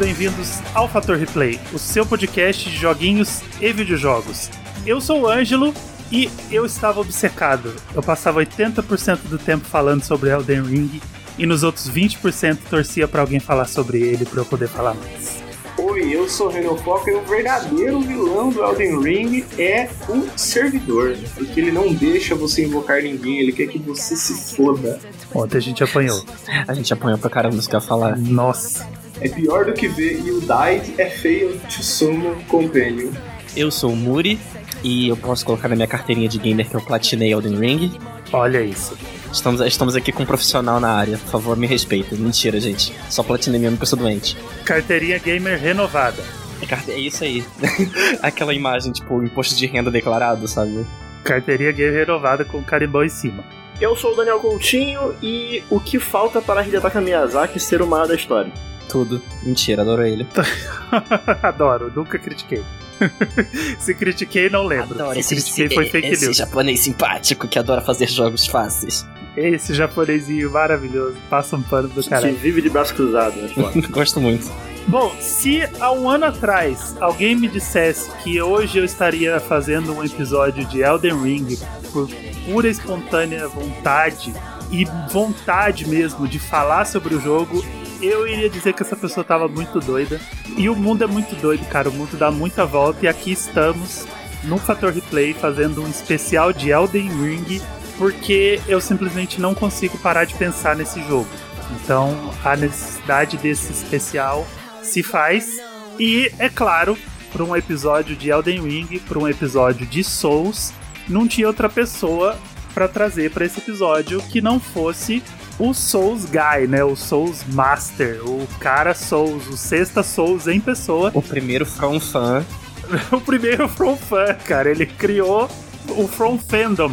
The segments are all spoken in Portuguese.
Bem-vindos ao Fator Replay, o seu podcast de joguinhos e videojogos. Eu sou o Ângelo e eu estava obcecado. Eu passava 80% do tempo falando sobre Elden Ring e nos outros 20% torcia para alguém falar sobre ele para eu poder falar mais. Oi, eu sou o Renan Foca e o verdadeiro vilão do Elden Ring é o servidor, porque ele não deixa você invocar ninguém, ele quer que você se foda. Ontem a gente apanhou. A gente apanhou pra caramba, isso que eu ia falar. Nossa. É pior do que ver You Died é Fail to Summon Companion. Eu sou o Muri e eu posso colocar na minha carteirinha de gamer que eu platinei Elden Ring. Olha isso. Estamos, estamos aqui com um profissional na área, por favor, me respeita. Mentira, gente. Só platinei mesmo porque eu sou doente. Carteirinha gamer renovada. É, carte- é isso aí. Aquela imagem, tipo, imposto de renda declarado, sabe? Carteirinha gamer renovada com carimbão em cima. Eu sou o Daniel Coutinho e o que falta para Hidetaka Miyazaki ser o maior da história? Tudo. Mentira, adoro ele. Adoro, nunca critiquei. Se critiquei, não lembro. Adoro Se esse, critiquei, foi fake esse news. japonês simpático que adora fazer jogos fáceis. Esse japonesinho maravilhoso, passa um pano do Que caralho. vive de braço cruzado, né? Gosto muito. Bom, se há um ano atrás alguém me dissesse que hoje eu estaria fazendo um episódio de Elden Ring por pura e espontânea vontade e vontade mesmo de falar sobre o jogo, eu iria dizer que essa pessoa tava muito doida. E o mundo é muito doido, cara. O mundo dá muita volta e aqui estamos no Fator Replay fazendo um especial de Elden Ring porque eu simplesmente não consigo parar de pensar nesse jogo. Então, a necessidade desse especial se faz. E, é claro, para um episódio de Elden Ring, para um episódio de Souls, não tinha outra pessoa para trazer para esse episódio que não fosse o Souls Guy, né? O Souls Master, o cara Souls, o sexta Souls em pessoa. O primeiro From Fan. o primeiro From Fan, cara. Ele criou o From Fandom.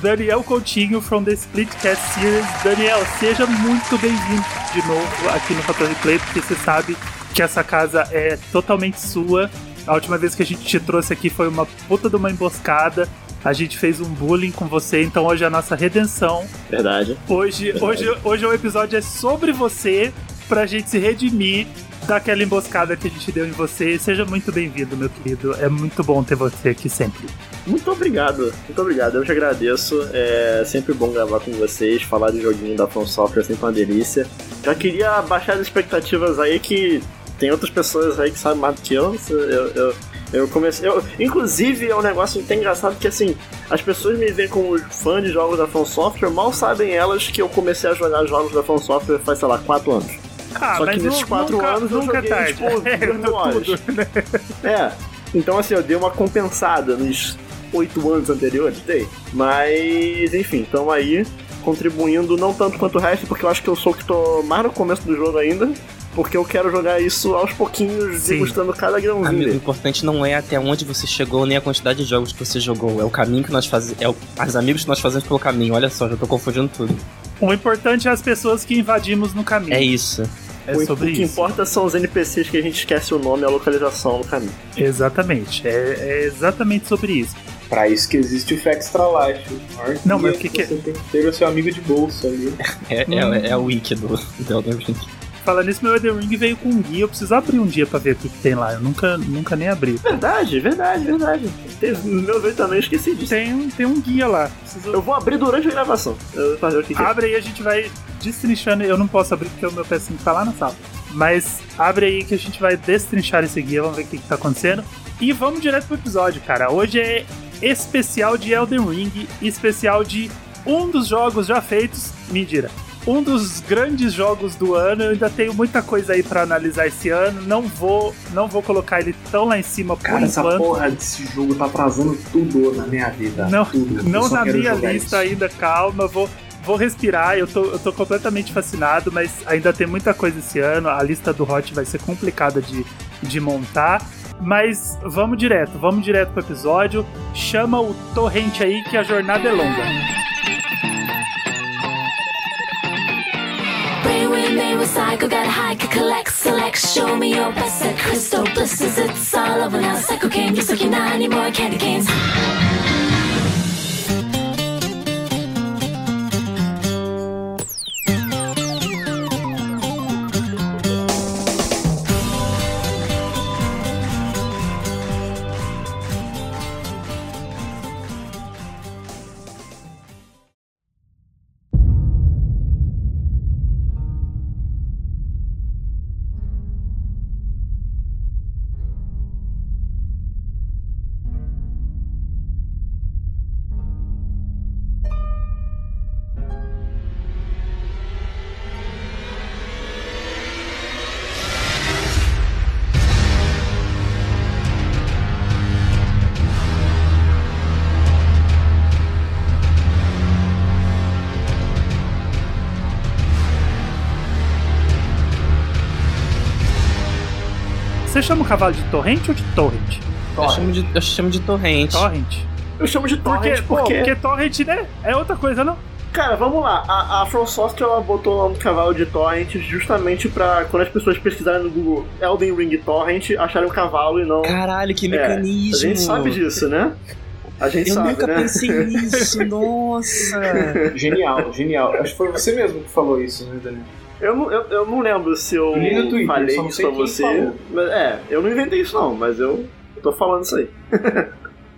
Daniel Coutinho from the Splitcast Series. Daniel, seja muito bem-vindo de novo aqui no Fator Replay, porque você sabe que essa casa é totalmente sua. A última vez que a gente te trouxe aqui foi uma puta de uma emboscada. A gente fez um bullying com você, então hoje é a nossa redenção. Verdade. Hoje, hoje, hoje o episódio é sobre você, pra gente se redimir daquela emboscada que a gente deu em você. Seja muito bem-vindo, meu querido. É muito bom ter você aqui sempre. Muito obrigado, muito obrigado. Eu te agradeço. É sempre bom gravar com vocês, falar de joguinho da From Software é sempre uma delícia. Já queria baixar as expectativas aí que tem outras pessoas aí que sabem mais do que eu. Eu, eu, eu comecei. Eu, inclusive, é um negócio até engraçado que assim, as pessoas me veem como fã de jogos da From Software, mal sabem elas que eu comecei a jogar jogos da From Software faz, sei lá, 4 anos. Ah, Só que nesses nu- quatro nunca, anos eu nunca joguei, é tarde. tipo, É, horas. né? É, então assim, eu dei uma compensada nos oito anos anteriores, dei. Mas, enfim, estamos aí contribuindo, não tanto quanto o resto, porque eu acho que eu sou o que tô mais no começo do jogo ainda, porque eu quero jogar isso aos pouquinhos, Sim. degustando cada grãozinho Amigo, o importante não é até onde você chegou, nem a quantidade de jogos que você jogou. É o caminho que nós fazemos. É o... os amigos que nós fazemos pelo caminho. Olha só, já tô confundindo tudo. O importante é as pessoas que invadimos no caminho. É isso. É o, o sobre que isso. importa são os NPCs que a gente esquece o nome e a localização no caminho. Exatamente. É, é exatamente sobre isso. Pra isso que existe o Extra Life. Não, mas o que que é? Você tem que ter o seu amigo de bolso ali. É, Hum. é, é o wiki do, do Elden Ring. Falando nisso, meu Elden Ring veio com um guia. Eu preciso abrir um dia pra ver o que, que tem lá. Eu nunca, nunca nem abri. Verdade, verdade, verdade. Teve- Meu Deus, também esqueci disso. Tem, um- tem um guia lá. Preciso... Eu vou abrir durante a gravação. Eu fazer o que, que é. Abre aí, a gente vai destrinchando. Eu não posso abrir porque o meu PS5 tá lá na sala. Mas abre aí que a gente vai destrinchar esse guia, vamos ver o que, que tá acontecendo. E vamos direto pro episódio, cara. Hoje é especial de Elden Ring, especial de um dos jogos já feitos. Mentira. Um dos grandes jogos do ano. Eu ainda tenho muita coisa aí pra analisar esse ano. Não vou, não vou colocar ele tão lá em cima por Cara, essa enquanto. porra desse jogo tá atrasando tudo na minha vida. Não, tudo. Não na minha lista isso. ainda, calma, vou, vou respirar, eu tô, eu tô completamente fascinado, mas ainda tem muita coisa esse ano, a lista do Hot vai ser complicada de, de montar. Mas vamos direto, vamos direto pro episódio. Chama o torrente aí que a jornada é longa. Brainwave may recycle, gotta hike, collect, select, show me your best set. Crystal blisters, it's all over now. Psycho cane, just like you're not anymore, candy canes. Chama o cavalo de torrente ou de torrent? Eu chamo de, eu chamo de torrente. Torrent. Eu chamo de Porque, torrent pô, porque... porque torrent, né? É outra coisa, não? Cara, vamos lá. A, a From Software ela botou lá um cavalo de torrent justamente pra quando as pessoas pesquisarem no Google Elden Ring Torrent, acharem um cavalo e não... Caralho, que É, mecanismo. a gente sabe disso, né? A gente Eu sabe, nunca né? pensei nisso, nossa. Genial, genial. Acho que foi você mesmo que falou isso, né, Daniel? Eu não, eu, eu não lembro se eu Twitter, falei isso pra você. Mas, é, eu não inventei isso não, mas eu tô falando isso aí.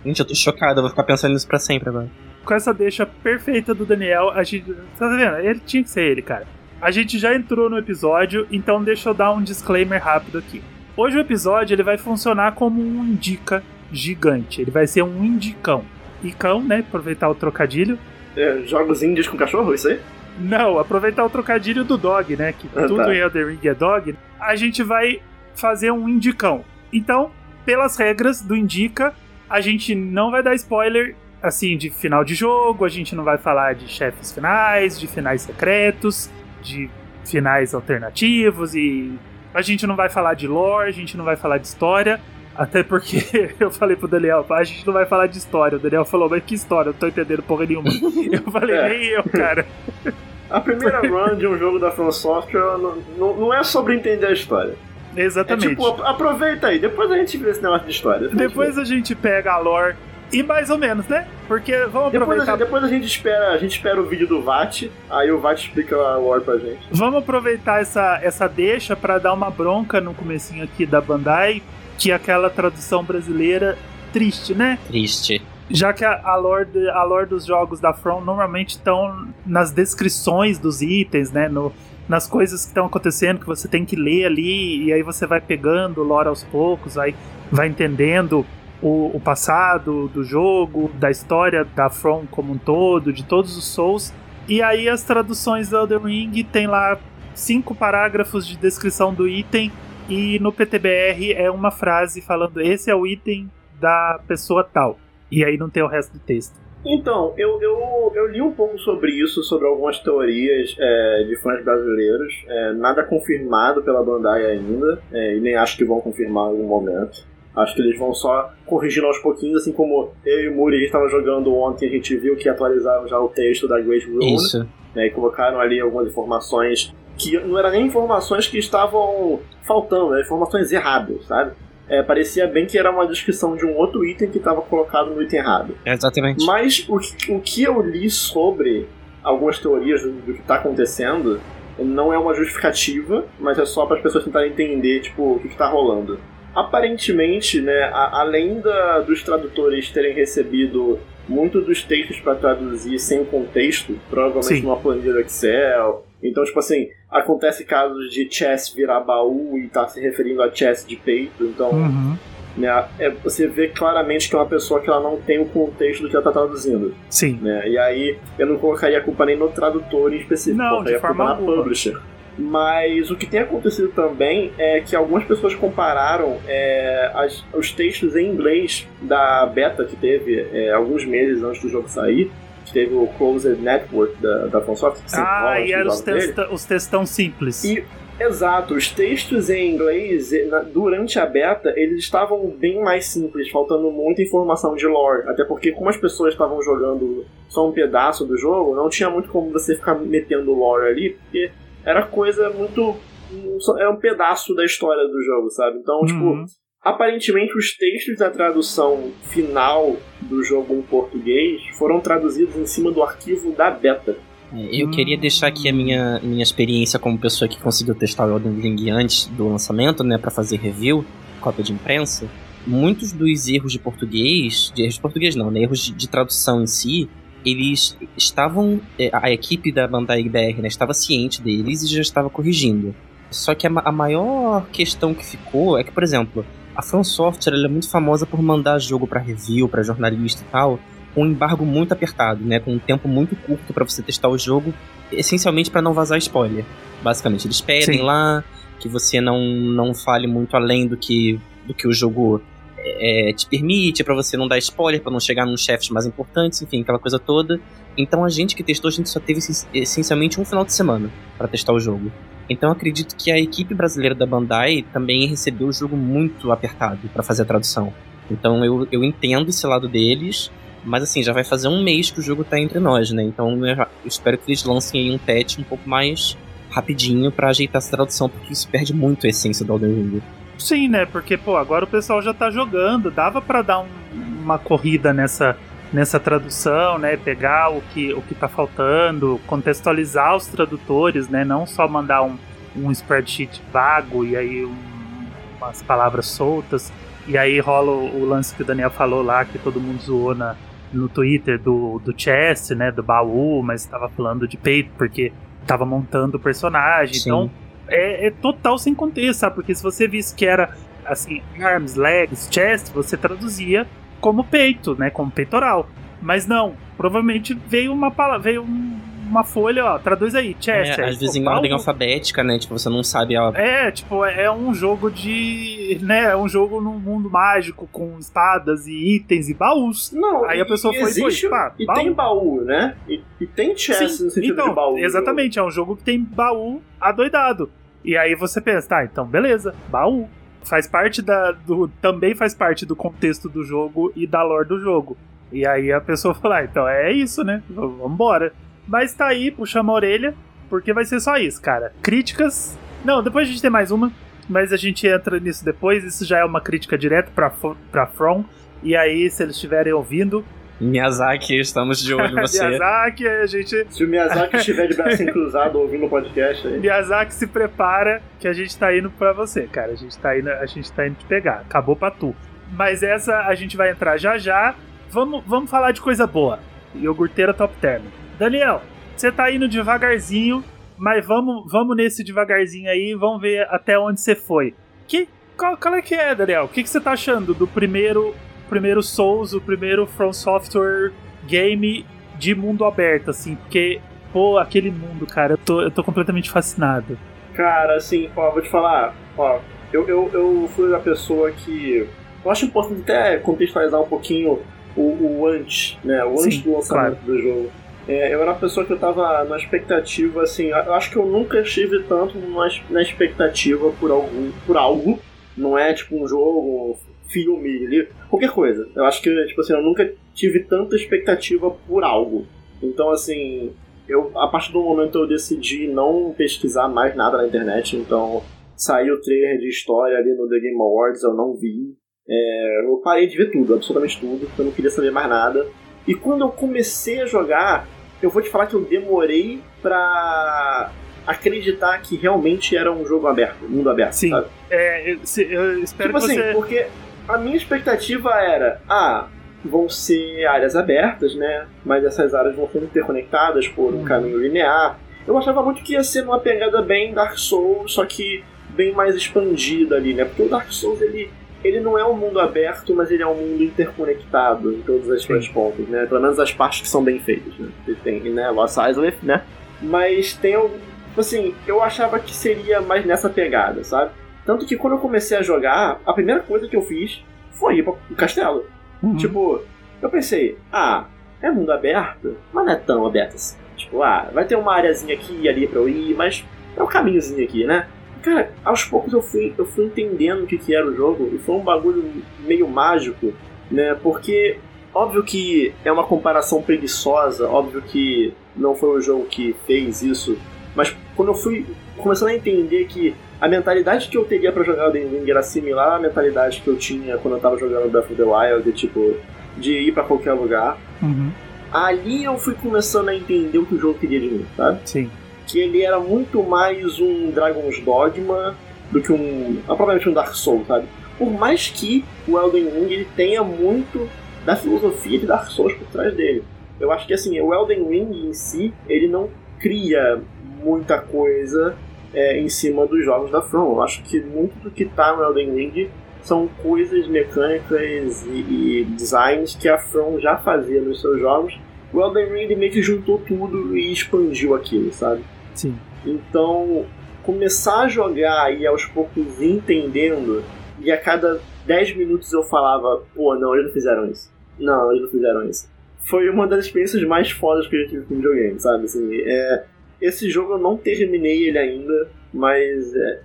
Gente, eu tô chocado, eu vou ficar pensando nisso pra sempre agora. Com essa deixa perfeita do Daniel, a gente. Tá vendo? Ele tinha que ser ele, cara. A gente já entrou no episódio, então deixa eu dar um disclaimer rápido aqui. Hoje o episódio ele vai funcionar como um indica gigante. Ele vai ser um indicão. Icão, né? Aproveitar o trocadilho. É, jogos índios com cachorro, isso aí? Não, aproveitar o trocadilho do dog, né? Que Ah, tudo tá. em Elden Ring é dog. A gente vai fazer um indicão. Então, pelas regras do indica, a gente não vai dar spoiler assim de final de jogo, a gente não vai falar de chefes finais, de finais secretos, de finais alternativos e a gente não vai falar de lore, a gente não vai falar de história. Até porque eu falei pro Daniel, a gente não vai falar de história. O Daniel falou, mas que história? Eu não tô entendendo porra nenhuma. Eu falei, É. nem eu, cara. A primeira run de um jogo da From Software não, não, não é sobre entender a história. Exatamente. É tipo, ap- aproveita aí, depois a gente vê esse negócio de história. Depois a gente pega a lore e mais ou menos, né? Porque vamos Depois, a, aproveitar, gente- depois a gente espera, a gente espera o vídeo do VAT, aí o VAT explica a lore pra gente. vamos aproveitar essa, essa deixa pra dar uma bronca no comecinho aqui da Bandai, que aquela tradução brasileira triste, né? Triste. Já que a, a, lore, a lore dos jogos da From normalmente estão nas descrições dos itens, né? No, nas coisas que estão acontecendo que você tem que ler ali, e aí você vai pegando lore aos poucos, vai, vai entendendo o, o passado do jogo, da história da From como um todo, de todos os Souls. E aí as traduções do Elden Ring tem lá cinco parágrafos de descrição do item, e no PTBR é uma frase falando: esse é o item da pessoa tal. E aí não tem o resto do texto. Então, eu, eu, eu li um pouco sobre isso, sobre algumas teorias é, de fãs brasileiros. É, nada confirmado pela Bandai ainda, é, e nem acho que vão confirmar em algum momento. Acho que eles vão só corrigindo aos pouquinhos, assim como eu e o Muri a gente estava jogando ontem, a gente viu que atualizaram já o texto da Great Rune, Isso. né, e colocaram ali algumas informações que não eram nem informações que estavam faltando, eram informações erradas, sabe? É, parecia bem que era uma descrição de um outro item que estava colocado no item errado. Exatamente. Mas o, que- o que eu li sobre algumas teorias do, do que está acontecendo não é uma justificativa, mas é só para as pessoas tentarem entender tipo, o que está rolando. Aparentemente, né, a- além da- dos tradutores terem recebido muito dos textos para traduzir sem o contexto, provavelmente Sim. numa planilha do Excel. Então, tipo assim, acontece casos de chess virar baú e tá se referindo a chess de peito. Então, Uhum. né, é, você vê claramente que é uma pessoa que ela não tem o contexto do que ela tá traduzindo, Sim. né? E aí eu não colocaria a culpa nem no tradutor em específico, Não, colocaria de a culpa forma na publisher. Mas o que tem acontecido também é que algumas pessoas compararam é, as- os textos em inglês da beta que teve é, alguns meses antes do jogo sair, teve o Closed Network da, da FromSoft, Ah, e eram os, testa, os textão simples. E- Exato, os textos em inglês, durante a beta, eles estavam bem mais simples, faltando muita informação de lore. Até porque, como as pessoas estavam jogando só um pedaço do jogo, não tinha muito como você ficar metendo lore ali, porque era coisa muito. Era um pedaço da história do jogo, sabe? Então, tipo, Uhum. Aparentemente os textos da tradução final do jogo em português foram traduzidos em cima do arquivo da beta. É, Eu queria deixar aqui a minha, minha experiência como pessoa que conseguiu testar o Elden Ring antes do lançamento, né, para fazer review, cópia de imprensa. Muitos dos erros de português, de erros de português não, né, erros de, de tradução em si, eles estavam, é, a equipe da Bandai BR, né, estava ciente deles e já estava corrigindo. Só que a, a maior questão que ficou é que, por exemplo, a From Software é muito famosa por mandar jogo para review, para jornalista e tal, com um embargo muito apertado, né? Com um tempo muito curto para você testar o jogo, essencialmente para não vazar spoiler. Basicamente, eles pedem Sim. lá que você não, não fale muito além do que, do que o jogo é, te permite, para você não dar spoiler, para não chegar nos chefes mais importantes, enfim, aquela coisa toda. Então a gente que testou, a gente só teve essencialmente um final de semana para testar o jogo. Então acredito que a equipe brasileira da Bandai também recebeu o jogo muito apertado para fazer a tradução. Então eu, eu entendo esse lado deles, mas assim, já vai fazer um mês que o jogo tá entre nós, né? Então eu espero que eles lancem aí um patch um pouco mais rapidinho para ajeitar essa tradução, porque isso perde muito a essência do Elden Ring. Sim, né? Porque, pô, agora o pessoal já tá jogando, dava para dar um, uma corrida nessa, nessa tradução, né? Pegar o que, o que tá faltando, contextualizar os tradutores, né? Não só mandar um, um spreadsheet vago e aí um, umas palavras soltas. E aí rola o, o, lance que o Daniel falou lá, que todo mundo zoou na, no Twitter do, do chest, né? Do baú, mas estava falando de peito, porque tava montando o personagem. Sim. Então é, é, total sem contexto, sabe? Porque se você visse que era assim, arms, legs, chest, você traduzia como peito, né? Como peitoral. Mas não, provavelmente veio uma palavra, veio um, uma folha, ó, traduz aí, chest. É, às vezes em ordem alfabética, né? Tipo, você não sabe a. É, tipo, é um jogo de. né? É um jogo num mundo mágico com espadas e itens e baús. Não, aí a pessoa foi existe, foi, pá, E baú. tem baú, né? E, e tem chest Sim, no sentido então, de baú. Exatamente, é um jogo que tem baú adoidado. E aí você pensa, tá, então beleza, baú. Faz parte da. Do, também faz parte do contexto do jogo e da lore do jogo. E aí a pessoa fala, ah, então é isso, né? Vambora. Mas tá aí, puxamos a orelha, porque vai ser só isso, cara. Críticas. Não, depois a gente tem mais uma, mas a gente entra nisso depois. Isso já é uma crítica direta pra, pra From. E aí, se eles estiverem ouvindo, Miyazaki, estamos de olho em você. Miyazaki, a gente. Se o Miyazaki estiver de braço cruzado ouvindo o podcast aí. Miyazaki se prepara que a gente tá indo pra você, cara. A gente tá indo, a gente tá indo te pegar. Acabou pra tu. Mas essa a gente vai entrar já já. Vamos, vamos falar de coisa boa. Iogurteira top term. Daniel, você tá indo devagarzinho, mas vamos, vamos nesse devagarzinho aí, vamos ver até onde você foi. Que qual, qual é que é, Daniel? O que, que você tá achando do primeiro primeiro Souls, o primeiro From Software game de mundo aberto, assim, porque, pô, aquele mundo, cara, eu tô, eu tô completamente fascinado. Cara, assim, ó, vou te falar, ó, eu, eu, eu fui a pessoa que. Eu acho importante até contextualizar um pouquinho o, o antes, né? O antes Sim, do lançamento claro. do jogo. É, eu era uma pessoa que eu tava na expectativa, assim, eu acho que eu nunca estive tanto na expectativa por algum, por algo. Não é tipo um jogo, filme, livro, qualquer coisa. Eu acho que, tipo assim, eu nunca tive tanta expectativa por algo. Então, assim, eu, a partir do momento eu decidi não pesquisar mais nada na internet, então saiu o trailer de história ali no The Game Awards, eu não vi. É, eu parei de ver tudo, absolutamente tudo, porque eu não queria saber mais nada. E quando eu comecei a jogar, eu vou te falar que eu demorei pra acreditar que realmente era um jogo aberto, mundo aberto, Sim. sabe? É, eu, eu espero tipo que assim, você... porque a minha expectativa era, ah, vão ser áreas abertas, né? Mas essas áreas vão ser interconectadas por um uhum. caminho linear. Eu achava muito que ia ser uma pegada bem Dark Souls, só que bem mais expandida ali, né? Porque o Dark Souls ele, ele não é um mundo aberto, mas ele é um mundo interconectado em todas as suas pontas, né? Pelo menos as partes que são bem feitas, né? Ele tem, né? Lost Island, né? Mas tem tipo assim, eu achava que seria mais nessa pegada, sabe? Tanto que quando eu comecei a jogar, a primeira coisa que eu fiz foi ir pro castelo. Uhum. Tipo, eu pensei, ah, é mundo aberto, mas não é tão aberto assim. Tipo, ah, vai ter uma areazinha aqui e ali pra eu ir, mas é um caminhozinho aqui, né? Cara, aos poucos eu fui, eu fui entendendo o que, que era o jogo e foi um bagulho meio mágico, né? Porque, óbvio que é uma comparação preguiçosa, óbvio que não foi o jogo que fez isso, mas quando eu fui começando a entender que a mentalidade que eu teria para jogar o Elden Ring era similar à mentalidade que eu tinha quando eu tava jogando Breath of the Wild, de, tipo, de ir para qualquer lugar. Uhum. Ali eu fui começando a entender o que o jogo queria de mim, sabe? Sim. Que ele era muito mais um Dragon's Dogma do que um. propriamente um Dark Souls, sabe? Por mais que o Elden Ring ele tenha muito da filosofia de Dark Souls por trás dele. Eu acho que assim, o Elden Ring em si, ele não cria muita coisa é, em cima dos jogos da From. Eu acho que muito do que está no Elden Ring são coisas mecânicas e, e, designs que a From já fazia nos seus jogos. O Elden Ring meio que juntou tudo e expandiu aquilo, sabe? Sim. Então, começar a jogar e aos poucos entendendo, e a cada 10 minutos eu falava, pô, não, eles não fizeram isso. Não, eles não fizeram isso. Foi uma das experiências mais fodas que eu tive com videogame, sabe? Assim, é, Esse jogo eu não terminei ele ainda, mas é,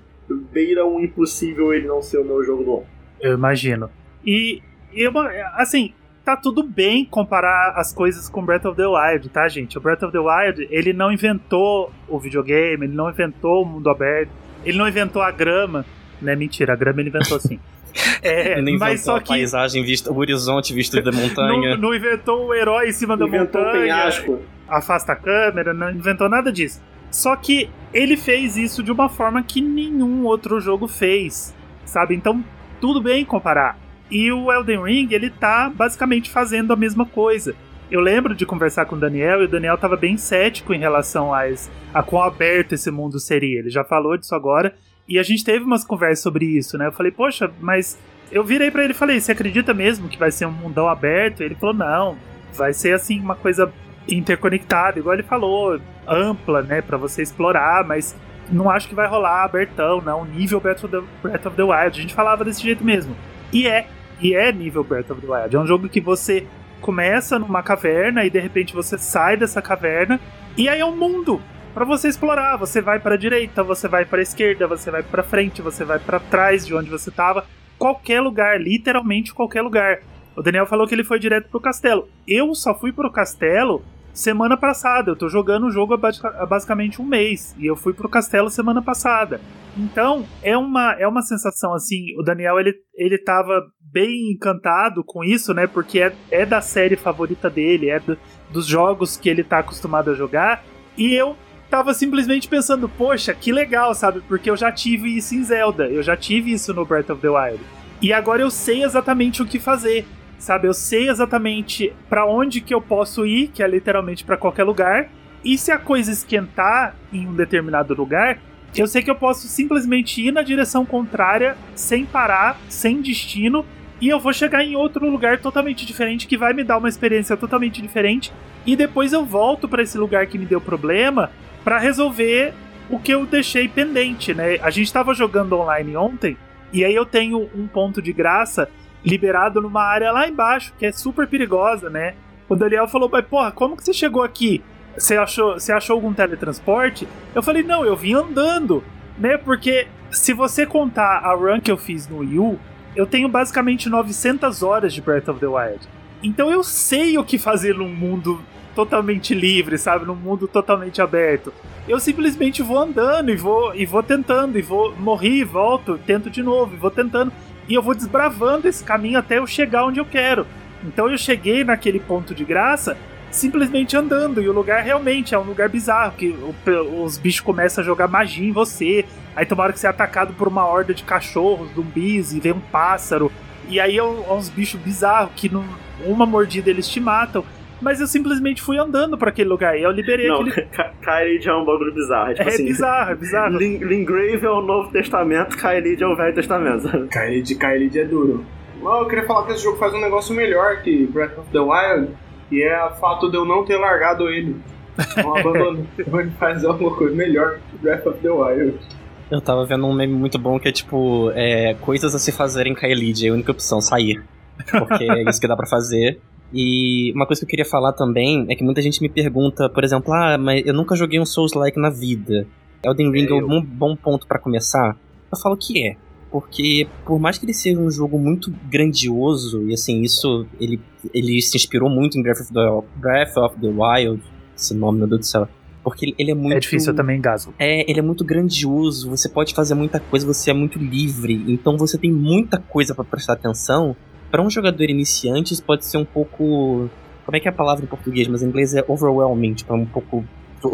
beira um impossível ele não ser o meu jogo do ano. Eu imagino. E, e eu, assim, tá tudo bem comparar as coisas com Breath of the Wild, tá, gente? O Breath of the Wild, ele não inventou o videogame, ele não inventou o mundo aberto, ele não inventou a grama, né? Mentira, a grama ele inventou sim. É, Ele mas inventou só a que paisagem vista, o horizonte visto da montanha. não, não inventou o herói em cima da Inventou um montanha, penhasco. afasta a câmera, não inventou nada disso. Só que ele fez isso de uma forma que nenhum outro jogo fez, sabe? Então, tudo bem comparar. E o Elden Ring, ele tá basicamente fazendo a mesma coisa. Eu lembro de conversar com o Daniel e o Daniel tava bem cético em relação a, esse- a quão aberto esse mundo seria. Ele já falou disso agora. E a gente teve umas conversas sobre isso, né? Eu falei, poxa, mas eu virei pra ele e falei, você acredita mesmo que vai ser um mundão aberto? Ele falou, não, vai ser assim uma coisa interconectada, igual ele falou, ampla, né, Pra você explorar, mas não acho que vai rolar abertão, não, nível Breath of, the, Breath of the Wild. A gente falava desse jeito mesmo. E é, e é nível Breath of the Wild. É um jogo que você começa numa caverna e de repente você sai dessa caverna e aí é um mundo Pra você explorar. Você vai pra direita, você vai pra esquerda, você vai pra frente, você vai pra trás de onde você tava. Qualquer lugar, literalmente qualquer lugar. O Daniel falou que ele foi direto pro castelo. Eu só fui pro castelo semana passada. Eu tô jogando o jogo há basicamente um mês. E eu fui pro castelo semana passada. Então, é uma, é uma sensação assim. O Daniel ele, ele tava bem encantado com isso, né? Porque é, é da série favorita dele, é do- dos jogos que ele tá acostumado a jogar. E eu tava simplesmente pensando, poxa, que legal, sabe? Porque eu já tive isso em Zelda, eu já tive isso no Breath of the Wild. E agora eu sei exatamente o que fazer, sabe? Eu sei exatamente pra onde que eu posso ir, que é literalmente pra qualquer lugar. E se a coisa esquentar em um determinado lugar, eu sei que eu posso simplesmente ir na direção contrária, sem parar, sem destino, e eu vou chegar em outro lugar totalmente diferente que vai me dar uma experiência totalmente diferente. E depois eu volto pra esse lugar que me deu problema pra resolver o que eu deixei pendente, né? A gente tava jogando online ontem e aí eu tenho um ponto de graça liberado numa área lá embaixo que é super perigosa, né? O Daniel falou: "Mas porra, como que você chegou aqui? Você achou, você achou algum teletransporte?" Eu falei: "Não, eu vim andando." Né? Porque se você contar a run que eu fiz no Wii U, eu tenho basicamente 900 horas de Breath of the Wild. Então eu sei o que fazer num mundo totalmente livre, sabe? Num mundo totalmente aberto. Eu simplesmente vou andando e vou e vou tentando e vou morrer e volto, tento de novo e vou tentando e eu vou desbravando esse caminho até eu chegar onde eu quero. Então eu cheguei naquele ponto de graça simplesmente andando e o lugar realmente é um lugar bizarro que os bichos começam a jogar magia em você. Aí hora que você é atacado por uma horda de cachorros, zumbis e vem um pássaro. E aí é é uns bichos bizarros que num, uma mordida eles te matam. Mas eu simplesmente fui andando pra aquele lugar e eu liberei Não, aquele. Kyrie é um bagulho bizarro. É, tipo É assim, bizarro, é bizarro. Lin- Lingrave é o Novo Testamento, Kyrie é o Velho Testamento. Kaelid é duro. Mas eu queria falar que esse jogo faz um negócio melhor que Breath of the Wild, e é o fato de eu não ter largado ele. Não abandono. Ele faz alguma coisa melhor que Breath of the Wild. Eu tava vendo um meme muito bom que é tipo, é, coisas a se fazer em Kaelid, é a única opção, sair. Porque é isso que dá pra fazer. E uma coisa que eu queria falar também é que muita gente me pergunta, por exemplo, ah, mas eu nunca joguei um Souls-like na vida. Elden Ring é, É, um bom ponto pra começar? Eu falo que é. Porque por mais que ele seja um jogo muito grandioso, e assim, isso, ele, ele se inspirou muito em Breath of the, Breath of the Wild, esse nome, meu Deus do céu. Porque ele, é muito... É difícil eu também engasgo. É, ele é muito grandioso, você pode fazer muita coisa, você é muito livre, então você tem muita coisa pra prestar atenção. Pra um jogador iniciante, isso pode ser um pouco. Como é que é a palavra em português? Mas em inglês é overwhelming, tipo, é um pouco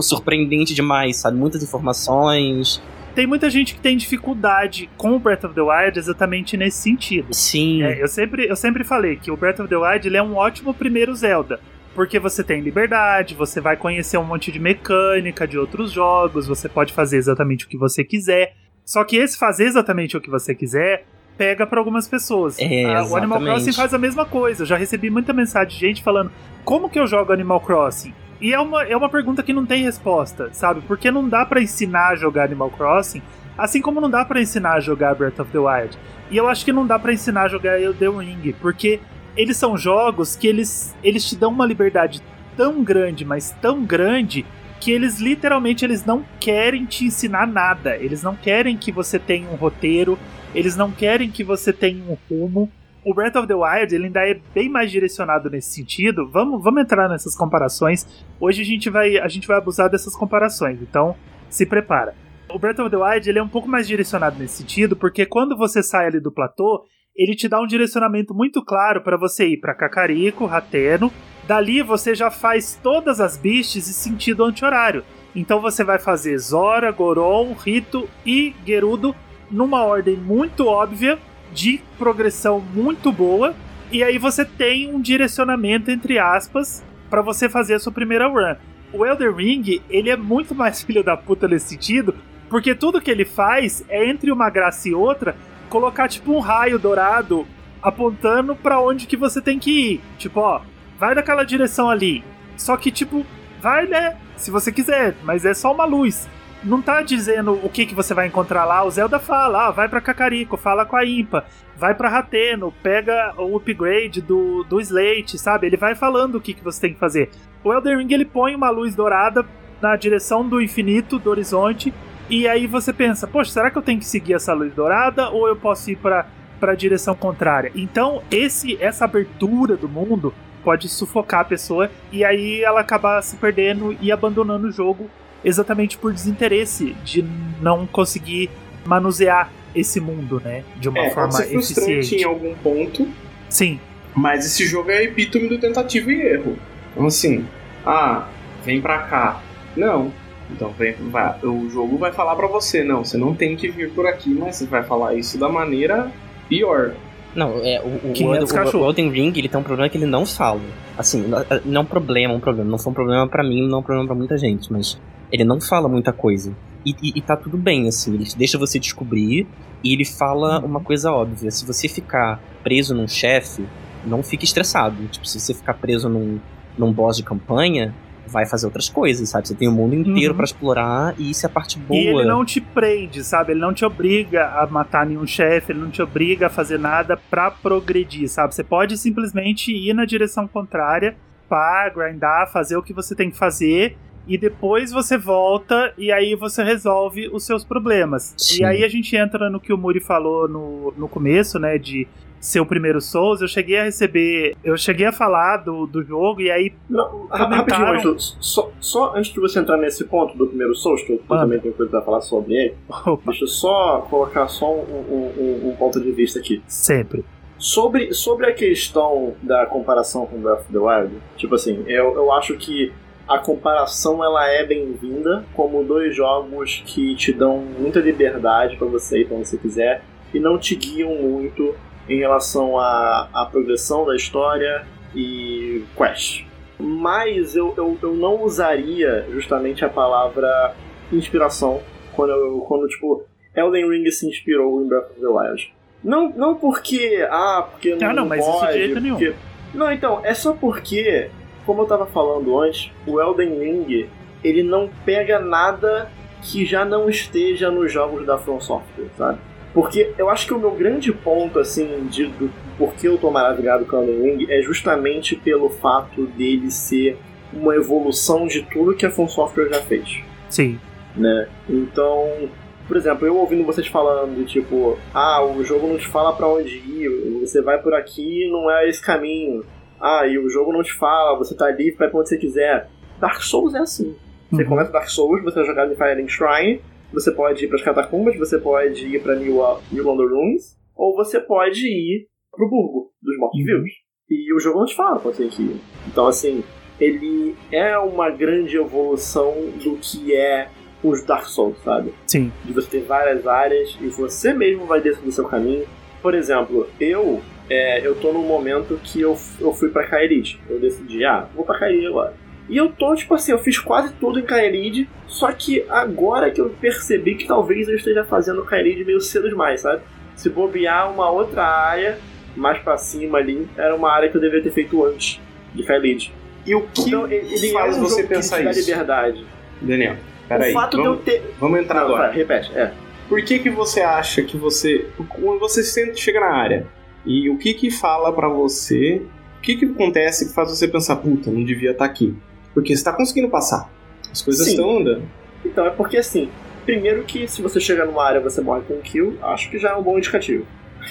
surpreendente demais, sabe? Muitas informações. Tem muita gente que tem dificuldade com o Breath of the Wild exatamente nesse sentido. Sim. É, eu, sempre, eu sempre falei que o Breath of the Wild ele é um ótimo primeiro Zelda. Porque você tem liberdade, você vai conhecer um monte de mecânica de outros jogos, você pode fazer exatamente o que você quiser. Só que esse fazer exatamente o que você quiser pega pra algumas pessoas. É, Ah, o Animal. Crossing faz a mesma coisa. Eu já recebi muita mensagem de gente falando: como que eu jogo Animal Crossing? E é uma, é uma pergunta que não tem resposta, sabe? Porque não dá pra ensinar a jogar Animal Crossing, assim como não dá pra ensinar a jogar Breath of the Wild. E eu acho que não dá pra ensinar a jogar Elden Ring, porque eles são jogos que eles, eles te dão uma liberdade tão grande, mas tão grande, que eles literalmente eles não querem te ensinar nada. Eles não querem que você tenha um roteiro, eles não querem que você tenha um rumo. O Breath of the Wild ele ainda é bem mais direcionado nesse sentido. Vamos, vamos entrar nessas comparações. Hoje a gente vai a gente vai abusar dessas comparações. Então, se prepara. O Breath of the Wild ele é um pouco mais direcionado nesse sentido, porque quando você sai ali do platô, ele te dá um direcionamento muito claro para você ir para Cacarico, Rateno. Dali você já faz todas as beasts em sentido anti-horário. Então você vai fazer Zora, Goron, Rito e Gerudo numa ordem muito óbvia, de progressão muito boa, e aí você tem um direcionamento entre aspas para você fazer a sua primeira run. O Elder Ring, ele é muito mais filho da puta nesse sentido, porque tudo que ele faz é entre uma graça e outra colocar tipo um raio dourado apontando para onde que você tem que ir. Tipo, ó, vai naquela direção ali. Só que tipo, vai, né? Se você quiser, mas é só uma luz. Não tá dizendo o que que você vai encontrar lá. O Zelda fala, ah, vai para Cacarico, fala com a Impa, vai para Rateno, pega o upgrade do, do Slate, sabe? Ele vai falando o que que você tem que fazer. O Elden Ring ele põe uma luz dourada na direção do infinito, do horizonte, e aí você pensa, poxa, será que eu tenho que seguir essa luz dourada ou eu posso ir para para a direção contrária? Então, esse essa abertura do mundo pode sufocar a pessoa e aí ela acabar se perdendo e abandonando o jogo exatamente por desinteresse de não conseguir manusear esse mundo, né, de uma É, forma pode ser frustrante eficiente. em algum ponto, Sim, mas esse jogo é epítome do tentativa e erro. Então assim, ah, vem pra cá. Não. Então vem, vai, o jogo vai falar pra você, não, você não tem que vir por aqui, mas você vai falar isso da maneira pior. Não, é, o, o, 500 o, o Elden Ring ele tem um problema que ele não fala. Assim, não- não é um problema, um problema. Não foi um problema pra mim, não é um problema pra muita gente, mas ele não fala muita coisa. E, e, e tá tudo bem, assim, ele deixa você descobrir e ele fala uma coisa óbvia. Se você ficar preso num chefe, não fique estressado. Tipo, se você ficar preso num, num boss de campanha, vai fazer outras coisas, sabe? Você tem o mundo inteiro Uhum. pra explorar e isso é a parte boa. E ele não te prende, sabe? Ele não te obriga a matar nenhum chefe, ele não te obriga a fazer nada pra progredir, sabe? Você pode simplesmente ir na direção contrária, pá, grindar, fazer o que você tem que fazer. E depois você volta e aí você resolve os seus problemas. Sim. E aí a gente entra no que o Muri falou no, no começo, né? De ser o primeiro Souls. Eu cheguei a receber. Eu cheguei a falar do, do jogo e aí. Não, Comentaram. rapidinho, Angelo, só, só antes de você entrar nesse ponto do primeiro Souls, que eu também tenho coisa pra falar sobre ele, Opa, deixa eu só colocar só um, um- um- um ponto de vista aqui. sempre. Sobre, sobre a questão da comparação com Breath of the Wild, tipo assim, eu, eu acho que a comparação ela é bem-vinda como dois jogos que te dão muita liberdade pra você ir onde você quiser e não te guiam muito em relação à, à progressão da história e quest. Mas eu, eu, eu não usaria justamente a palavra inspiração quando, eu, quando tipo, Elden Ring se inspirou em Breath of the Wild. Não, não porque. Ah, porque não. Ah, não, mas isso de pode, jeito nenhum. porque- Não, então, é só porque, como eu tava falando antes, o Elden Ring ele não pega nada que já não esteja nos jogos da From Software, sabe? Porque eu acho que o meu grande ponto, assim, de, do porquê eu tô maravilhado com o Elden Ring é justamente pelo fato dele ser uma evolução de tudo que a From Software já fez Sim. né? Então, por exemplo, eu ouvindo vocês falando, tipo, ah, o jogo não te fala pra onde ir, você vai por aqui, não é esse caminho. Ah, e o jogo não te fala, você tá livre, vai pra onde você quiser. Dark Souls é assim. Você Uhum. começa Dark Souls, você é jogado em Firelink Shrine, você pode ir pras catacumbas, você pode ir pra New, New London Ruins, ou você pode ir pro Burgo dos Mortos-Vivos. E o jogo não te fala pra você ir. Então, assim, ele é uma grande evolução do que é os Dark Souls, sabe? Sim. De você ter várias áreas e você mesmo vai dentro do seu caminho. Por exemplo, eu é, eu tô num momento que eu, eu fui pra Kaerid. Eu decidi, ah, vou pra Kaerid agora. E eu tô, tipo assim, eu fiz quase tudo em Kaerid, só que agora que eu percebi que talvez eu esteja fazendo Kaerid meio cedo demais, sabe? Se bobear uma outra área, mais pra cima ali, era uma área que eu deveria ter feito antes de Kaerid. E o que Então, ele faz é um você pensar isso? liberdade. Daniel, peraí. o fato vamos, de eu ter... vamos entrar Não, agora. repete, é. Por que que você acha que você... Quando você sente, chega na área, e o que que fala pra você... O que que acontece que faz você pensar, puta, não devia estar aqui? Porque você tá conseguindo passar. As coisas Sim. estão andando. Então é porque assim, primeiro que se você chegar numa área e você morre com um kill, acho que já é um bom indicativo.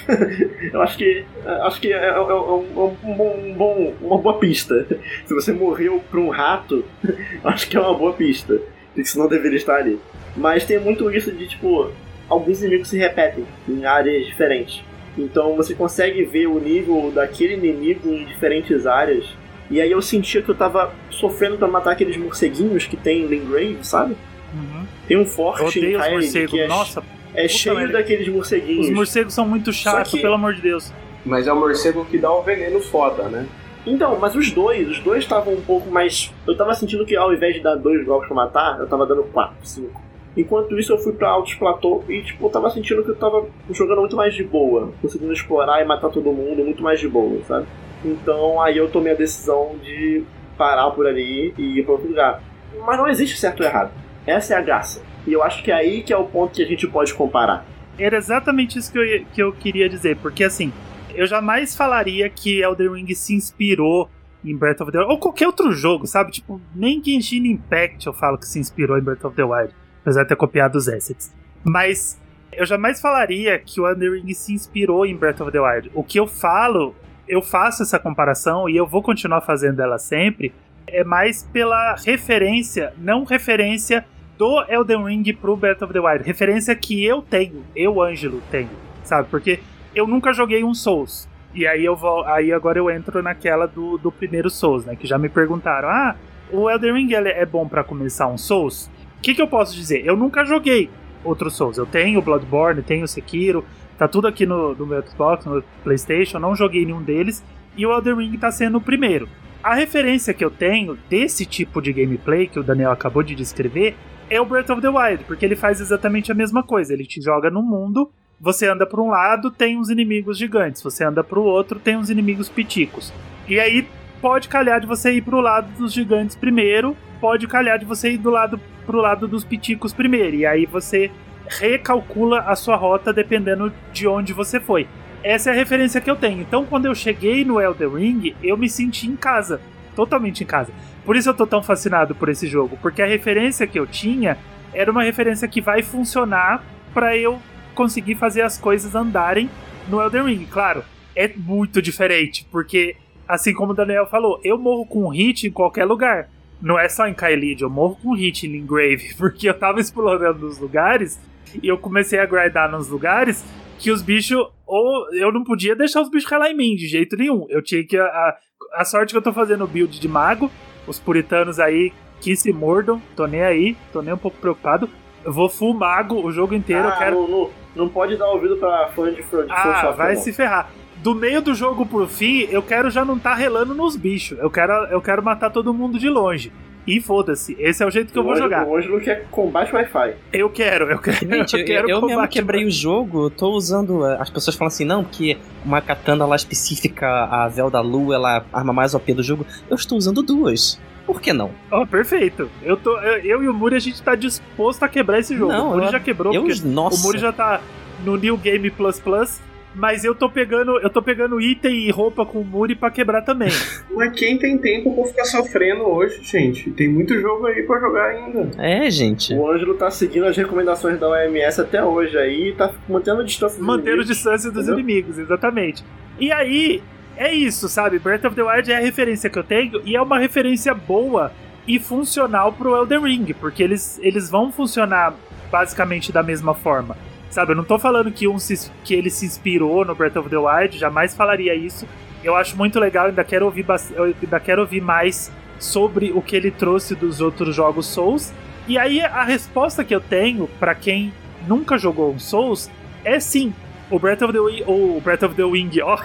Eu acho que acho que é, é- é um, um bom, um bom- uma boa pista. Se você morreu pra um rato, acho que é uma boa pista. De que você não deveria estar ali. Mas tem muito isso de tipo, alguns inimigos se repetem em áreas diferentes. Então você consegue ver o nível daquele inimigo em diferentes áreas. E aí eu sentia que eu tava sofrendo pra matar aqueles morceguinhos que tem em Lingrave, sabe? Uhum. Tem um Eu forte odeio em morcegos. que é, Nossa, é cheio merda. daqueles morceguinhos. os morcegos são muito chatos, que- pelo amor de Deus. Mas é o morcego que dá o veneno foda, né? Então, mas os dois, os dois estavam um pouco mais. Eu tava sentindo que ao invés de dar dois golpes pra matar, eu tava dando quatro, cinco. Enquanto isso, eu fui pra altos platô e, tipo, eu tava sentindo que eu tava jogando muito mais de boa, conseguindo explorar e matar todo mundo muito mais de boa, sabe? Então, aí eu tomei a decisão de parar por ali e ir pra outro lugar. Mas não existe certo ou errado. Essa é a graça. E eu acho que é aí que é o ponto que a gente pode comparar. Era exatamente isso que eu, que eu queria dizer, porque assim, eu jamais falaria que Elden Ring se inspirou em Breath of the Wild, ou qualquer outro jogo, sabe? Tipo, nem Genshin Impact eu falo que se inspirou em Breath of the Wild, apesar de ter copiado os assets. Mas eu jamais falaria que o Elden se inspirou em Breath of the Wild. O que eu falo, eu faço essa comparação e eu vou continuar fazendo ela sempre, é mais pela referência, não referência do Elden Ring pro Breath of the Wild. Referência que eu tenho, eu, Ângelo, tenho, sabe? Porque eu nunca joguei um Souls. E aí eu vou. Aí agora eu entro naquela do, do primeiro Souls, né? Que já me perguntaram: ah, o Elden Ring é bom pra começar um Souls? O que, que eu posso dizer? Eu nunca joguei outro Souls. Eu tenho o Bloodborne, tenho o Sekiro, tá tudo aqui no, no meu Xbox, no PlayStation, não joguei nenhum deles. E o Elden Ring tá sendo o primeiro. A referência que eu tenho desse tipo de gameplay que o Daniel acabou de descrever é o Breath of the Wild, porque ele faz exatamente a mesma coisa. Ele te joga no mundo, você anda para um lado, tem uns inimigos gigantes, você anda para o outro, tem uns inimigos piticos. E aí pode calhar de você ir pro lado dos gigantes primeiro, pode calhar de você ir do lado pro lado dos piticos primeiro. E aí você recalcula a sua rota dependendo de onde você foi. Essa é a referência que eu tenho. Então, quando eu cheguei no Elden Ring, eu me senti em casa, totalmente em casa. Por isso eu tô tão fascinado por esse jogo, porque a referência que eu tinha era uma referência que vai funcionar para eu conseguir fazer as coisas andarem no Elden Ring. Claro, é muito diferente, porque assim como o Daniel falou, eu morro com um hit em qualquer lugar. Não é só em Kaelid, eu morro com hit em Lingrave, porque eu tava explorando os lugares e eu comecei a grindar nos lugares que os bichos. Ou eu não podia deixar os bichos relar em mim de jeito nenhum. Eu tinha que. A, a sorte que eu tô fazendo build de mago, os puritanos aí que se mordam, tô nem aí, tô nem um pouco preocupado. Eu vou full mago o jogo inteiro, eu Ah, quero. não, não, não pode dar ouvido pra fã de From Ah, vai se ferrar. Do meio do jogo pro fim, eu quero já não tá relando nos bichos. Eu quero, eu quero matar todo mundo de longe. E foda-se, esse é o jeito que eu vou jogar. Hoje não quer combate Wi-Fi. Eu quero, eu quero. Gente, eu, quero eu mesmo combate quebrei o jogo, eu tô usando. eh, As pessoas falam assim, não, porque uma katana lá específica, a véu da lua, ela é a arma mais OP do jogo. Eu estou usando duas. Por que não? Ó, perfeito. Eu, tô, eu, eu e o Muri, a gente tá disposto a quebrar esse jogo. Não, o Muri eu- já quebrou, Eu, porque nossa. o Muri já tá no New Game Plus Plus. Mas eu tô pegando, eu tô pegando item e roupa com o Muri pra quebrar também. Mas quem tem tempo pra ficar sofrendo hoje, gente? Tem muito jogo aí pra jogar ainda. É, gente. O Ângelo tá seguindo as recomendações da OMS até hoje aí e tá mantendo a distância dos Manter a inimigos. distância dos entendeu? inimigos, exatamente. E aí, é isso, sabe? Breath of the Wild é a referência que eu tenho e é uma referência boa e funcional pro Elden Ring, porque eles, eles vão funcionar basicamente da mesma forma. Sabe, eu não tô falando que, um se- que ele se inspirou no Breath of the Wild, jamais falaria isso. Eu acho muito legal, ainda quero ouvir, ainda quero ouvir mais sobre o que ele trouxe dos outros jogos Souls. E aí a resposta que eu tenho pra quem nunca jogou um Souls é sim. O Breath of the Wi- o Breath of the Wing, ó.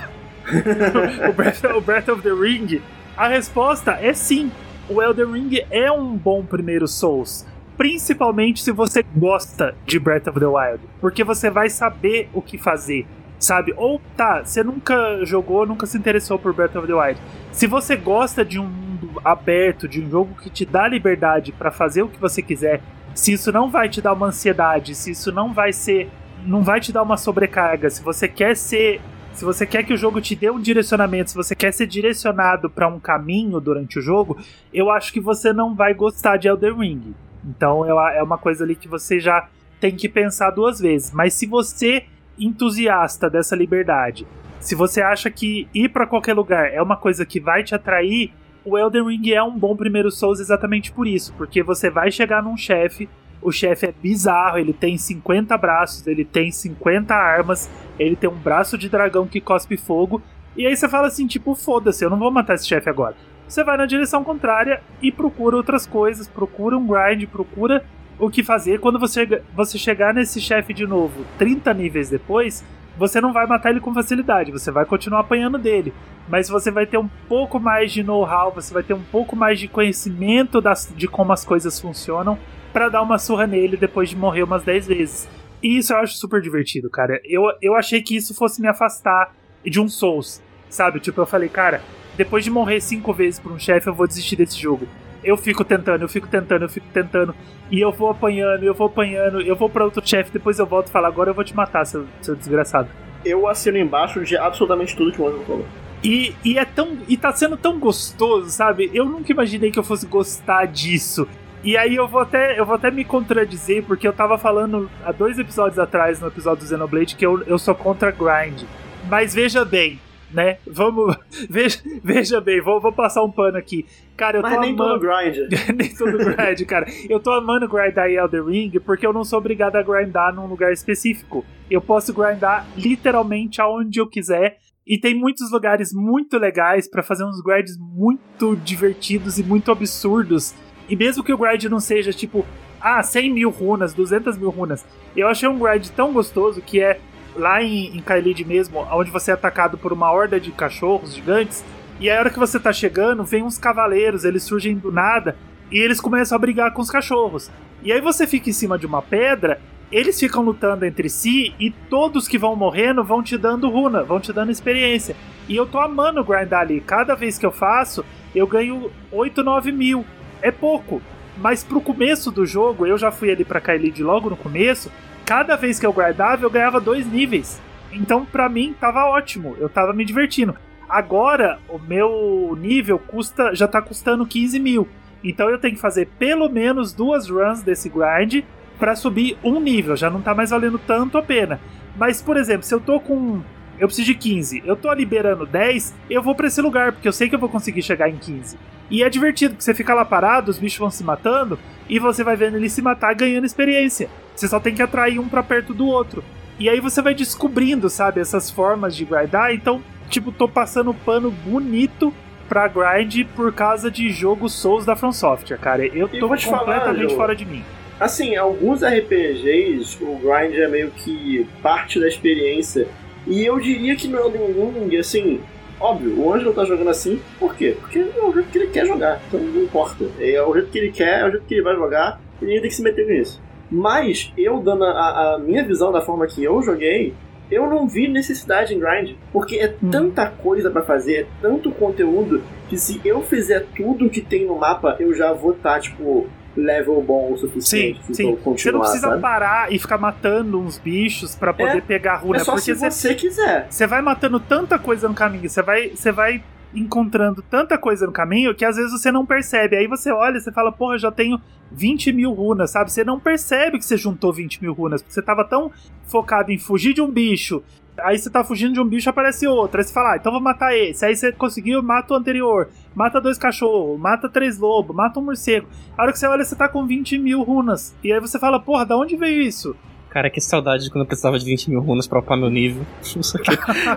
o, Breath, o Breath of the Ring. A resposta é sim. O Elden Ring é um bom primeiro Souls. Principalmente se você gosta de Breath of the Wild. Porque você vai saber o que fazer. Sabe? Ou tá, você nunca jogou, nunca se interessou por Breath of the Wild. Se você gosta de um mundo aberto, de um jogo que te dá liberdade pra fazer o que você quiser, se isso não vai te dar uma ansiedade, se isso não vai ser. não vai te dar uma sobrecarga, se você quer ser se você quer que o jogo te dê um direcionamento, se você quer ser direcionado para um caminho durante o jogo, eu acho que você não vai gostar de Elden Ring. Então é uma coisa ali que você já tem que pensar duas vezes. Mas se você entusiasta dessa liberdade, se você acha que ir para qualquer lugar é uma coisa que vai te atrair, o Elden Ring é um bom primeiro Souls exatamente por isso, porque você vai chegar num chefe, o chefe é bizarro, ele tem 50 braços, ele tem 50 armas, ele tem um braço de dragão que cospe fogo, e aí você fala assim, tipo, foda-se, eu não vou matar esse chefe agora. Você vai na direção contrária e procura outras coisas, procura um grind, procura o que fazer. Quando você, você chegar nesse chefe de novo, 30 níveis depois, você não vai matar ele com facilidade, você vai continuar apanhando dele. Mas você vai ter um pouco mais de know-how, você vai ter um pouco mais de conhecimento das, de como as coisas funcionam para dar uma surra nele depois de morrer umas 10 vezes. E isso eu acho super divertido, cara. Eu, eu achei que isso fosse me afastar de um Souls, sabe? Tipo, eu falei, cara, depois de morrer cinco vezes por um chefe, eu vou desistir desse jogo eu fico tentando, eu fico tentando, eu fico tentando. E eu vou apanhando, eu vou apanhando, eu vou pra outro chefe, depois eu volto e falo, agora eu vou te matar, seu, seu desgraçado. Eu assino embaixo de absolutamente tudo que o Ângelo falou. E, e é tão. E tá sendo tão gostoso, sabe? Eu nunca imaginei que eu fosse gostar disso. E aí eu vou até, eu vou até me contradizer, porque eu tava falando há dois episódios atrás, no episódio do Xenoblade, que eu, eu sou contra grind. Mas veja bem, né? Vamos. Veja, veja bem, vou, vou passar um pano aqui. Cara, eu Mas tô nem amando. todo grind. nem todo grind, cara. Eu tô amando grindar em Elder Ring porque eu não sou obrigado a grindar num lugar específico. Eu posso grindar literalmente aonde eu quiser. E tem muitos lugares muito legais para fazer uns grinds muito divertidos e muito absurdos. E mesmo que o grind não seja tipo, ah, 100 mil runas, 200 mil runas, eu achei um grind tão gostoso que é lá em, em mesmo, onde você é atacado por uma horda de cachorros gigantes. E a hora que você tá chegando, vem uns cavaleiros, eles surgem do nada e eles começam a brigar com os cachorros. E aí você fica em cima de uma pedra, eles ficam lutando entre si e todos que vão morrendo vão te dando runa, vão te dando experiência. E eu tô amando grindar ali. Cada vez que eu faço, eu ganho 8, 9 mil. É pouco. Mas pro começo do jogo, eu já fui ali pra Kaelid logo no começo, cada vez que eu guardava, eu ganhava dois níveis. Então, pra mim, tava ótimo. Eu tava me divertindo. Agora, o meu nível custa já tá custando 15 mil. Então eu tenho que fazer pelo menos duas runs desse grind para subir um nível. Já não tá mais valendo tanto a pena. Mas, por exemplo, se eu tô com. Eu preciso de 15. Eu tô liberando 10, eu vou pra esse lugar, porque eu sei que eu vou conseguir chegar em 15. E é divertido, porque você fica lá parado, os bichos vão se matando, e você vai vendo ele se matar ganhando experiência. Você só tem que atrair um pra perto do outro. E aí você vai descobrindo, sabe, essas formas de grindar. Então, tipo, tô passando pano bonito pra grind por causa de jogos Souls da From Software, cara. Eu tô falar, completamente Joe, fora de mim. Assim, alguns RPGs, o grind é meio que parte da experiência. E eu diria que no Elden Ring, assim, óbvio, o Ângelo tá jogando assim, por quê? Porque é o jeito que ele quer jogar, então não importa. É o jeito que ele quer, é o jeito que ele vai jogar, e ninguém tem que se meter nisso. Mas, eu dando a, a minha visão da forma que eu joguei, eu não vi necessidade em grind, porque é Hum. tanta coisa pra fazer, é tanto conteúdo, que se eu fizer tudo que tem no mapa, eu já vou estar, tipo, level bom o Sim, suficiente sim. continuar, Você não precisa sabe? parar e ficar matando uns bichos pra poder É, pegar runa, É só porque se você você quiser. Você vai matando tanta coisa no caminho, você vai, você vai encontrando tanta coisa no caminho que às vezes você não percebe. Aí você olha e você fala, porra, já tenho 20 mil runas, sabe? Você não percebe que você juntou 20 mil runas, porque você tava tão focado em fugir de um bicho. Aí você tá fugindo de um bicho, aparece outro. Aí você fala, ah, então vou matar esse. Aí você conseguiu, mata o anterior. Mata dois cachorros, mata três lobos, mata um morcego. A hora que você olha, você tá com 20 mil runas. E aí você fala, porra, da onde veio isso? Cara, que saudade de quando eu precisava de 20 mil runas pra upar meu nível. Isso aqui.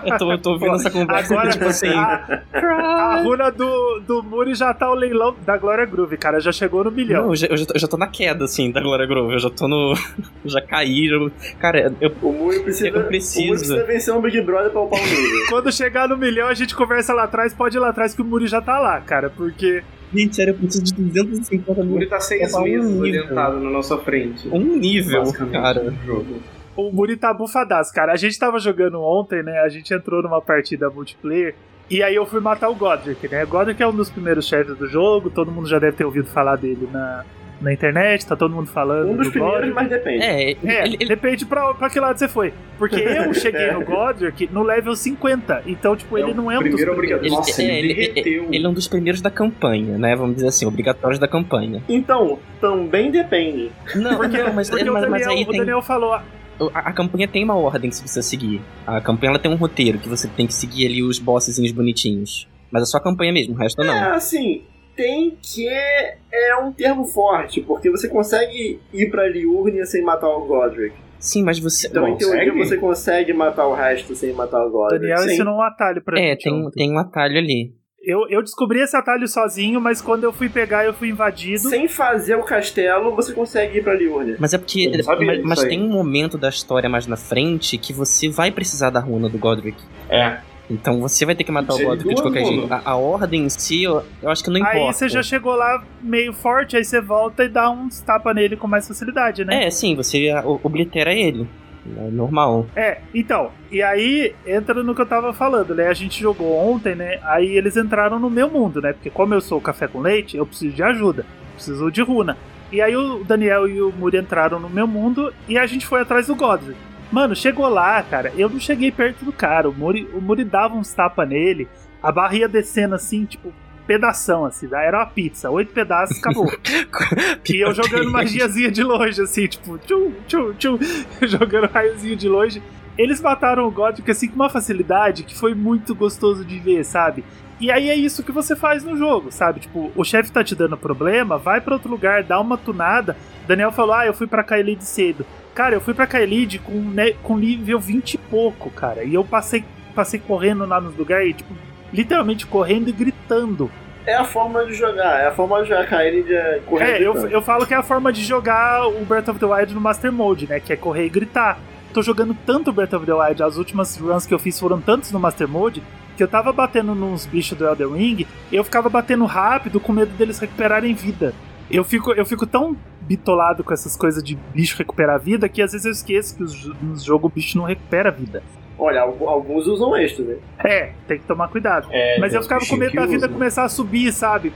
Eu tô, eu tô ouvindo essa conversa Agora, tipo assim. a, a runa do, do Muri já tá o leilão da Glória Groove, cara. Já chegou no milhão. Não, eu já, eu, já tô, eu já tô na queda, assim, da Glória Grove. Eu já tô no. eu já caí. eu- Cara, eu. O Muri precisa, Eu preciso. O Muri precisa vencer um Big Brother pra upar o nível. Quando chegar no milhão, a gente conversa lá atrás. Pode ir lá atrás que o Muri já tá lá, cara. Porque. Gente, sério, eu preciso de 250 O mil. Muri tá seis um meses nível. adiantado na nossa frente. Um nível, cara. no jogo. O Muri tá bufadaço, cara. A gente tava jogando ontem, né? A gente entrou numa partida multiplayer. E aí eu fui matar o Godric, né? O Godric é um dos primeiros chefes do jogo. Todo mundo já deve ter ouvido falar dele na, na internet, tá todo mundo falando. Um dos do primeiros, mas depende. É, É, ele, ele- depende pra, pra que lado você foi. Porque eu cheguei É. no Godric no level 50. Então, tipo, ele É o não é um dos primeiro primeiros. obrigatório. Nossa, é, ele ele- derreteu. ele é um dos primeiros da campanha, né? Vamos dizer assim, obrigatórios da campanha. Então, também depende. Não, Porque, não mas, porque mas, o, mas Daniel, aí o tem. Daniel falou, A, a campanha tem uma ordem que você precisa seguir. A campanha ela tem um roteiro que você tem que seguir ali os bossezinhos bonitinhos. Mas é só a campanha mesmo, o resto não. É, assim, tem que é um termo forte, porque você consegue ir pra Liurnia sem matar o Godric. Sim, mas você. Então, em teoria, Consegue? você consegue matar o resto sem matar o Godric. Daniel Sim. ensinou um atalho pra É, gente. tem, tem um atalho ali. Eu, eu descobri esse atalho sozinho, mas quando eu fui pegar, eu fui invadido. Sem fazer o castelo, você consegue ir pra Liurnia. Mas é porque. Mas, mas tem um momento da história mais na frente que você vai precisar da runa do Godric. É. Então você vai ter que matar o Godric de qualquer jeito. A, a ordem em si, eu, eu acho que não importa. Aí você já chegou lá meio forte, aí você volta e dá uns tapa nele com mais facilidade, né? É, sim, você o- oblitera ele. É normal. É, então, e aí entra no que eu tava falando, né? A gente jogou ontem, né? Aí eles entraram no meu mundo, né? Porque como eu sou café com leite, eu preciso de ajuda, preciso de runa. E aí o Daniel e o Muri entraram no meu mundo e a gente foi atrás do Godric. Mano, chegou lá, cara, eu não cheguei perto do cara. O Muri, o Muri dava uns tapa nele, a barra ia descendo assim, tipo, pedação, assim, era uma pizza, oito pedaços, acabou. E eu jogando magiazinha de longe, assim, tipo, tchum, tchum, tchum, jogando raiozinho de longe. Eles mataram o Godric assim com uma facilidade que foi muito gostoso de ver, sabe? E aí é isso que você faz no jogo, sabe? Tipo, o chefe tá te dando problema, vai pra outro lugar, dá uma tunada. Daniel falou: Ah, eu fui pra Kaelid cedo. Cara, eu fui pra Kaelid com, né, com nível 20 e pouco, cara. E eu passei, passei correndo lá nos lugares, tipo, literalmente correndo e gritando. É a forma de jogar, é a forma de jogar cair de correr. É, eu, eu falo que é a forma de jogar o Breath of the Wild no Master Mode, né? Que é correr e gritar. Tô jogando tanto Breath of the Wild, as últimas runs que eu fiz foram tantos no Master Mode, que eu tava batendo nos bichos do Elden Ring, eu ficava batendo rápido com medo deles recuperarem vida. Eu fico, eu fico tão bitolado com essas coisas de bicho recuperar vida que às vezes eu esqueço que os nos jogos o bicho não recupera vida. Olha, al- alguns usam extra, né? É, tem que tomar cuidado. É, Mas eu ficava com medo da vida usam. começar a subir, sabe?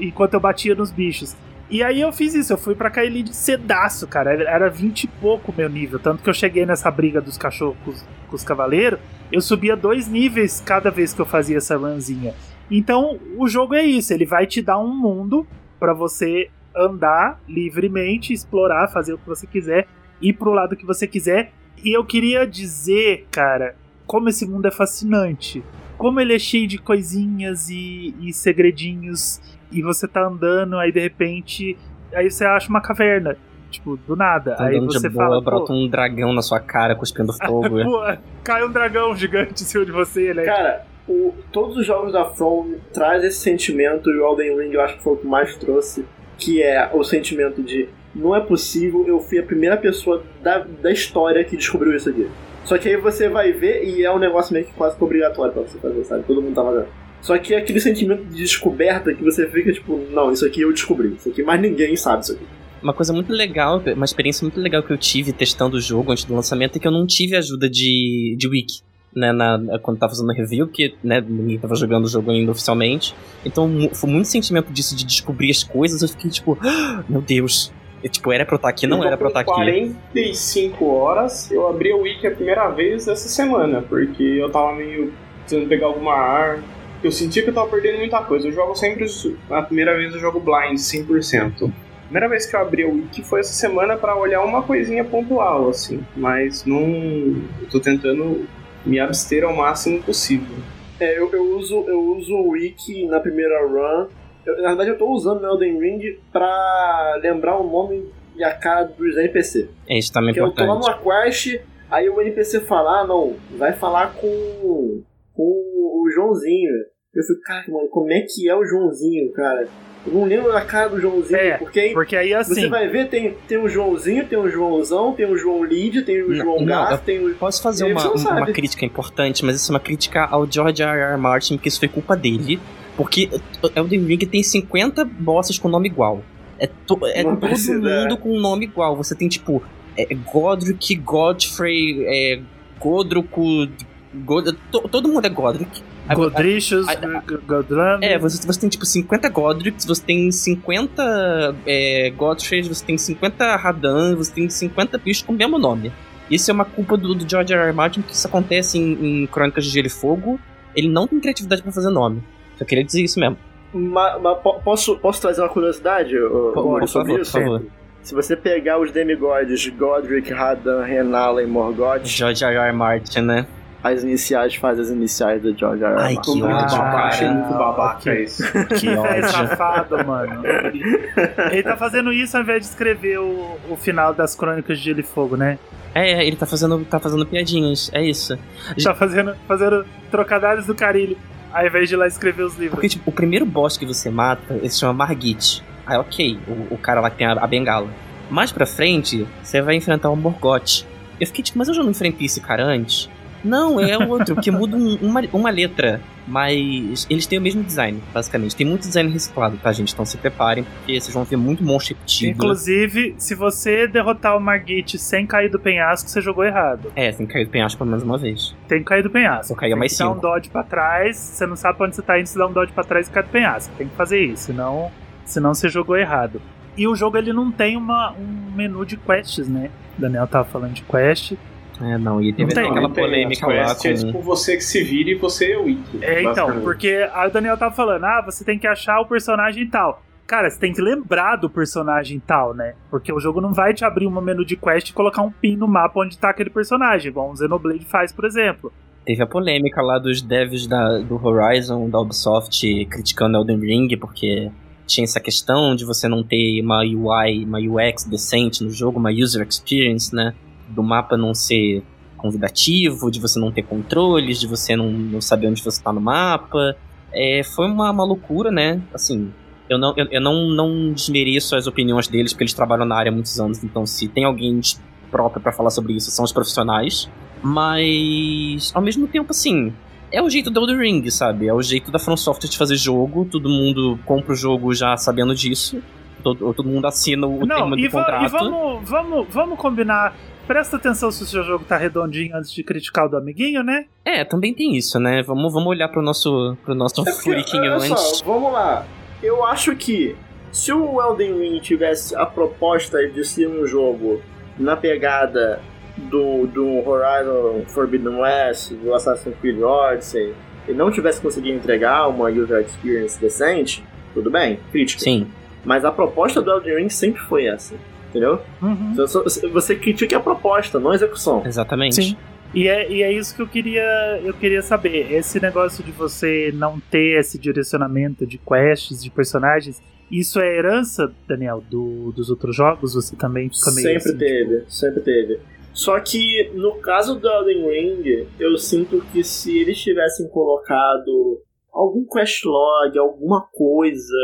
Enquanto eu batia nos bichos. E aí eu fiz isso, eu fui pra Kaeli de cedaço, cara. Era- Era 20 e pouco o meu nível. Tanto que eu cheguei nessa briga dos cachorros com os, com os cavaleiros, eu subia dois níveis cada vez que eu fazia essa runzinha. Então, o jogo é isso, ele vai te dar um mundo pra você andar livremente, explorar, fazer o que você quiser, ir pro lado que você quiser. E eu queria dizer, cara, como esse mundo é fascinante. Como ele é cheio de coisinhas e, e segredinhos. E você tá andando, aí de repente. Aí você acha uma caverna. Tipo, do nada. Tá aí você de boa, fala. brota um dragão na sua cara cuspindo fogo. pô, cai um dragão gigante em cima de você, né? Cara, o- todos os jogos da From traz esse sentimento e o Elden Ring eu acho que foi o que mais trouxe, que é o sentimento de não é possível, eu fui a primeira pessoa da, da história que descobriu isso aqui. Só que aí você vai ver e é um negócio meio que quase que obrigatório pra você fazer, sabe? Todo mundo tá fazendo. Só que é aquele sentimento de descoberta que você fica tipo, não, isso aqui eu descobri, isso aqui mais ninguém sabe isso aqui. Uma coisa muito legal, uma experiência muito legal que eu tive testando o jogo antes do lançamento é que eu não tive ajuda de, de wiki. Né, na, quando tava fazendo review, porque né, ninguém tava jogando o jogo ainda oficialmente. Então foi muito sentimento disso de descobrir as coisas. Eu fiquei tipo, "Ah, meu Deus. Eu, tipo, era pra eu estar aqui, não Eu tô era pra eu estar aqui. 45 horas, eu abri o wiki a primeira vez essa semana, porque eu tava meio precisando pegar alguma arma. Eu sentia que eu tava perdendo muita coisa. Eu jogo sempre. A primeira vez eu jogo blind, 100%. A primeira vez que eu abri o wiki foi essa semana pra olhar uma coisinha pontual, assim. Mas não. Eu tô tentando me abster ao máximo possível. É, eu, eu uso, eu uso o Wiki na primeira run. Eu- na verdade, eu tô usando o Elden Ring pra lembrar o nome e a cara dos NPC. É, isso também é Porque eu tô lá importante. numa quest, aí o NPC fala, ah, não, vai falar com, com o Joãozinho. Eu fico, cara, mano, como é que é o Joãozinho, cara? Eu não lembro da cara do Joãozinho, É, porque aí Porque aí você assim. vai ver, tem, tem o Joãozinho, tem o Joãozão, tem o João Lídia, tem o Não, João Gás, tem o... Posso fazer uma, uma crítica importante, mas isso é uma crítica ao George R. R. Martin, porque isso foi culpa dele. Porque Elden Ring tem 50 bosses com nome igual. É, to- é todo precisa, mundo é. com nome igual. Você tem, tipo, é, Godric, Godfrey, é, Godruco, God- to- todo mundo é Godric. Godrichos, aí- Godram. É, você, você tem tipo 50 Godrics, você tem 50 é, você tem 50 Radan, você tem 50 bichos com o mesmo nome. Isso é uma culpa do, do George R. R. Martin, que isso acontece em, em Crônicas de Gelo e Fogo. Ele não tem criatividade pra fazer nome. Só queria dizer isso mesmo. Ma- ma- po- posso, posso trazer uma curiosidade, Por, por sobre favor, por favor. Se você pegar os demigods Godric, Radan, Renala e Morgoth, George R. R. Martin, né? As iniciais fazem as iniciais do George R. R. Ai, que Muito ódio, babaca, cara. achei muito babaca Que- isso. Que velho ódio. safado, mano. Ele tá fazendo isso ao invés de escrever o, o final das crônicas de Gelo e Fogo, né? É, é, ele tá fazendo, tá fazendo piadinhas, é isso. Tá fazendo, fazendo trocadilhos do carilho, ao invés de ir lá escrever os livros. Porque, tipo, o primeiro boss que você mata, ele se chama Margit. Aí, ok, o, o cara lá que tem a, a bengala. Mais pra frente, você vai enfrentar o Morgoth. Eu fiquei tipo, mas eu já não enfrentei esse cara antes? Não, é o outro, que muda um- uma, uma letra. Mas eles têm o mesmo design, basicamente. Tem muito design reciclado, tá, gente? Então se preparem, porque vocês vão ver muito monstro repetido. Inclusive, se você derrotar o Margit sem cair do penhasco, você jogou errado. É, que cair do penhasco pelo menos uma vez. Tem que cair do penhasco. Eu Tem mais que dar um cinco. dodge pra trás, você não sabe pra onde você tá indo, você dá um dodge pra trás e cai do penhasco. Tem que fazer isso, senão, senão você jogou errado. E o jogo ele não tem uma, um menu de quests, né? O Daniel tava falando de quest. É, não, e teve Não tem, aquela Não tem, polêmica as lá É com... tipo você que se vire e você é o Wiki. É, então, porque aí o Daniel tava falando, ah, você tem que achar o personagem tal. Cara, você tem que lembrar do personagem tal, né? Porque o jogo não vai te abrir uma menu de quest e colocar um pin no mapa onde tá aquele personagem, igual o Xenoblade faz, por exemplo. Teve a polêmica lá dos devs da, do Horizon, da Ubisoft, criticando Elden Ring, porque tinha essa questão de você não ter uma UI, uma UX decente no jogo, uma user experience, né? Do mapa não ser convidativo, de você não ter controles, de você não, não saber onde você tá no mapa. É, foi uma, uma loucura, né? Assim, eu não, eu, eu não, não desmereço as opiniões deles, porque eles trabalham na área há muitos anos, então se tem alguém próprio pra falar sobre isso, são os profissionais. Mas, ao mesmo tempo, assim, é o jeito do Elden Ring, sabe? É o jeito da From Software de fazer jogo, todo mundo compra o jogo já sabendo disso, todo, todo mundo assina o termo não, do e, va- contrato. e vamos, vamos, vamos combinar. Presta atenção se o seu jogo tá redondinho antes de criticar o do amiguinho, né? É, também tem isso, né? Vamos, vamos olhar pro nosso, pro nosso É furiquinho antes. só, vamos lá. Eu acho que se o Elden Ring tivesse a proposta de ser um jogo na pegada do, do Horizon Forbidden West, do Assassin's Creed Odyssey, e não tivesse conseguido entregar uma user experience decente, tudo bem, crítica. Sim, Mas a proposta do Elden Ring sempre foi essa, entendeu? Uhum. Então, só- Você critica a proposta, não a execução. exatamente. Sim. E é, e é isso que eu queria, eu queria saber. Esse negócio de você não ter esse direcionamento de quests, de personagens, isso é herança, Daniel, do, dos outros jogos? Você também fica meio Sempre assim, teve, sempre teve. Só que no caso do Elden Ring, eu sinto que se eles tivessem colocado algum quest log, alguma coisa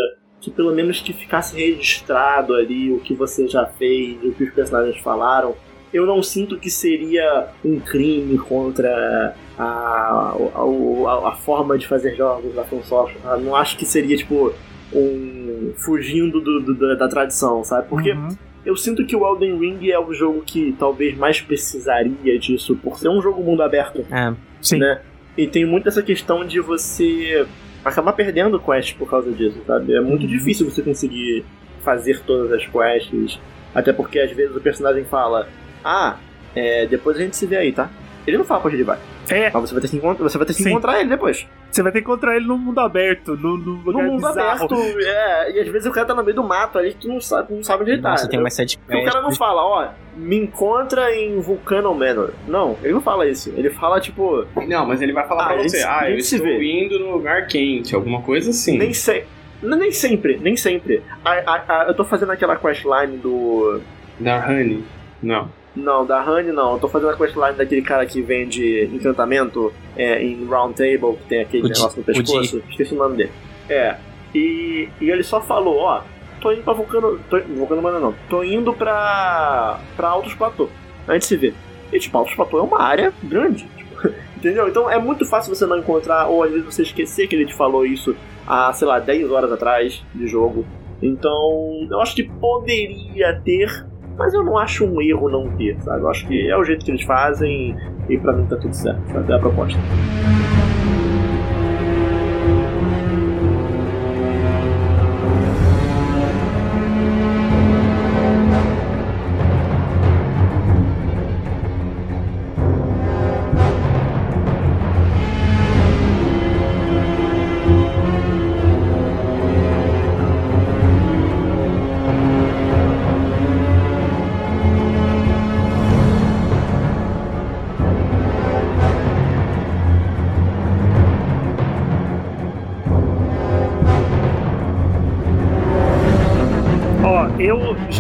que pelo menos que ficasse registrado ali o que você já fez, o que os personagens falaram, eu não sinto que seria um crime contra a, a, a, a forma de fazer jogos da. Eu não acho que seria tipo um fugindo do, do- da- da tradição, sabe? Porque Uhum. eu sinto que o Elden Ring é o jogo que talvez mais precisaria disso, por ser um jogo mundo aberto, É, Sim. né? E tem muito essa questão de você acabar perdendo quest por causa disso, sabe? É muito Uhum. difícil você conseguir fazer todas as quests, até porque às vezes o personagem fala: Ah, é, depois a gente se vê aí, tá? Ele não fala pra onde ele vai, É, mas você vai ter que, encont- você vai ter que Sim. encontrar ele depois. você vai ter que encontrar ele no mundo aberto, no, no No mundo bizarro. aberto, é, e às vezes o cara tá no meio do mato ali que tu não sabe, não sabe onde ele tá. você tem uma side Porque o cara não fala, ó, me encontra em Vulcano Manor. Não, ele não fala isso. Ele fala, tipo, Não, mas ele vai falar Ah, pra você, ah, eu estou vê. indo no lugar quente, alguma coisa assim. nem sei. Nem sempre, nem sempre. A- a- a- eu tô fazendo aquela questline do. Da Honey. Não. Não, da Honey não. Eu tô fazendo a questline daquele cara que vende encantamento é, em Round Table, que tem aquele O negócio no pescoço. Esqueci o nome dele. É. E, e ele só falou, ó, tô indo pra Vulcano. Tô, Vulcano Mana não. Tô indo pra. pra Altos Platô. A gente se vê. E tipo, Altos Platô é uma área grande. tipo, entendeu? Então é muito fácil você não encontrar, ou às vezes você esquecer que ele te falou isso há, sei lá, 10 horas atrás de jogo. Então, eu acho que poderia ter Mas eu não acho um erro não ter, sabe? Eu acho que é o jeito que eles fazem e pra mim tá tudo certo, sabe? É a proposta.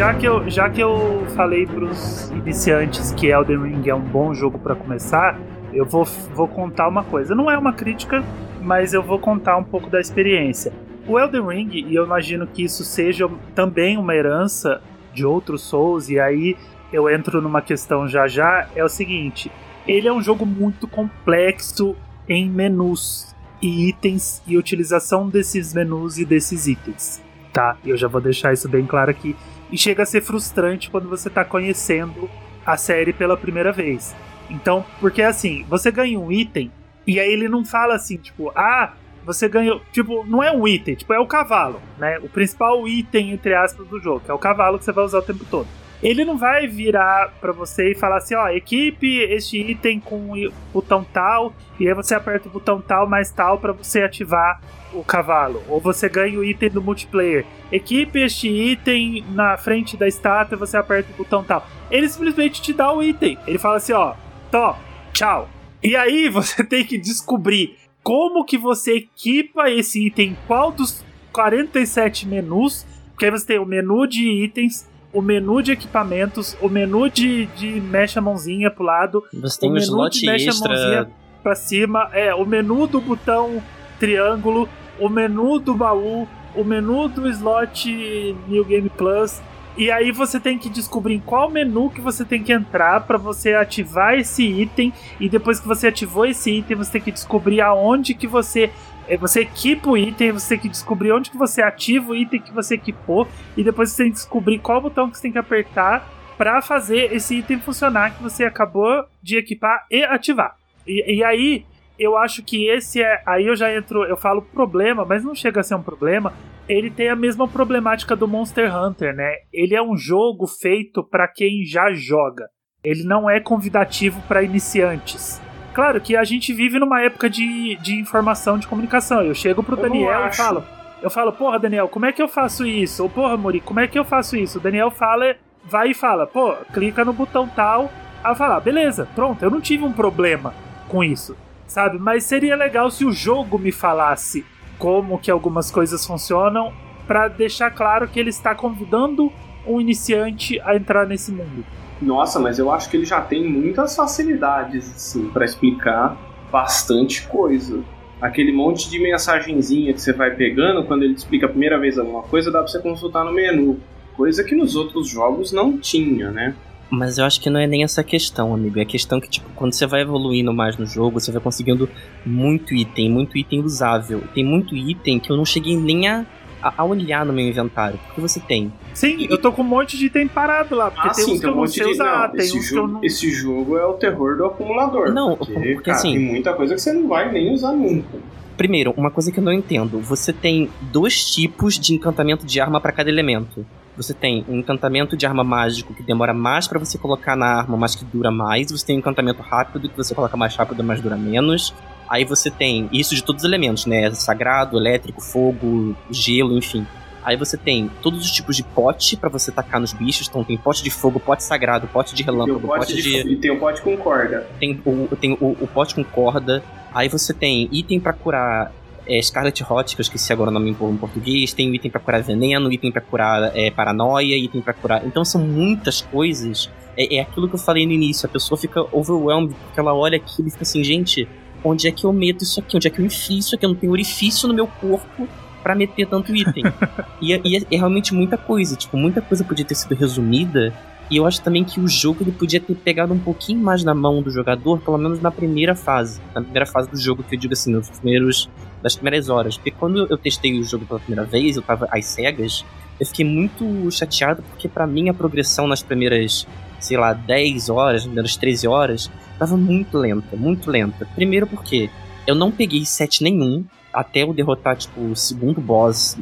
Já que eu já que eu falei pros iniciantes que Elden Ring é um bom jogo pra começar, eu vou, vou contar uma coisa. Não é uma crítica, mas eu vou contar um pouco da experiência. O Elden Ring, e eu imagino que isso seja também uma herança de outros Souls, e aí eu entro numa questão já já, é o seguinte: ele é um jogo muito complexo em menus e itens e utilização desses menus e desses itens tá? Eu já vou deixar isso bem claro aqui. E chega a ser frustrante quando você tá conhecendo a série pela primeira vez. Então, porque assim, você ganha um item e aí ele não fala assim, tipo, ah, você ganhou. Tipo, não é um item, tipo, é o cavalo, né? O principal item, entre aspas, do jogo, que é o cavalo que você vai usar o tempo todo. Ele não vai virar para você e falar assim, ó, equipe este item com o botão tal, e aí você aperta o botão tal mais tal para você ativar o cavalo. Ou você ganha o item do multiplayer. Equipe este item na frente da estátua, você aperta o botão tal. Ele simplesmente te dá o item. Ele fala assim, ó, tó, tchau. E aí você tem que descobrir como que você equipa esse item, qual dos 47 menus, porque aí você tem o menu de itens, o menu de equipamentos, o menu de, de mexe a mãozinha pro lado, Você tem o um menu slot de mexe a extra. mãozinha pra cima, é, o menu do botão triângulo, o menu do baú, o menu do slot New Game Plus. E aí você tem que descobrir em qual menu que você tem que entrar para você ativar esse item e depois que você ativou esse item, você tem que descobrir aonde que você você equipa o item, você tem que descobrir onde que você ativa o item que você equipou e depois você tem que descobrir qual botão que você tem que apertar para fazer esse item funcionar que você acabou de equipar e ativar. E, e aí eu acho que esse é. Aí eu já entro, eu falo problema, mas não chega a ser um problema. Ele tem a mesma problemática do Monster Hunter, né? Ele é um jogo feito para quem já joga. Ele não é convidativo para iniciantes. Claro que a gente vive numa época de, de informação, de comunicação. Eu chego pro Eu Daniel e falo. Eu falo, porra, Daniel, como é que eu faço isso? Ou porra, Muri, como é que eu faço isso? O Daniel fala, vai e fala, pô, clica no botão tal. Eu falo, ah, beleza, pronto, eu não tive um problema com isso sabe? Mas seria legal se o jogo me falasse como que algumas coisas funcionam para deixar claro que ele está convidando um iniciante a entrar nesse mundo. Nossa, mas eu acho que ele já tem muitas facilidades, assim, pra explicar bastante coisa. Aquele monte de mensagenzinha que você vai pegando quando ele te explica a primeira vez alguma coisa, dá pra você consultar no menu. Coisa que nos outros jogos não tinha, né? Mas eu acho que não é nem essa questão, amigo. É a questão que, tipo, quando você vai evoluindo mais no jogo, você vai conseguindo muito item, muito item usável. Tem muito item que eu não cheguei nem a, a, a olhar no meu inventário. Porque você tem. Sim, eu tô com um monte de item parado lá, porque ah, tem sim, uns que eu um não sei de... usar, não, tem esse uns que eu jogo, não. Esse jogo é o terror do acumulador. Não, porque, porque, cara, assim- tem muita coisa que você não vai nem usar nunca. Primeiro, uma coisa que eu não entendo. Você tem dois tipos de encantamento de arma para cada elemento. Você tem um encantamento de arma mágico que demora mais para você colocar na arma, mas que dura mais. Você tem um encantamento rápido que você coloca mais rápido, mas dura menos. Aí você tem isso de todos os elementos, né? Sagrado, elétrico, fogo, gelo, enfim. Aí você tem todos os tipos de pote para você tacar nos bichos. Então tem pote de fogo, pote sagrado, pote de E tem, relâmpago, pote pote de... de e tem o pote com corda. tem o, tem o, o pote com corda. Aí você tem item pra curar é, Scarlet Hot, que eu esqueci agora o nome em, português. Tem item pra curar veneno, item pra curar é, paranoia, item pra curar. Então são muitas coisas. É, é aquilo que eu falei no início. A pessoa fica overwhelmed porque ela olha aquilo e fica assim, gente, onde é que eu meto isso aqui? Onde é que eu enfio isso aqui? Eu não tenho orifício no meu corpo pra meter tanto item. e é, e é- é realmente muita coisa. Tipo, muita coisa podia ter sido resumida e eu acho também que o jogo ele podia ter pegado um pouquinho mais na mão do jogador, pelo menos na primeira fase. Na primeira fase do jogo, que eu digo assim, nos primeiros. das primeiras horas. Porque quando eu testei o jogo pela primeira vez, eu tava às cegas, eu fiquei muito chateado porque para mim a progressão nas primeiras, sei lá, 10 horas, nas primeiras 13 horas, tava muito lenta, muito lenta. Primeiro porque eu não peguei set nenhum até eu derrotar, tipo, o segundo boss.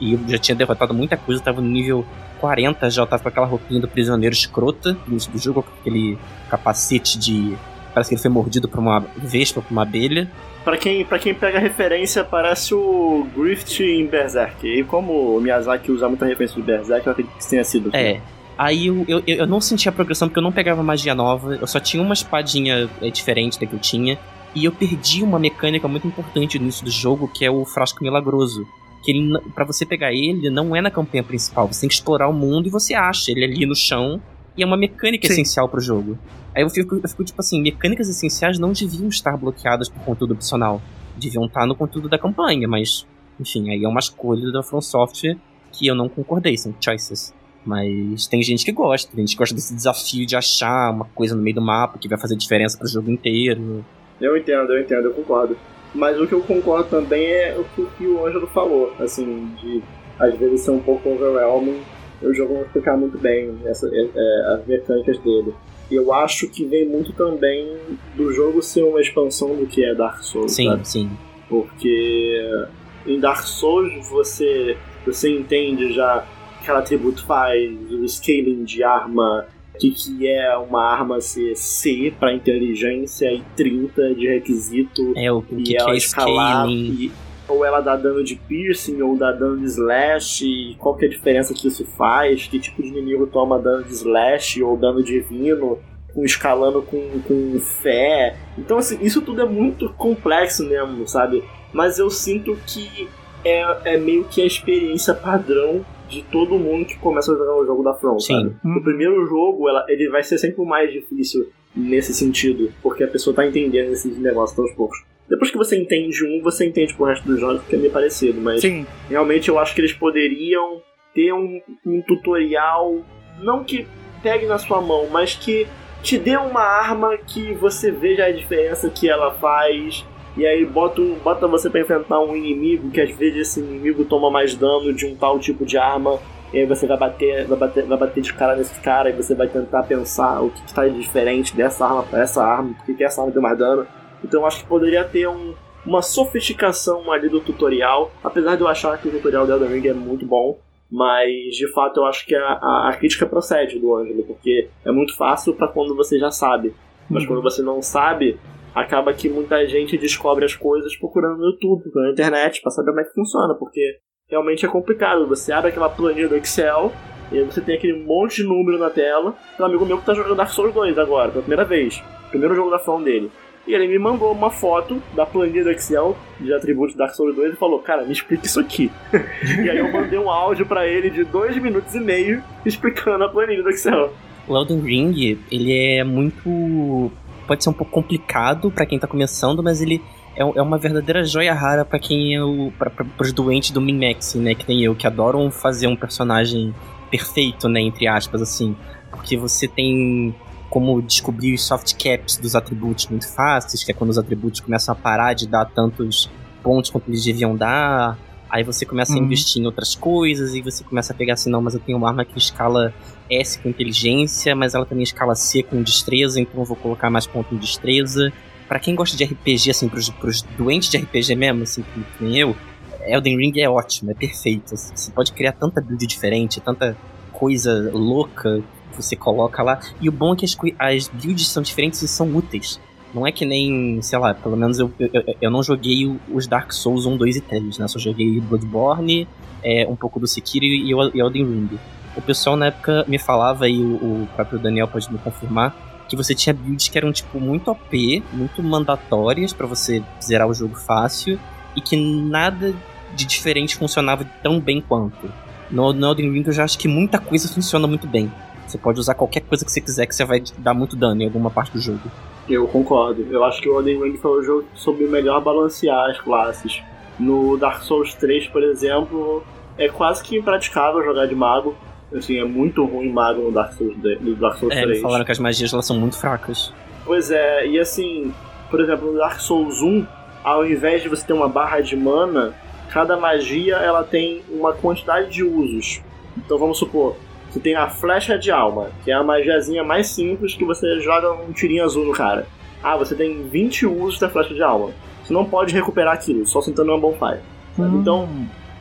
E eu já tinha derrotado muita coisa, tava no nível 40, já tava com aquela roupinha do prisioneiro escrota no início do jogo, com aquele capacete de. Parece que ele foi mordido por uma vespa, por uma abelha. Pra quem, pra quem pega referência, parece o Grift em Berserk. E como o Miyazaki usa muita referência de Berserk, eu acredito que tenha sido. É. Aí eu, eu, eu não sentia progressão porque eu não pegava magia nova, eu só tinha uma espadinha é, diferente da que eu tinha. E eu perdi uma mecânica muito importante no início do jogo, que é o frasco milagroso. Que ele, para você pegar ele, não é na campanha principal. Você tem que explorar o mundo e você acha ele ali no chão. E é uma mecânica Sim. essencial pro jogo. Aí eu fico, eu fico tipo assim, mecânicas essenciais não deviam estar bloqueadas por conteúdo opcional. Deviam estar no conteúdo da campanha, mas, enfim, aí é uma escolha da From Software que eu não concordei, são choices. Mas tem gente que gosta, tem gente que gosta desse desafio de achar uma coisa no meio do mapa que vai fazer diferença pro jogo inteiro. Eu entendo, eu entendo, eu concordo. Mas o que eu concordo também é o que, o Ângelo falou, assim, de às vezes ser um pouco overwhelming. O jogo não explicar muito bem essa, é, é, as mecânicas dele. E eu acho que vem muito também do jogo ser uma expansão do que é Dark Souls. Sim, sabe? sim. Porque em Dark Souls você, você entende já cada atributo faz, o scaling de arma, o que, que é uma arma ser C para inteligência e 30 de requisito, É o, o e que, que ela é escalar, scaling. e- ou ela dá dano de piercing, ou dá dano de slash, e qual que é a diferença que isso faz, que tipo de inimigo toma dano de slash ou dano divino, com escalando com, com fé. Então, assim, isso tudo é muito complexo mesmo, sabe? Mas eu sinto que é, é meio que a experiência padrão de todo mundo que começa a jogar o jogo da From, Sim. sabe? O primeiro jogo, ela, ele vai ser sempre o mais difícil nesse sentido, porque a pessoa tá entendendo esses negócios aos poucos. Depois que você entende um, você entende pro resto dos jogos, que é meio parecido, mas Sim. realmente eu acho que eles poderiam ter um, um tutorial, não que pegue na sua mão, mas que te dê uma arma que você veja a diferença que ela faz. E aí bota, um- bota você pra enfrentar um inimigo que às vezes esse inimigo toma mais dano de um tal tipo de arma. E aí você vai bater, vai bater, vai bater de cara nesse cara e você vai tentar pensar o que está diferente dessa arma para essa arma, por que que essa arma deu mais dano. Então eu acho que poderia ter um, uma sofisticação ali do tutorial, apesar de eu achar que o tutorial do Elden Ring é muito bom, mas de fato eu acho que a, a, a crítica procede do Ângelo, porque é muito fácil para quando você já sabe, mas Uhum. quando você não sabe, acaba que muita gente descobre as coisas procurando no YouTube, na internet, para saber como é que funciona, porque realmente é complicado. Você abre aquela planilha do Excel e você tem aquele monte de número na tela. Tem um amigo meu que tá jogando Dark Souls 2 agora, pela primeira vez. Primeiro jogo da fã dele. E ele me mandou uma foto da planilha do Excel de atributos Dark Souls 2 e falou: Cara, me explica isso aqui. e aí eu mandei um áudio pra ele de dois minutos e meio explicando a planilha do Excel. O Elden Ring, ele é muito. Pode ser um pouco complicado pra quem tá começando, mas ele é, é uma verdadeira joia rara pra quem é o. Pra, pra, pros doentes do Min-Maxing, né? Que tem eu, que adoram fazer um personagem perfeito, né? Entre aspas, assim. Porque você tem como descobrir os soft caps dos atributos muito fáceis, que é quando os atributos começam a parar de dar tantos pontos quanto eles deviam dar. Aí você começa a Uhum. investir em outras coisas e você começa a pegar assim, não, mas eu tenho uma arma que escala S com inteligência, mas ela também escala C com destreza, então eu vou colocar mais ponto em destreza. Pra quem gosta de RPG, assim, pros, pros doentes de RPG mesmo, assim, que nem eu, Elden Ring é ótimo, é perfeito. assim, Você pode criar tanta build diferente, tanta coisa louca que você coloca lá. E o bom é que as, as builds são diferentes e são úteis. Não é que nem, sei lá, pelo menos eu, eu, eu- não joguei os Dark Souls 1, 2 e 3, né? Só joguei Bloodborne, é, um pouco do Sekiro e e Elden Ring. O pessoal na época me falava, e o, o próprio Daniel pode me confirmar, que você tinha builds que eram, tipo, muito OP, muito mandatórias pra você zerar o jogo fácil, e que nada de diferente funcionava tão bem quanto. No, no Elden Ring eu já acho que muita coisa funciona muito bem. Você pode usar qualquer coisa que você quiser que você vai dar muito dano em alguma parte do jogo. Eu concordo. Eu acho que o Elden Ring foi o jogo que soube melhor balancear as classes. No Dark Souls 3, por exemplo, é quase que impraticável jogar de mago. Assim, é muito ruim mago no Dark Souls, de- no Dark Souls É, 3. me falaram que as magias elas são muito fracas. Pois é, e assim, por exemplo, no Dark Souls 1, ao invés de você ter uma barra de mana, cada magia ela tem uma quantidade de usos. Então vamos supor, você tem a flecha de alma, que é a magiazinha mais simples que você joga um tirinho azul no cara. Ah, você tem 20 usos da flecha de alma. Você não pode recuperar aquilo, só sentando uma bonfire. Hum. Então,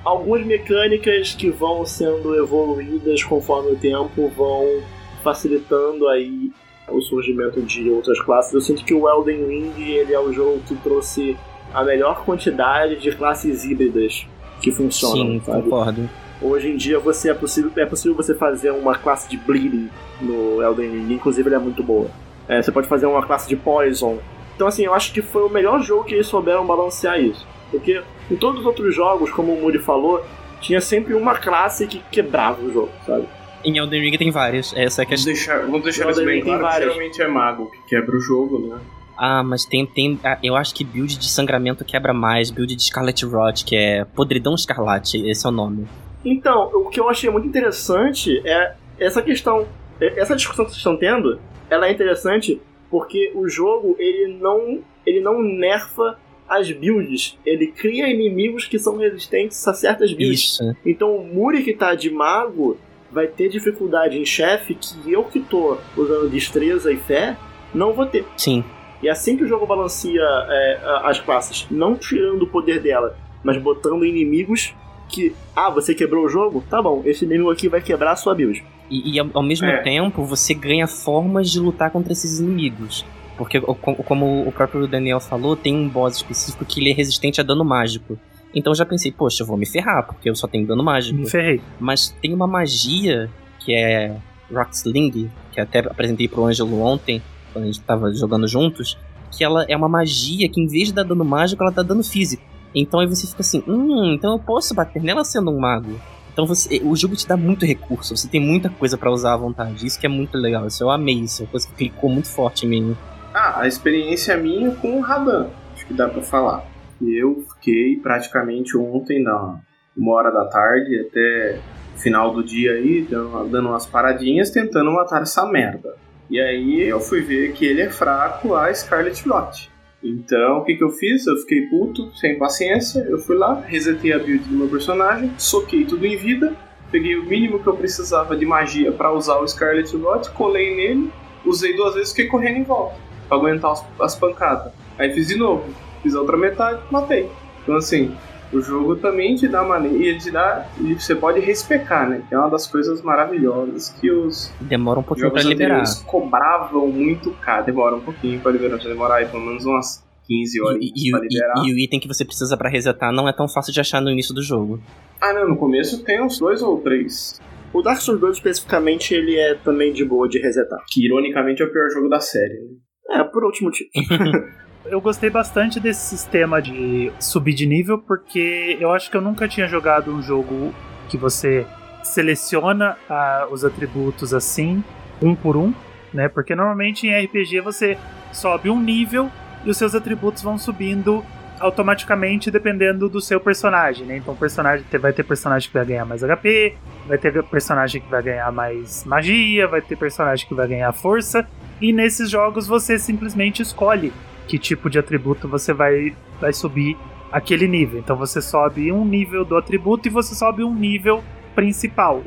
algumas mecânicas que vão sendo evoluídas conforme o tempo vão facilitando aí o surgimento de outras classes. Eu sinto que o Elden Ring ele é o jogo que trouxe a melhor quantidade de classes híbridas que funcionam. Sim, sabe? concordo. Hoje em dia você é possível, é possível você fazer uma classe de Bleeding no Elden Ring, inclusive ela é muito boa. É, você pode fazer uma classe de Poison. Então assim, eu acho que foi o melhor jogo que eles souberam balancear isso. Porque em todos os outros jogos, como o Muri falou, tinha sempre uma classe que quebrava o jogo, sabe? Em Elden Ring tem várias. Essa é a Vamos questão. deixar, vamos deixar isso bem tem claro, várias. geralmente é mago que quebra o jogo, né? Ah, mas tem, tem. ah, Eu acho que build de sangramento quebra mais. Build de Scarlet Rot, que é Podridão Escarlate, esse é o nome. Então, o que eu achei muito interessante é essa questão, é- essa discussão que vocês estão tendo, ela é interessante porque o jogo ele não, ele não nerfa as builds, ele cria inimigos que são resistentes a certas builds. Isso. Então o Muri que tá de mago vai ter dificuldade em chefe que eu que tô usando destreza e fé não vou ter. Sim. E assim que o jogo balanceia é, as classes, não tirando o poder dela, mas botando inimigos que, ah, você quebrou o jogo? Tá bom, esse inimigo aqui vai quebrar a sua build. E, e ao, ao mesmo É. tempo, você ganha formas de lutar contra esses inimigos. Porque, como o próprio Daniel falou, tem um boss específico que ele é resistente a dano mágico. Então eu já pensei, poxa, eu vou me ferrar, porque eu só tenho dano mágico. Me ferrei. Mas tem uma magia que é Rocksling, que até apresentei pro Ângelo ontem, quando a gente tava jogando juntos, que ela é uma magia que em vez de dar dano mágico, ela dá dano físico. Então aí você fica assim, hum, então eu posso bater nela sendo um mago. Então você, o jogo te dá muito recurso, você tem muita coisa pra usar à vontade. Isso que é muito legal, isso eu amei, isso é uma coisa que clicou muito forte em mim. Ah, a experiência minha com o Radan, acho que dá pra falar. Eu fiquei praticamente ontem, na uma hora da tarde, até final do dia aí, dando, umas paradinhas, tentando matar essa merda. E aí eu fui ver que ele é fraco a Scarlet Rot. Então, o que, que eu fiz? Eu fiquei puto, sem paciência, eu fui lá, resetei a build do meu personagem, soquei tudo em vida, peguei o mínimo que eu precisava de magia pra usar o Scarlet Rot, colei nele, usei duas vezes e fiquei correndo em volta pra aguentar as, as pancadas. Aí fiz de novo, fiz a outra metade, matei. Então assim, o jogo também te dá maneira, te dá, e você pode respecar, né? Que é uma das coisas maravilhosas que os Demora um pouquinho pra liberar. anteriores cobravam muito caro. Demora um pouquinho pra liberar, vai demorar aí pelo menos umas 15 horas E, e- pra e- liberar. e o item que você precisa pra resetar não é tão fácil de achar no início do jogo. Ah não, no começo tem uns dois ou três. O Dark Souls 2 especificamente, ele é também de boa de resetar. Que ironicamente é o pior jogo da série. Né? É, por outro motivo. Eu gostei bastante desse sistema de subir de nível, porque eu acho que eu nunca tinha jogado um jogo que você seleciona ah, os atributos assim, um por um, né? Porque normalmente em RPG você sobe um nível e os seus atributos vão subindo automaticamente dependendo do seu personagem, né? Então personagem vai ter personagem que vai ganhar mais HP, vai ter personagem que vai ganhar mais magia, vai ter personagem que vai ganhar força, e nesses jogos você simplesmente escolhe que tipo de atributo você vai, vai subir aquele nível. Então você sobe um nível do atributo e você sobe um nível principal,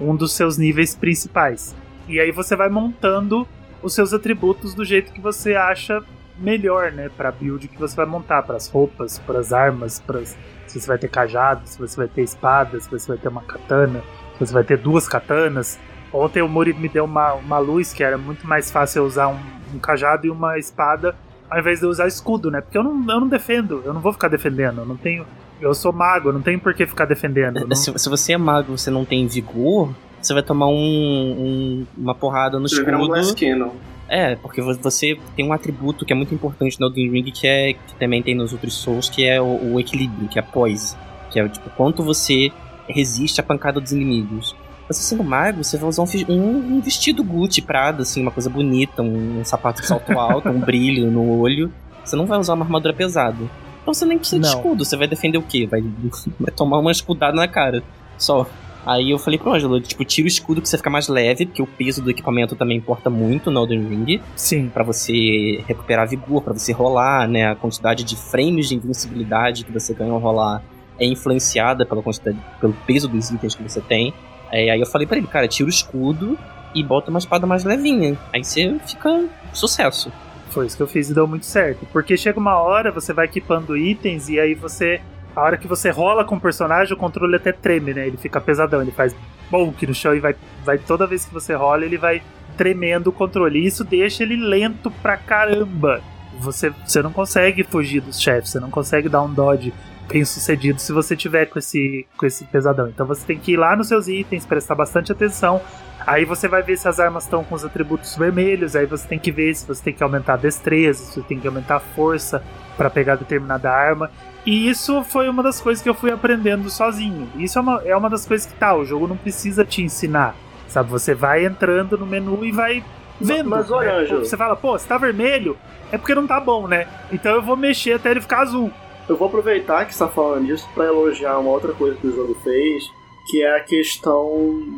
um, um dos seus níveis principais. E aí você vai montando os seus atributos do jeito que você acha melhor, né, para build que você vai montar, para as roupas, para as armas, para se você vai ter cajado, se você vai ter espada, se você vai ter uma katana, se você vai ter duas katanas. Ontem o Muri me deu uma, uma luz que era muito mais fácil eu usar um, um cajado e uma espada ao invés de eu usar escudo, né? Porque eu não, eu não defendo, eu não vou ficar defendendo, eu não tenho. Eu sou mago, eu não tenho por que ficar defendendo. eu não- Se, se você é mago e você não tem vigor, você vai tomar um, um- uma porrada no Você vai virar um escudo. Glass Cannon. É, porque vo- você tem um atributo que é muito importante no Elden Ring, que, é, que também tem nos outros Souls, que é o, o equilíbrio, que é a poise. Que é tipo, quanto você resiste à pancada dos inimigos. Você sendo mago, você vai usar um, um- um vestido Gucci, Prada, assim, uma coisa bonita, um, sapato de salto alto, um brilho no olho. Você não vai usar uma armadura pesada. Então você nem precisa de Não. escudo, você vai defender o quê? Vai, vai tomar uma escudada na cara. Só. Aí eu falei pro Ângelo, tipo, tira o escudo que você fica mais leve, porque o peso do equipamento também importa muito no Elden Ring Sim. Pra você recuperar vigor, pra você rolar, né? A quantidade de frames de invencibilidade que você ganha ao rolar é influenciada pela quantidade, pelo peso dos itens que você tem. É, aí eu falei pra ele, cara, tira o escudo e bota uma espada mais levinha. Aí você fica sucesso. Foi isso que eu fiz e deu muito certo. Porque chega uma hora, você vai equipando itens e aí você. A hora que você rola com o personagem, o controle até treme, né? Ele fica pesadão, ele faz bonk no chão e vai, vai toda vez que você rola, ele vai tremendo o controle. E isso deixa ele lento pra caramba. Você, você não consegue fugir dos chefes, você não consegue dar um dodge bem sucedido se você tiver com esse, com esse pesadão. Então você tem que ir lá nos seus itens, prestar bastante atenção. Aí você vai ver se as armas estão com os atributos vermelhos, aí você tem que ver se você tem que aumentar a destreza, se você tem que aumentar a força para pegar determinada arma. E isso foi uma das coisas que eu fui aprendendo sozinho. Isso é uma, é uma das coisas que tá, o jogo não precisa te ensinar. Sabe, você vai entrando no menu e vai vendo. Mas olha, né? Você fala, pô, se tá vermelho, é porque não tá bom, né? Então eu vou mexer até ele ficar azul. Eu vou aproveitar que você está falando disso para elogiar uma outra coisa que o jogo fez, que é a questão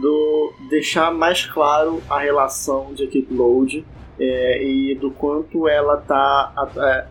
do deixar mais claro a relação de equipe load é, e do quanto ela está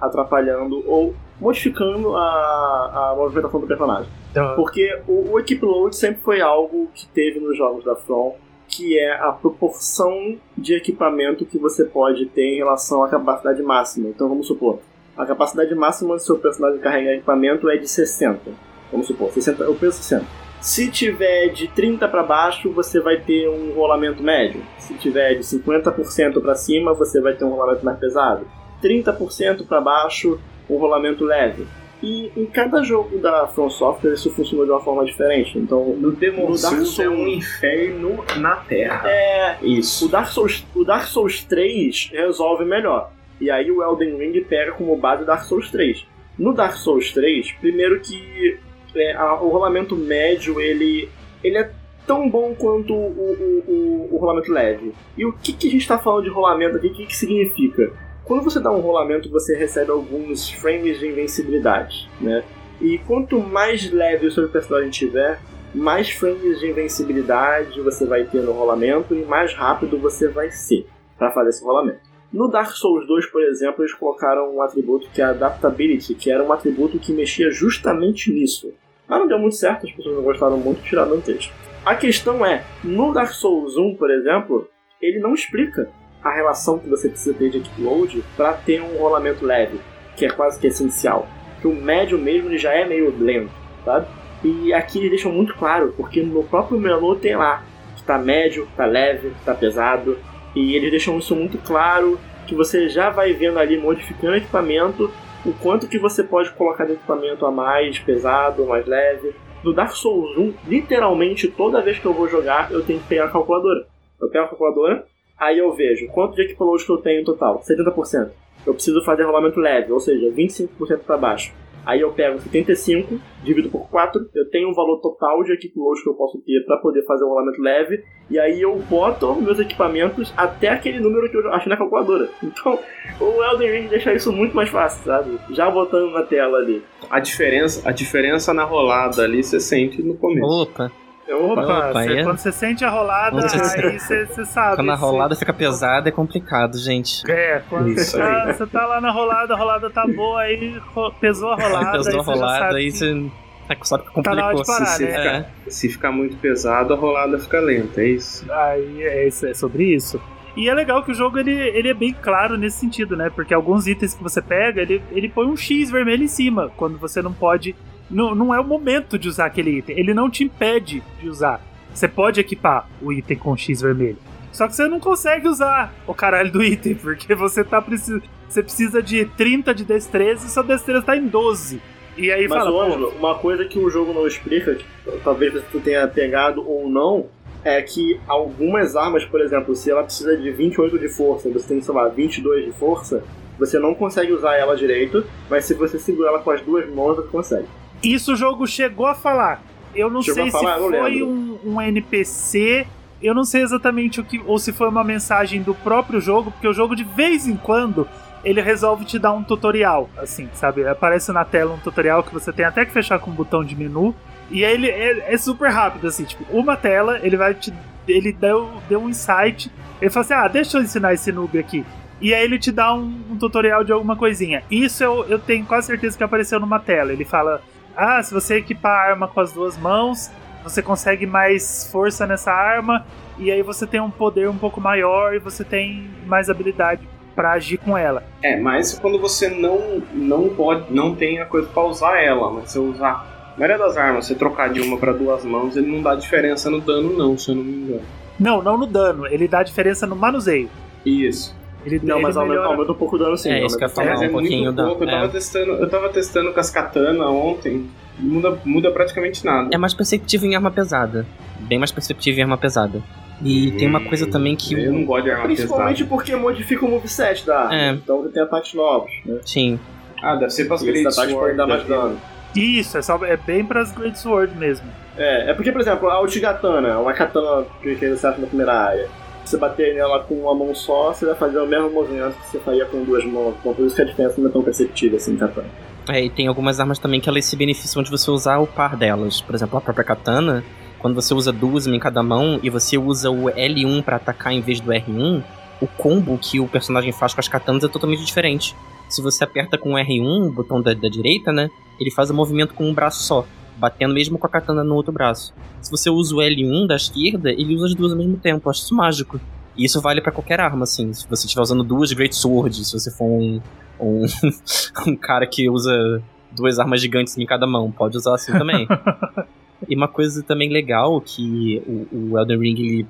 atrapalhando ou modificando a, a movimentação do personagem. Então, Porque o, o equipe load sempre foi algo que teve nos jogos da From, que é a proporção de equipamento que você pode ter em relação à capacidade máxima. Então vamos supor, a capacidade máxima do seu personagem carregar equipamento é de 60. Vamos supor, 60, eu penso 60. Se tiver de 30 para baixo, você vai ter um rolamento médio. Se tiver de 50% para cima, você vai ter um rolamento mais pesado. 30% para baixo, um rolamento leve. E em cada jogo da From Software isso funcionou de uma forma diferente. Então, No Demon No Dark Souls é um inferno na Terra. é, Isso. o Dark Souls, o Dark Souls 3 resolve melhor. E aí o Elden Ring pega como base o Dark Souls 3. No Dark Souls 3, primeiro que é, a- o rolamento médio ele, ele é tão bom quanto o, o, o, o rolamento leve. E o que, que a gente está falando de rolamento aqui? O que, que significa? Quando você dá um rolamento, você recebe alguns frames de invencibilidade, né? E quanto mais leve o seu personagem tiver, mais frames de invencibilidade você vai ter no rolamento e mais rápido você vai ser para fazer esse rolamento. No Dark Souls 2, por exemplo, eles colocaram um atributo que é Adaptability, que era um atributo que mexia justamente nisso. Mas não deu muito certo, as pessoas não gostaram muito, tiraram o texto. A questão é, no Dark Souls 1, por exemplo, ele não explica a relação que você precisa ter de equipe load para ter um rolamento leve, que é quase que essencial. Que o médio mesmo ele já é meio lento, sabe? E aqui eles deixam muito claro, porque no próprio menu tem lá que tá médio, tá leve, tá pesado, e eles deixam isso muito claro, que você já vai vendo ali modificando o equipamento, o quanto que você pode colocar de equipamento a mais pesado, mais leve. No Dark Souls 1, literalmente toda vez que eu vou jogar, eu tenho que pegar a calculadora. Eu pego a calculadora, aí eu vejo quanto de que eu tenho em total, 70%. Eu preciso fazer rolamento leve, ou seja, 25% para baixo. Aí eu pego 75, divido por 4, eu tenho um valor total de equipe load que eu posso ter para poder fazer o rolamento leve, e aí eu boto meus equipamentos até aquele número que eu achei na calculadora. Então, o Elden Ring deixa isso muito mais fácil, sabe? Já botando na tela ali. A diferença, a diferença na rolada ali você sente no começo. Opa, Opa, Opa, você- é? quando você sente a rolada, aí você, sabe. quando a rolada fica pesada é complicado, gente. É, quando Isso você, tá, tá lá na rolada, a rolada tá boa, aí pesou a rolada. Pesou a rolada, aí você tá- sabe que Tá na hora complicou. de parar, se, né? ficar, se ficar muito pesado, a rolada fica lenta, é isso? Aí é, isso, é sobre isso. E é legal que o jogo ele, ele é bem claro nesse sentido, né? Porque alguns itens que você pega, ele, ele põe um X vermelho em cima, quando você não pode. Não, não é o momento de usar aquele item. Ele não te impede de usar. Você pode equipar o item com X vermelho. Só que você não consegue usar o caralho do item, porque você tá precis... Você precisa de 30 de destreza e sua destreza tá em 12. E aí Mas, fala, Ângelo, uma coisa que o jogo não explica, que talvez você tenha pegado ou não, é que algumas armas, por exemplo, se ela precisa de 28 de força, você tem, sei lá, 22 de força, você não consegue usar ela direito, mas se você segurar ela com as duas mãos, você consegue. Isso o jogo chegou a falar. Eu não Chegou sei falar? se foi um, um NPC, eu não sei exatamente o que, ou se foi uma mensagem do próprio jogo, porque o jogo de vez em quando ele resolve te dar um tutorial, assim, sabe? Aparece na tela um tutorial que você tem até que fechar com um botão de menu. E aí ele é, é super rápido, assim, tipo, uma tela, ele vai te. Ele deu, deu um insight. Ele fala assim: ah, deixa eu ensinar esse noob aqui. E aí ele te dá um, um tutorial de alguma coisinha. Isso eu, eu tenho quase certeza que apareceu numa tela. Ele fala: Ah, se você equipar a arma com as duas mãos, você consegue mais força nessa arma, e aí você tem um poder um pouco maior e você tem mais habilidade pra agir com ela. É, mas quando você não, não pode, não tem a coisa pra usar ela, mas você usar. A maioria das armas, você trocar de uma pra duas mãos, ele não dá diferença no dano, não, se eu não me engano. Não, não no dano, ele dá diferença no manuseio. Isso. Ele, Não, ele mas aumenta, melhora- aumenta um pouco o dano sim. É, isso que eu ia falar. mas um é pouquinho muito da- pouco. Eu tava, é. testando, eu tava testando com as katana ontem. Muda, muda praticamente nada. É mais perceptivo em arma pesada. Bem mais perceptivo em arma pesada. E tem uma coisa também que Eu não o. gosto de arma Principalmente pesada. porque modifica o moveset da arma. É. Então tem ataques novos. Né? Sim. Ah, deve ser pras Great ataques Sword. dar mais dano. Isso, é, só, é bem pras Great Sword mesmo. É, é porque, por exemplo, a Ultigatana, uma katana que que você acha na primeira área. Você bater nela com uma mão só, você vai fazer o mesmo movimento que você faria com duas mãos. Então por isso que a diferença não é tão perceptível assim, katana. É, e tem algumas armas também que elas se beneficiam de você usar o par delas. Por exemplo, a própria katana, quando você usa duas em cada mão e você usa o L1 pra atacar em vez do R1, o combo que o personagem faz com as katanas é totalmente diferente. Se você aperta com o R1, o botão da, da direita, né, ele faz o movimento com um braço só, batendo mesmo com a katana no outro braço. Se você usa o L1 da esquerda, ele usa as duas ao mesmo tempo. Eu acho isso mágico. E isso vale pra qualquer arma, assim. Se você estiver usando duas Great Swords, se você for um, um, um cara que usa duas armas gigantes em cada mão, pode usar assim também. e uma coisa também legal que o, o Elden Ring ele,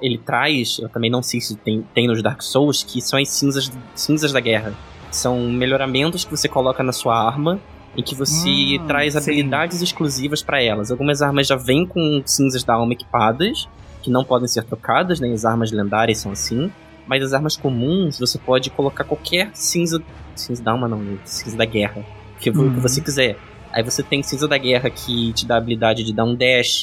ele traz, eu também não sei se tem, tem nos Dark Souls, que são as cinzas, cinzas da guerra. São melhoramentos que você coloca na sua arma em que você Hum, traz sim. habilidades exclusivas pra elas. Algumas armas já vêm com cinzas da alma equipadas, que não podem ser trocadas, nem as armas lendárias são assim. Mas as armas comuns, você pode colocar qualquer cinza. Cinza da alma não, né? cinza da guerra. Que, Uhum. que você quiser. Aí você tem cinza da guerra que te dá a habilidade de dar um dash.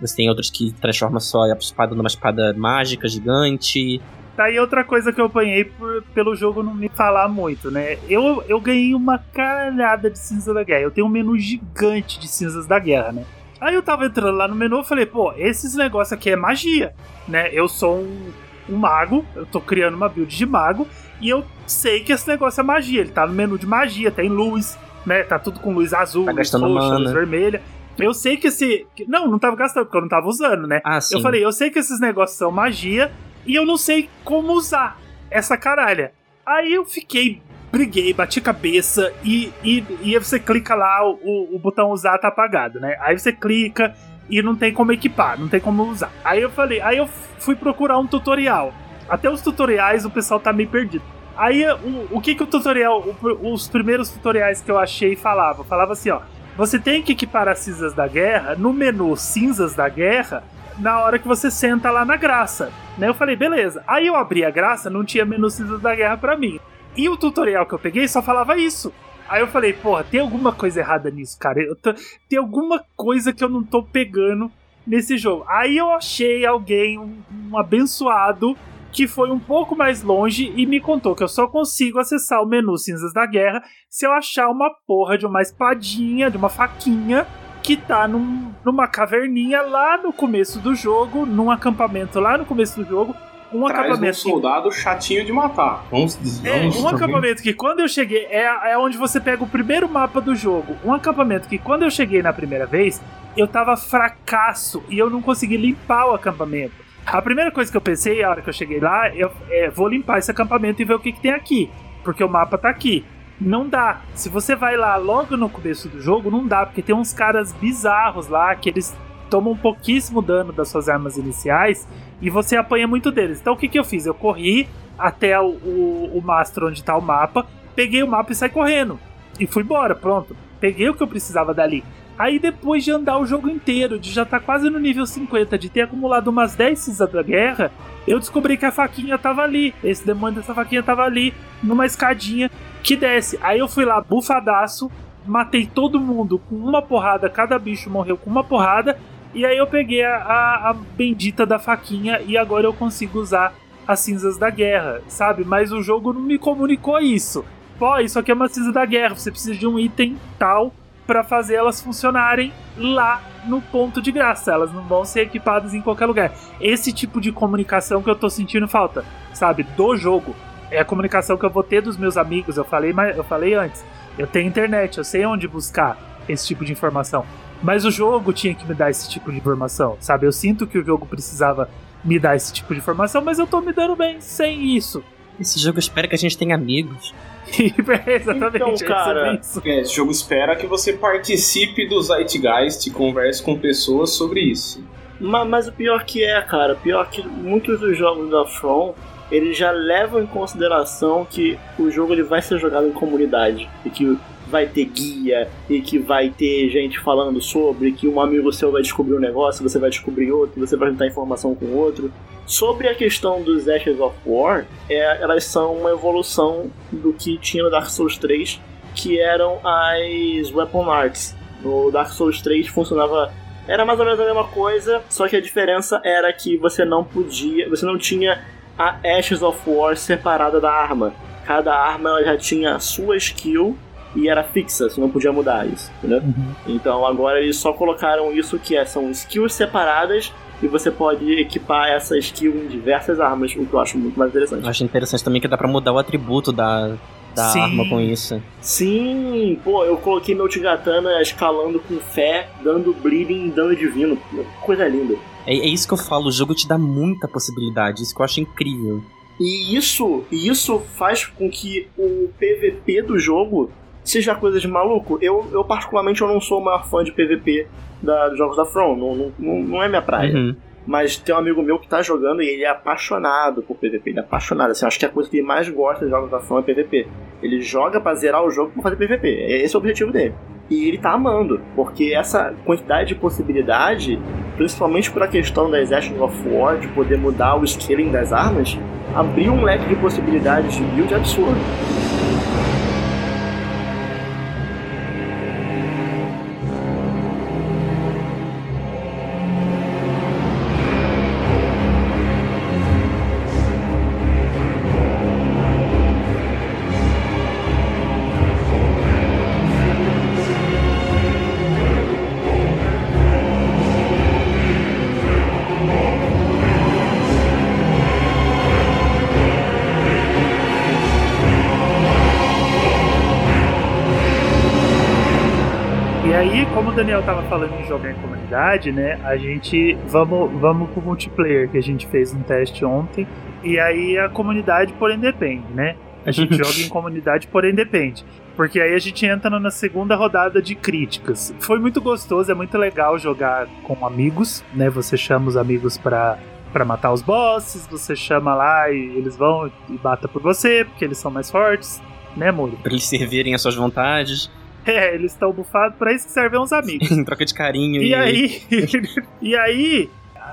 Você tem outros que transforma só a espada numa espada mágica, gigante. Tá aí outra coisa que eu apanhei por- pelo jogo não me falar muito, né? Eu, eu ganhei uma caralhada de cinza da guerra. Eu tenho um menu gigante de cinzas da guerra, né? Aí eu tava entrando lá no menu e falei, pô, esses negócios aqui é magia, né? Eu sou um, um mago, eu tô criando uma build de mago, e eu sei que esse negócio é magia. Ele tá no menu de magia, tem luz, né? Tá tudo com luz azul, Tá luz roxa, luz vermelha. Eu sei que esse. Não, não tava gastando, porque eu não tava usando, né? Ah, sim. Eu falei, eu sei que esses negócios são magia e eu não sei como usar essa caralha. Aí eu fiquei, briguei, bati cabeça e, e, e você clica lá, o, o botão usar tá apagado, né? Aí você clica e não tem como equipar, não tem como usar. Aí eu falei, aí eu fui procurar um tutorial. Até os tutoriais o pessoal tá meio perdido. Aí o, o que que o tutorial, o- os primeiros tutoriais que eu achei falava? Falava assim, ó. Você tem que equipar as cinzas da guerra no menu cinzas da guerra na hora que você senta lá na graça. Né? Eu falei, beleza. Aí eu abri a graça, não tinha menu cinzas da guerra pra mim. E o tutorial que eu peguei só falava isso. Aí eu falei, porra, tem alguma coisa errada nisso, cara. Tô- tem alguma coisa que eu não tô pegando nesse jogo. Aí eu achei alguém, um, um abençoado, que foi um pouco mais longe e me contou que eu só consigo acessar o menu Cinzas da Guerra se eu achar uma porra de uma espadinha, de uma faquinha que tá num- numa caverninha lá no começo do jogo, num acampamento lá no começo do jogo, um Traz um acampamento que soldado chatinho de matar. Vamos dizer. é, um acampamento que quando eu cheguei, é, é onde você pega o primeiro mapa do jogo. Um acampamento que quando eu cheguei na primeira vez, eu tava fracasso e eu não consegui limpar o acampamento. A primeira coisa que eu pensei, a hora que eu cheguei lá, eu é, vou limpar esse acampamento e ver o que, que tem aqui. Porque o mapa tá aqui. Não dá. Se você vai lá logo no começo do jogo, não dá, porque tem uns caras bizarros lá que eles tomam pouquíssimo dano das suas armas iniciais e você apanha muito deles. Então o que, que eu fiz? Eu corri até o, o, o mastro onde tá o mapa, peguei o mapa e saí correndo. E fui embora, pronto. Peguei o que eu precisava dali. Aí depois de andar o jogo inteiro, de já estar quase no nível 50, de ter acumulado umas 10 cinzas da guerra, eu descobri que a faquinha tava ali. Esse demônio dessa faquinha tava ali, numa escadinha que desce. Aí eu fui lá, bufadaço, matei todo mundo com uma porrada, cada bicho morreu com uma porrada. E aí eu peguei a, a, a bendita da faquinha e agora eu consigo usar as cinzas da guerra, sabe? Mas o jogo não me comunicou isso. Pô, isso aqui é uma cinza da guerra, você precisa de um item tal para fazer elas funcionarem lá no ponto de graça. Elas não vão ser equipadas em qualquer lugar. Esse tipo de comunicação que eu tô sentindo falta, sabe? Do jogo. É a comunicação que eu vou ter dos meus amigos. Eu falei, mas eu falei antes. Eu tenho internet, eu sei onde buscar esse tipo de informação. Mas o jogo tinha que me dar esse tipo de informação, sabe? Eu sinto que o jogo precisava me dar esse tipo de informação, mas eu tô me dando bem sem isso. Esse jogo espera que a gente tenha amigos. Exatamente. Então, é cara, isso. É, esse jogo espera que você participe do Zeitgeist e converse com pessoas sobre isso. Ma- Mas, o pior que é, cara, pior que muitos dos jogos da From, eles já levam em consideração que o jogo ele vai ser jogado em comunidade e que vai ter guia e que vai ter gente falando sobre, que um amigo seu vai descobrir um negócio, você vai descobrir outro, você vai juntar informação com outro. Sobre a questão dos Ashes of War, é, elas são uma evolução do que tinha no Dark Souls 3, que eram as Weapon Arts. No Dark Souls 3 funcionava era mais ou menos a mesma coisa, só que a diferença era que você não podia, você não tinha a Ashes of War separada da arma. Cada arma ela já tinha a sua skill e era fixa, você não podia mudar isso, entendeu? Então agora eles só colocaram isso que é, são skills separadas e você pode equipar essa skill em diversas armas, o que eu acho muito mais Eu interessante. acho interessante também que dá pra mudar o atributo da, da Sim. arma com isso. Sim, pô, eu coloquei meu Tigatana escalando com fé, dando bleeding e dano divino. Coisa linda. É, é isso que eu falo, o jogo te dá muita possibilidade, isso que eu acho incrível. E isso, e isso faz com que o PVP do jogo seja coisa de maluco. Eu, eu particularmente, eu não sou o maior fã de PVP da, dos jogos da From, não, não, não, é minha praia. Uhum. Mas tem um amigo meu que tá jogando e ele é apaixonado por PVP. Ele é apaixonado. Assim, eu acho que a coisa que ele mais gosta dos jogos da From é PVP. Ele joga pra zerar o jogo pra fazer PVP. Esse é o objetivo dele. E ele tá amando, porque essa quantidade de possibilidade, principalmente por a questão das Ashes of War, de poder mudar o scaling das armas, abriu um leque de possibilidades de build absurdo. Daniel tava falando em jogar em comunidade, né? A gente. Vamos, vamos pro multiplayer, que a gente fez um teste ontem. E aí a comunidade, porém, depende, né? A gente joga em comunidade, porém depende. Porque aí a gente entra na segunda rodada de críticas. Foi muito gostoso, é muito legal jogar com amigos, né? Você chama os amigos pra, pra matar os bosses, você chama lá e eles vão e batem por você, porque eles são mais fortes, né, Muro? Pra eles servirem às suas vontades, É, eles estão bufados, pra isso que servem os amigos. em troca de carinho. E aí, e aí,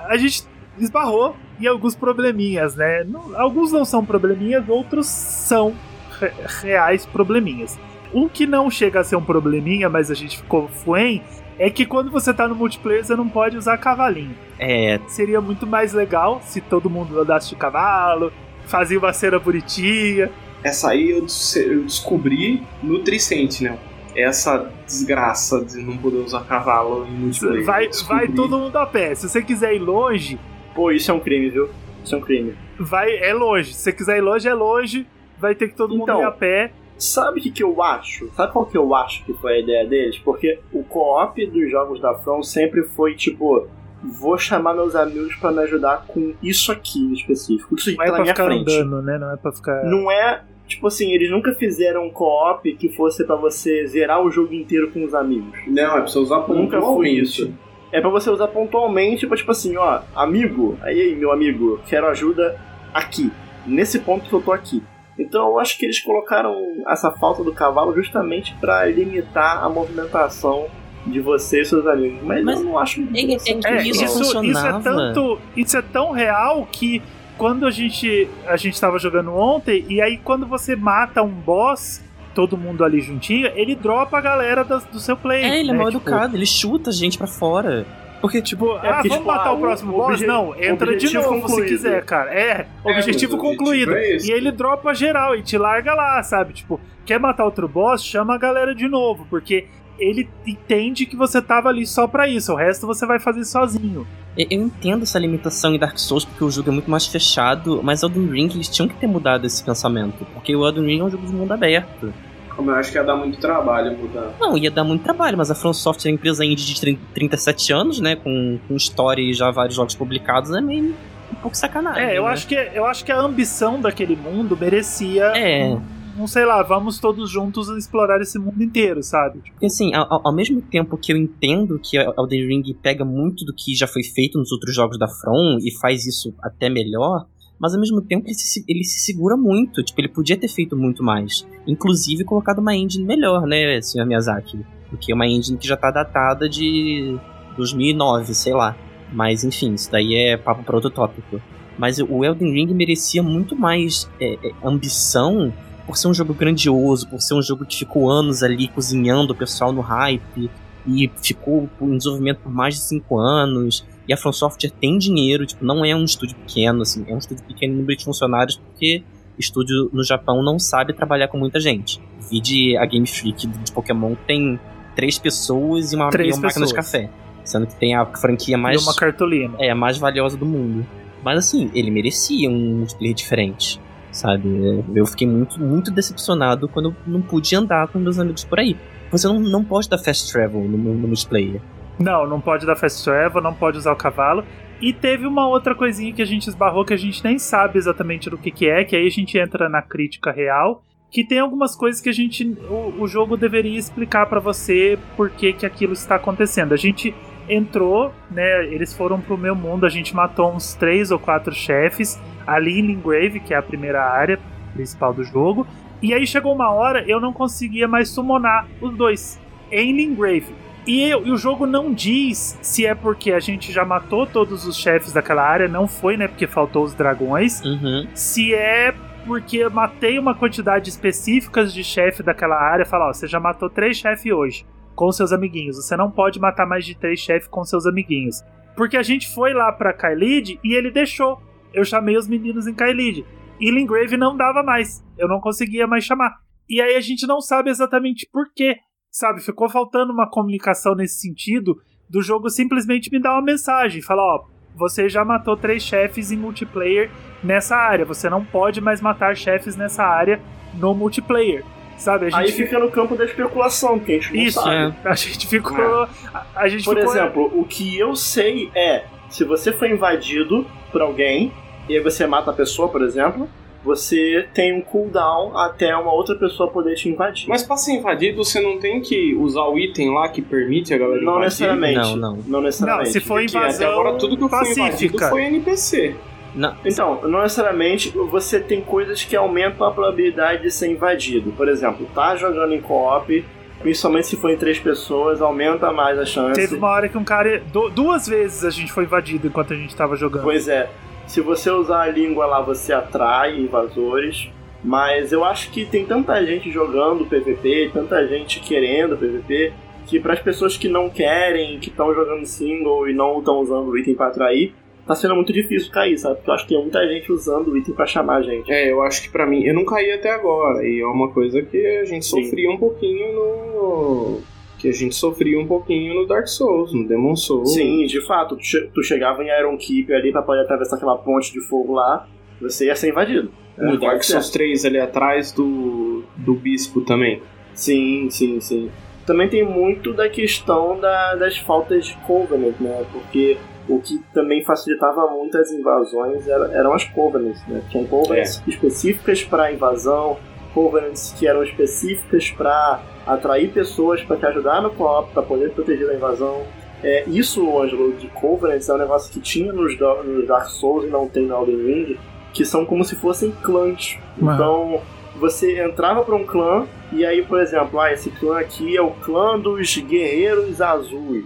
a gente esbarrou em alguns probleminhas, né? Não- alguns não são probleminhas, outros são re- reais probleminhas. Um que não chega a ser um probleminha, mas a gente ficou fuem, é que quando você tá no multiplayer você não pode usar cavalinho. É, Seria muito mais legal se todo mundo andasse de cavalo, fazia uma cena bonitinha. Essa aí eu, eu descobri no Tricente, né? Essa desgraça de não poder usar cavalo em multiplayer. Vai, vai todo mundo a pé. Se você quiser ir longe, Pô, isso é um crime, viu? Isso é um crime. vai é longe. Se você quiser ir longe, é longe. Vai ter que todo mundo Então, ir a pé. Sabe o que, que eu acho? Sabe qual que eu acho que foi a ideia deles? Porque o co-op dos jogos da From sempre foi tipo: vou chamar meus amigos pra me ajudar com isso aqui em específico. Isso aqui Não é tá na pra minha ficar frente. andando, né? Não é pra ficar. Não é. Tipo assim, eles nunca fizeram um co-op que fosse pra você zerar o jogo inteiro com os amigos. Não, é pra você usar Nunca foi pontualmente. isso. É pra você usar pontualmente, pra, tipo assim, ó, amigo, aí, aí, meu amigo, quero ajuda aqui, nesse ponto que eu tô aqui. Então eu acho que eles colocaram essa falta do cavalo justamente pra limitar a movimentação de você e seus amigos. Mas, Mas eu não acho muito é- é. É, Isso isso, é tanto. Isso é tão real que quando a gente. A gente tava jogando ontem, e aí quando você mata um boss, todo mundo ali juntinho, ele dropa a galera das- do, seu play. é, ele é né? mal Tipo, educado, ele chuta a gente pra fora. Porque, tipo, Tipo, ah, porque, vamos tipo, matar ah, o próximo o boss? obje- Não, entra de objetivo novo se concluído. quiser, cara. É, objetivo mas o concluído. objetivo é e aí ele dropa geral e te larga lá, sabe? Tipo, quer matar outro boss? Chama a galera de novo, porque ele entende que você tava ali só pra isso, o resto você vai fazer sozinho. Eu entendo essa limitação em Dark Souls porque o jogo é muito mais fechado, mas Elden Ring eles tinham que ter mudado esse pensamento, porque o Elden Ring é um jogo de mundo aberto. Como eu acho que ia dar muito trabalho mudar. Não, ia dar muito trabalho, mas a From Software é uma empresa indie de 30 37 anos, né? Com, com história e já vários jogos publicados, é meio um pouco sacanagem. É, eu, né? acho que, eu acho que a ambição daquele mundo merecia. É. Um, sei lá, vamos todos juntos explorar esse mundo inteiro, sabe? Porque assim, ao, ao mesmo tempo que eu entendo que Elden Ring pega muito do que já foi feito nos outros jogos da From e faz isso até melhor, mas ao mesmo tempo ele se, ele se segura muito. Tipo, ele podia ter feito muito mais. Inclusive colocado uma engine melhor, né, Sr. Miyazaki? Porque uma engine que já tá datada de 2009, sei lá. Mas enfim, isso daí é papo para outro tópico. Mas o Elden Ring merecia muito mais é, é, ambição por ser um jogo grandioso, por ser um jogo que ficou anos ali cozinhando o pessoal no hype e ficou em desenvolvimento por mais de 5 anos. E a From Software tem dinheiro, tipo, não é um estúdio pequeno, assim, é um estúdio pequeno em número de funcionários porque estúdio no Japão não sabe trabalhar com muita gente. Vide a Game Freak de Pokémon tem três pessoas e uma, Três e uma máquina de café. Sendo que tem a franquia mais. e uma cartolina. É, a mais valiosa do mundo. Mas assim, ele merecia um multiplayer diferente. Sabe? Eu fiquei muito, muito decepcionado quando eu não pude andar com meus amigos por aí. Você não, não pode dar fast travel no, no multiplayer. Não, não pode dar fast travel, não pode usar o cavalo. E teve uma outra coisinha que a gente esbarrou que a gente nem sabe exatamente do que, que é, que aí a gente entra na crítica real. Que tem algumas coisas que a gente. O, o jogo deveria explicar pra você por que, que aquilo está acontecendo. A gente entrou, né? Eles foram pro meu mundo, a gente matou uns três ou quatro chefes ali em Lingrave, que é a primeira área principal do jogo. E aí chegou uma hora eu não conseguia mais summonar os dois em Lingrave. E, eu- e o jogo não diz se é porque a gente já matou todos os chefes daquela área, não foi, né? Porque faltou os dragões. Uhum. Se é porque eu matei uma quantidade específica de chefe daquela área, fala, ó, você já matou três chefes hoje com seus amiguinhos. Você não pode matar mais de três chefes com seus amiguinhos. Porque a gente foi lá pra Kailid e ele deixou. Eu chamei os meninos em Kailid. E Lingrave não dava mais. Eu não conseguia mais chamar. E aí a gente não sabe exatamente por quê. Sabe, ficou faltando uma comunicação nesse sentido do jogo simplesmente me dar uma mensagem. Falar, ó, você já matou três chefes em multiplayer nessa área. Você não pode mais matar chefes nessa área no multiplayer. Sabe, a gente Aí fica no campo da especulação, que a gente não Isso, sabe. a gente ficou. A, a gente Por ficou. exemplo, o que eu sei é, se você foi invadido por alguém, e aí você mata a pessoa, por exemplo, você tem um cooldown até uma outra pessoa poder te invadir. Mas pra ser invadido, você não tem que usar o item lá que permite a galera não invadir? necessariamente. Não, não. Não necessariamente. Não, se for Porque invasão até agora tudo que eu fui invadido foi NPC. Não, Então, não necessariamente você tem coisas que aumentam a probabilidade de ser invadido. Por exemplo, tá jogando em co-op, principalmente se for em três pessoas, aumenta mais a chance. Teve uma hora que um cara. du- duas vezes a gente foi invadido enquanto a gente tava jogando. Pois é, se você usar a língua lá, você atrai invasores. Mas eu acho que tem tanta gente jogando PVP, tanta gente querendo PVP, que para as pessoas que não querem, que estão jogando single e não estão usando o item para atrair, tá sendo muito difícil cair, sabe? Porque eu acho que tem muita gente usando o item para chamar a gente. É, eu acho que pra mim, eu não caí até agora, e é uma coisa que a gente Sim. sofria um pouquinho no. Que a gente sofria um pouquinho no Dark Souls, no Demon Souls. Sim, de fato, tu, che- tu chegava em Iron Keep ali pra poder atravessar aquela ponte de fogo lá, você ia ser invadido. No É, Dark pode ser. Souls 3 ali atrás do, do Bispo também. Sim, sim, sim. Também tem muito da questão da- das faltas de Covenant, né? Porque o que também facilitava muito as invasões era- eram as Covenants, né? Tinham Covenants específicas para invasão, Covenants que eram específicas para atrair pessoas para te ajudar no co-op, para poder proteger da invasão. É, isso, Ângelo, de Covenants é um negócio que tinha nos, nos Dark Souls e não tem no Elden Ring, que são como se fossem clãs. Aham. Então, você entrava para um clã e aí, por exemplo, ah, esse clã aqui é o clã dos guerreiros azuis.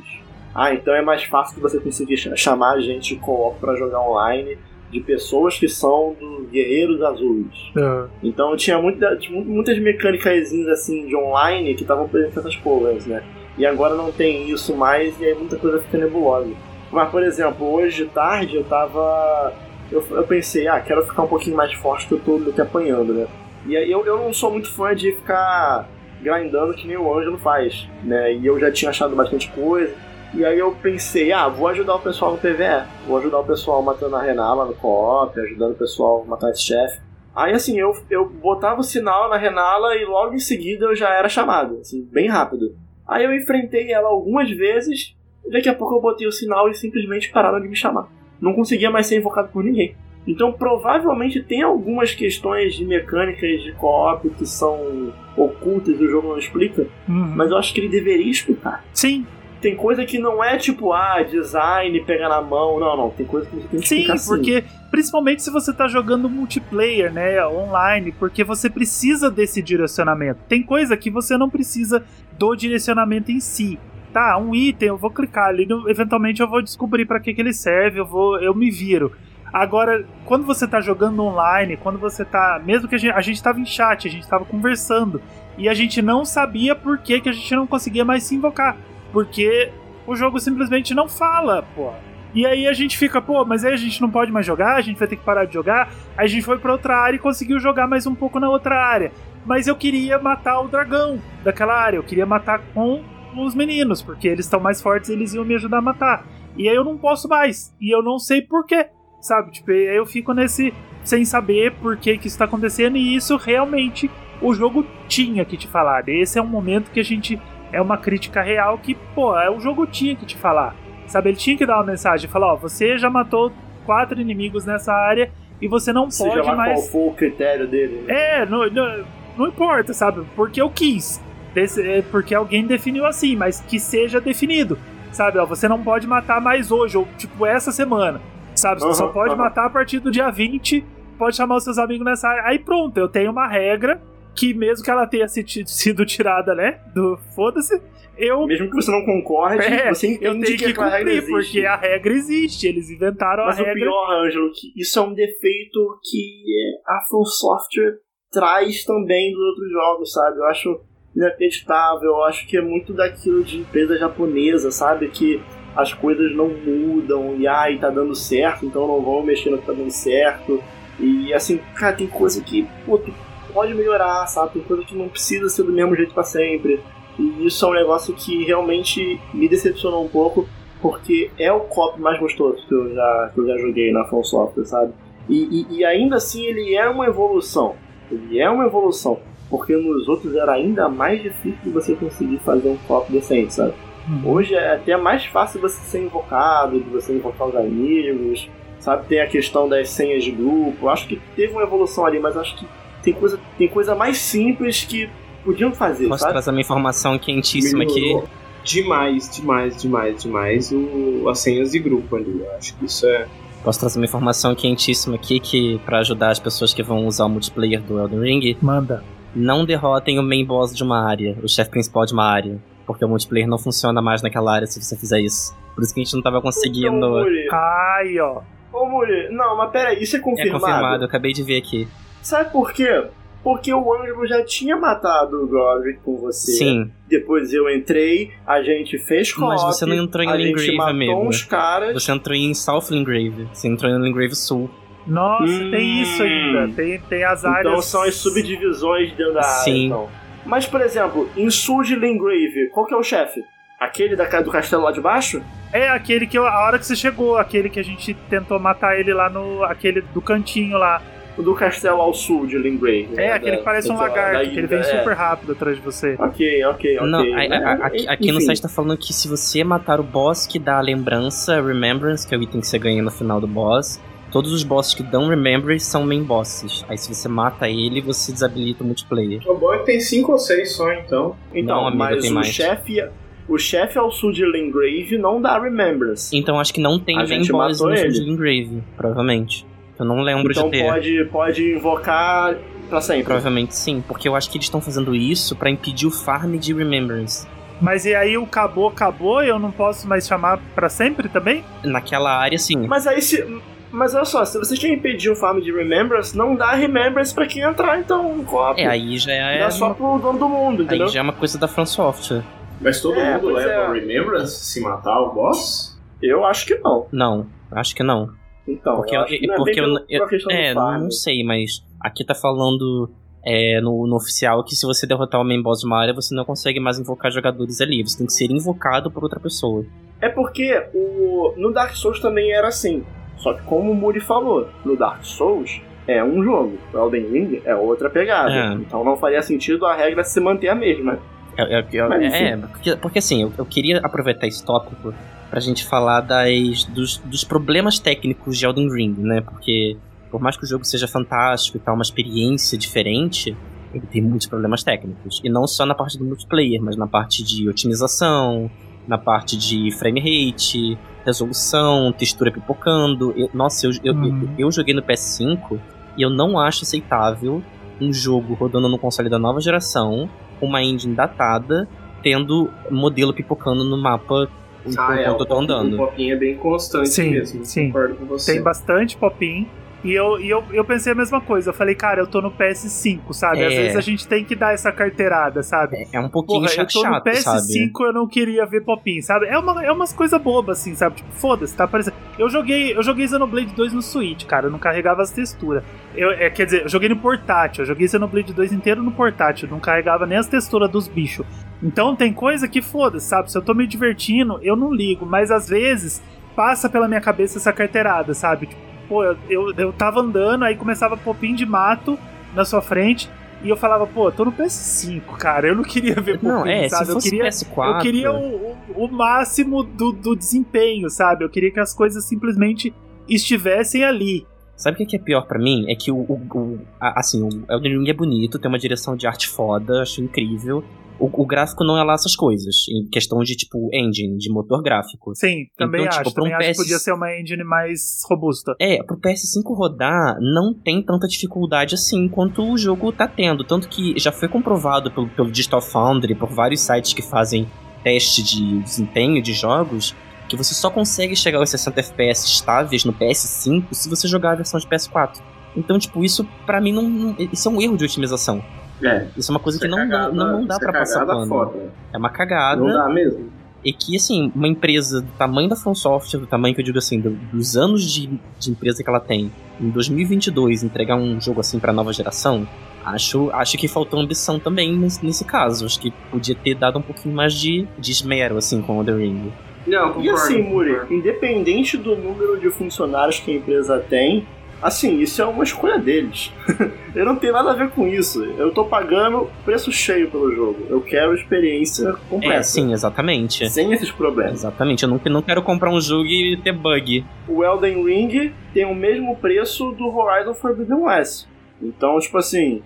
Ah, então é mais fácil que você conseguir ch- chamar gente de co-op para jogar online de pessoas que são dos guerreiros azuis. Ah, Então tinha, muita, muitas mecânicas assim de online que estavam presentes nessas coisas, né? E agora não tem isso mais e aí muita coisa fica nebulosa. Mas, por exemplo, hoje de tarde eu tava. Eu, eu pensei, ah, quero ficar um pouquinho mais forte que eu tô que apanhando, né? E aí eu, eu não sou muito fã de ficar grindando que nem o Ângelo faz, né? E eu já tinha achado bastante coisa. E aí eu pensei, ah, vou ajudar o pessoal no PVE. Vou ajudar o pessoal matando a Renala no co-op, ajudando o pessoal a matar esse chefe. Aí assim, eu, eu botava o sinal na Renala e logo em seguida eu já era chamado, assim, bem rápido. Aí eu enfrentei ela algumas vezes, e daqui a pouco eu botei o sinal e simplesmente pararam de me chamar. Não conseguia mais ser invocado por ninguém. Então provavelmente tem algumas questões de mecânicas de co-op que são ocultas e o jogo não explica, Uhum. mas eu acho que ele deveria explicar. Sim, Tem coisa que não é tipo, ah, design, pegar na mão. Não, não. Tem coisa que você tem que sim, explicar sim. porque principalmente se você tá jogando multiplayer, né, online, porque você precisa desse direcionamento. Tem coisa que você não precisa do direcionamento em si. Tá, um item, eu vou clicar ali, eventualmente eu vou descobrir pra que que ele serve, eu vou, eu me viro. Agora, quando você tá jogando online, quando você tá, mesmo que a gente, a gente tava em chat, a gente tava conversando, e a gente não sabia por que que a gente não conseguia mais se invocar, porque o jogo simplesmente não fala, pô. E aí a gente fica, pô, mas aí a gente não pode mais jogar, a gente vai ter que parar de jogar. Aí a gente foi pra outra área e conseguiu jogar mais um pouco na outra área. Mas eu queria matar o dragão daquela área, eu queria matar com os meninos, porque eles estão mais fortes e eles iam me ajudar a matar. E aí eu não posso mais, e eu não sei porquê, sabe? Tipo, aí eu fico nesse sem saber por que que isso tá acontecendo, e isso realmente o jogo tinha que te falar. Esse é um momento que a gente. É uma crítica real que, pô, é o jogo tinha que te falar. Sabe, ele tinha que dar uma mensagem, falar, ó, você já matou quatro inimigos nessa área e você não Seja pode lá mais. qual for o critério dele. né? É, não, não, não importa, sabe? Porque eu quis. É porque alguém definiu assim, mas que seja definido. Sabe, ó, você não pode matar mais hoje, ou tipo essa semana. Sabe? Você só Aham, pode aham. matar a partir do dia 20, pode chamar os seus amigos nessa área. Aí pronto, eu tenho uma regra que mesmo que ela tenha sido tirada, né? Do foda-se, eu Mesmo que você não concorde, É, você entende eu tenho que, regra cumprir, porque a regra existe. Eles inventaram Mas a o regra. pior, Ângelo, que isso é um defeito que a From Software traz também dos outros jogos, sabe? Eu acho inacreditável, eu acho que é muito daquilo de empresa japonesa, sabe? Que as coisas não mudam e ai, tá dando certo, então não vão mexer no que tá dando certo. E assim, cara, tem coisa que, pô, tu pode melhorar, sabe? Tem coisa que não precisa ser do mesmo jeito pra sempre. E isso é um negócio que realmente me decepcionou um pouco, porque é o copo mais gostoso que eu já, que eu já joguei na From Software, sabe? E, e, e ainda assim ele é uma evolução. Ele é uma evolução. Porque nos outros era ainda mais difícil você conseguir fazer um copo decente, sabe? Uhum. Hoje é até mais fácil você ser invocado, de você invocar os amigos, sabe? Tem a questão das senhas de grupo. Acho que teve uma evolução ali, mas acho que tem coisa, tem coisa mais simples que podiam fazer, Posso sabe? trazer uma informação quentíssima aqui? Melhorou Demais, demais, demais, demais o, as senhas de grupo ali. Eu acho que isso é. Posso trazer uma informação quentíssima aqui que para ajudar as pessoas que vão usar o multiplayer do Elden Ring, Manda. não derrotem o main boss de uma área, o chefe principal de uma área, porque o multiplayer não funciona mais naquela área se você fizer isso. Por isso que a gente não tava conseguindo. Então, Ai, ó. ô Muri, não, mas peraí, isso é é confirmado? confirmado, eu acabei de ver aqui. Sabe por quê? Porque o Ângelo já tinha matado o Godric com você. Sim, Depois eu entrei, a gente fez co Mas você não entrou em Lingrave, amigo. uns caras. você entrou em South Lingrave, você entrou em Lingrave Sul. Nossa, Hum. tem isso ainda. Tem, tem as áreas. Então são as subdivisões dentro da área. Sim. Então. Mas, por exemplo, em Sul de Lingrave, qual que é o chefe? Aquele da, do castelo lá de baixo? É aquele que eu- a hora que você chegou, aquele que a gente tentou matar ele lá no. aquele do cantinho lá. O do castelo ao sul de Lingrave. É, né? aquele Da- que parece um da lagarto, que ele vem é. super rápido atrás de você. Ok, ok, ok. Não, a- né? a- a- aqui, aqui no Enfim. site tá falando que se você matar o boss que dá a lembrança, Remembrance, que é o item que você ganha no final do boss, todos os bosses que dão Remembrance são main bosses. Aí se você mata ele, você desabilita o multiplayer. O bom é que tem 5 ou 6 só, então. Então, Não, amigo, mas tem o mais. chefe. O chefe ao sul de Lingrave não dá Remembrance. Então acho que não tem A main boss no ele. Full Grave, provavelmente. Eu não lembro Então de ter. pode, pode invocar pra sempre. Provavelmente sim, porque eu acho que eles estão fazendo isso pra impedir o farm de Remembrance. Mas e aí o acabou, acabou, eu não posso mais chamar pra sempre também? Naquela área, sim. Mas aí se. Mas olha só, se você quer impedir o farm de Remembrance, não dá Remembrance pra quem entrar, então, no co-op. É, aí já é. Dá só pro dono do mundo, entendeu? Aí já é uma coisa da From Software. Mas todo É, mundo leva é. o Remembrance se matar o boss? Eu acho que não. Não, acho que não. Então, Porque eu, eu, acho que não é porque eu, eu- é, não sei, mas aqui tá falando é, no, no oficial que se você derrotar o main boss de uma área, você não consegue mais invocar jogadores ali. Você tem que ser invocado por outra pessoa. É porque o, no Dark Souls também era assim. Só que como o Muri falou, no Dark Souls, é um jogo. O Elden Ring é outra pegada. É. Então não faria sentido a regra se manter a mesma. É, é, é, Mas, é, porque, porque assim, eu, eu queria aproveitar esse tópico pra gente falar das, dos, dos problemas técnicos de Elden Ring, né? Porque por mais que o jogo seja fantástico e tal, uma experiência diferente, ele tem muitos problemas técnicos. E não só na parte do multiplayer, mas na parte de otimização, na parte de frame rate, resolução, textura pipocando. Eu- nossa, eu, eu, Uhum. eu, eu joguei no PS5 e eu não acho aceitável um jogo rodando no console da nova geração, com uma engine datada, tendo modelo pipocando no mapa Ah, é, eu tô o andando. popinho é bem constante Sim, mesmo. sim. Concordo com você. Tem bastante pop-in. E, eu, e eu, eu pensei a mesma coisa. Eu falei, cara, eu tô no PS5, sabe? Às É. vezes a gente tem que dar essa carteirada, sabe? É, é um pouquinho Porra, eu chato, tô no chato, PS5, sabe? eu não queria ver pop-in, sabe? É, uma, é umas coisas bobas, assim, sabe? Tipo, foda-se, tá aparecendo. Eu joguei, eu joguei Xenoblade 2 no Switch, cara, eu não carregava as texturas. Eu, é, quer dizer, eu joguei no portátil, eu joguei Xenoblade 2 inteiro no portátil, não carregava nem as texturas dos bichos. Então tem coisa que foda-se, sabe? Se eu tô me divertindo, eu não ligo, mas às vezes passa pela minha cabeça essa carteirada, sabe? Tipo, pô, eu, eu, eu tava andando, aí começava pop-in de mato na sua frente. E eu falava, pô, tô no PS5, cara. Eu não queria ver pop-in, Não, é, sabe? se eu fosse queria, PS4... eu queria o, o, o máximo do, do desempenho, sabe? Eu queria que as coisas simplesmente estivessem ali. Sabe o que que é pior pra mim? É que o, o- o- a- assim, o Elden Ring é bonito, tem uma direção de arte foda, acho incrível. O, o gráfico não é lá essas coisas, em questão de tipo engine, de motor gráfico. Sim, também Então, tipo, acho. um também acho PS que podia ser uma engine mais robusta. É, pro PS5 rodar não tem tanta dificuldade assim quanto o jogo tá tendo. Tanto que já foi comprovado pelo, pelo Digital Foundry, por vários sites que fazem teste de desempenho de jogos, que você só consegue chegar aos 60 FPS estáveis no PS5 se você jogar a versão de PS4. Então, tipo, isso pra mim não, não- Isso é um erro de otimização. É. Isso é uma coisa que não, cagada- não, não dá pra passar pano. foda. É uma cagada. Não dá mesmo. E que, assim, uma empresa do tamanho da From Software, do tamanho que eu digo assim, do- dos anos de, de empresa que ela tem, em 2022, entregar um jogo assim pra nova geração, acho, acho que faltou ambição também nesse, nesse caso. Acho que podia ter dado um pouquinho mais de, de esmero, assim, com o The Ring. Não, concordo. E assim, Muri, independente do número de funcionários que a empresa tem, assim, isso é uma escolha deles. eu não tenho nada a ver com isso. Eu tô pagando preço cheio pelo jogo. Eu quero experiência completa. É, sim, exatamente. Sem esses problemas. Exatamente, eu não, não quero comprar um jogo e ter bug. O Elden Ring tem o mesmo preço do Horizon Forbidden West. Então, tipo assim,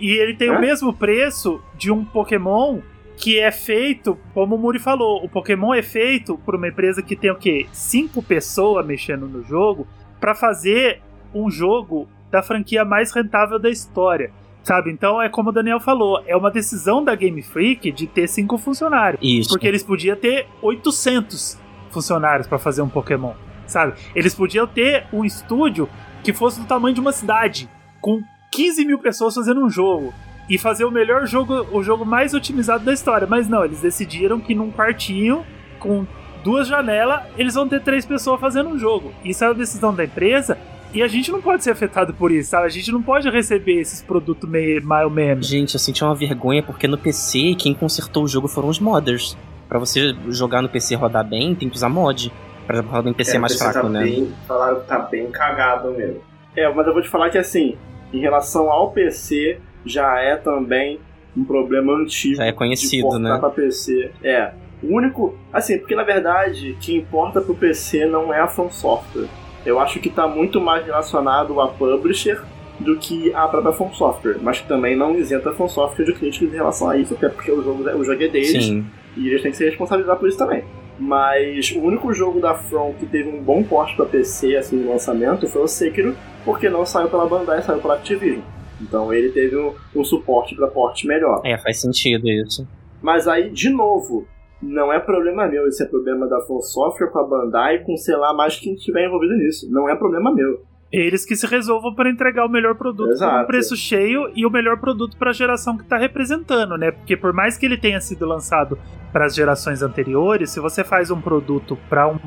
E ele tem Hã? o mesmo preço de um Pokémon que é feito, como o Muri falou, o Pokémon é feito por uma empresa que tem o quê? Cinco pessoas mexendo no jogo pra fazer um jogo da franquia mais rentável da história. Sabe? Então é como o Daniel falou, é uma decisão da Game Freak de ter cinco funcionários. Isso. Porque eles podiam ter 800 funcionários pra fazer um Pokémon, sabe? Eles podiam ter um estúdio que fosse do tamanho de uma cidade, com 15 mil pessoas fazendo um jogo. E fazer o melhor jogo, o jogo mais otimizado da história. Mas não, eles decidiram que num quartinho, com duas janelas, eles vão ter três pessoas fazendo um jogo. Isso é a decisão da empresa. E a gente não pode ser afetado por isso, sabe? A gente não pode receber esses produtos meio mais ou menos. Gente, eu senti uma vergonha porque no PC quem consertou o jogo foram os modders. Pra você jogar no PC e rodar bem, tem que usar mod. Pra rodar em PC É, mais o PC fraco, tá né? Bem, falaram que tá bem cagado mesmo. É, mas eu vou te falar que assim, em relação ao PC, já é também um problema antigo. Já é conhecido, né? pra PC. É. O único. Assim, porque na verdade, quem importa pro PC não é a From Software. Eu acho que tá muito mais relacionado a publisher do que a própria From Software. Mas que também não isenta a From Software de críticas em relação a isso, até porque o jogo, o jogo é deles. Sim. E eles têm que se responsabilizar por isso também. Mas o único jogo da From que teve um bom porte pra PC, assim, no lançamento, foi o Sekiro, porque não saiu pela Bandai, saiu pela Activision. Então ele teve um, um suporte pra porte melhor. É, faz sentido isso. Mas aí, de novo, não é problema meu, isso é problema da From Software com a Bandai, com sei lá mais quem estiver envolvido nisso. Não é problema meu. Eles que se resolvam para entregar o melhor produto um Exato. preço cheio e o melhor produto para a geração que está representando, né? Porque por mais que ele tenha sido lançado para as gerações anteriores, se você faz um produto para um-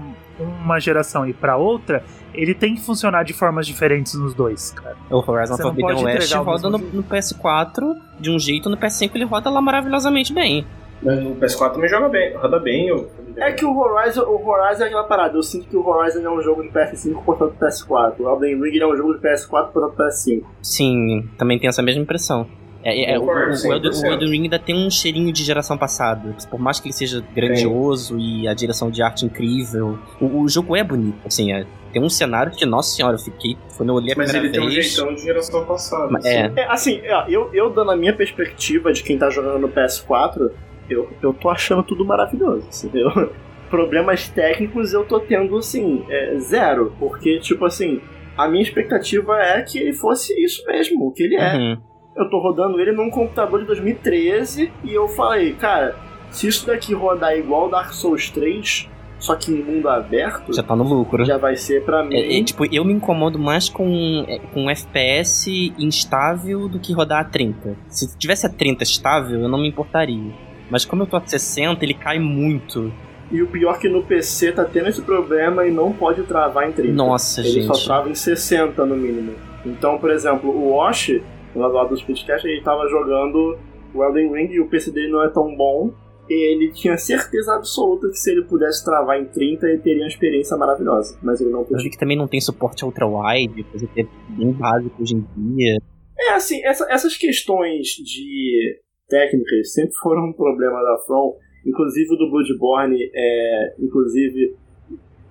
uma geração e para outra, ele tem que funcionar de formas diferentes nos dois, cara. O Horizon Forbidden West roda no, no PS4 de um jeito, no PS5 ele roda lá maravilhosamente bem. Mas no PS4 também joga bem, roda bem. Eu... É que o Horizon, o Horizon é aquela parada. Eu sinto que o Horizon é um jogo de PS5 portanto PS4. O Elden Ring é um jogo de PS4 portanto PS5. Sim, também tem essa mesma impressão. É, é, o, Concordo, o, o Elden, 100%. o Elden Ring ainda tem um cheirinho de geração passada. Por mais que ele seja grandioso e a direção de arte incrível, o, o jogo é bonito. Assim, é- tem um cenário que, nossa senhora, eu fiquei. Quando eu olhei a Mas primeira ele tem um vez. jeitão de geração passada. Mas- assim. é, É, assim, eu, eu dando a minha perspectiva de quem tá jogando no PS4, eu, eu tô achando tudo maravilhoso, entendeu? Problemas técnicos eu tô tendo, assim, é, zero. Porque, tipo assim, a minha expectativa é que ele fosse isso mesmo, o que ele é. uhum. Eu tô rodando ele num computador de 2013 e eu falei, cara, se isso daqui rodar igual Dark Souls 3, só que em mundo aberto, já tá no lucro. já vai ser pra mim. É, é, tipo, eu me incomodo mais com, é, com FPS instável do que rodar a 30. Se tivesse a 30 estável, eu não me importaria. Mas como eu tô a 60, ele cai muito. E o pior é que no PC tá tendo esse problema e não pode travar em 30. Nossa, Ele só gente. trava em 60 no mínimo. Então, por exemplo, o Wash, lá do lado do Speedcast, ele tava jogando o Elden Ring e o PC dele não é tão bom. E ele tinha certeza absoluta que se ele pudesse travar em 30, ele teria uma experiência maravilhosa. Mas ele não Eu podia. vi que também não tem suporte ultra wide, coisa que é bem básico hoje em dia. É, assim, essa- essas questões de técnicas sempre foram um problema da From. Inclusive o do Bloodborne, é, inclusive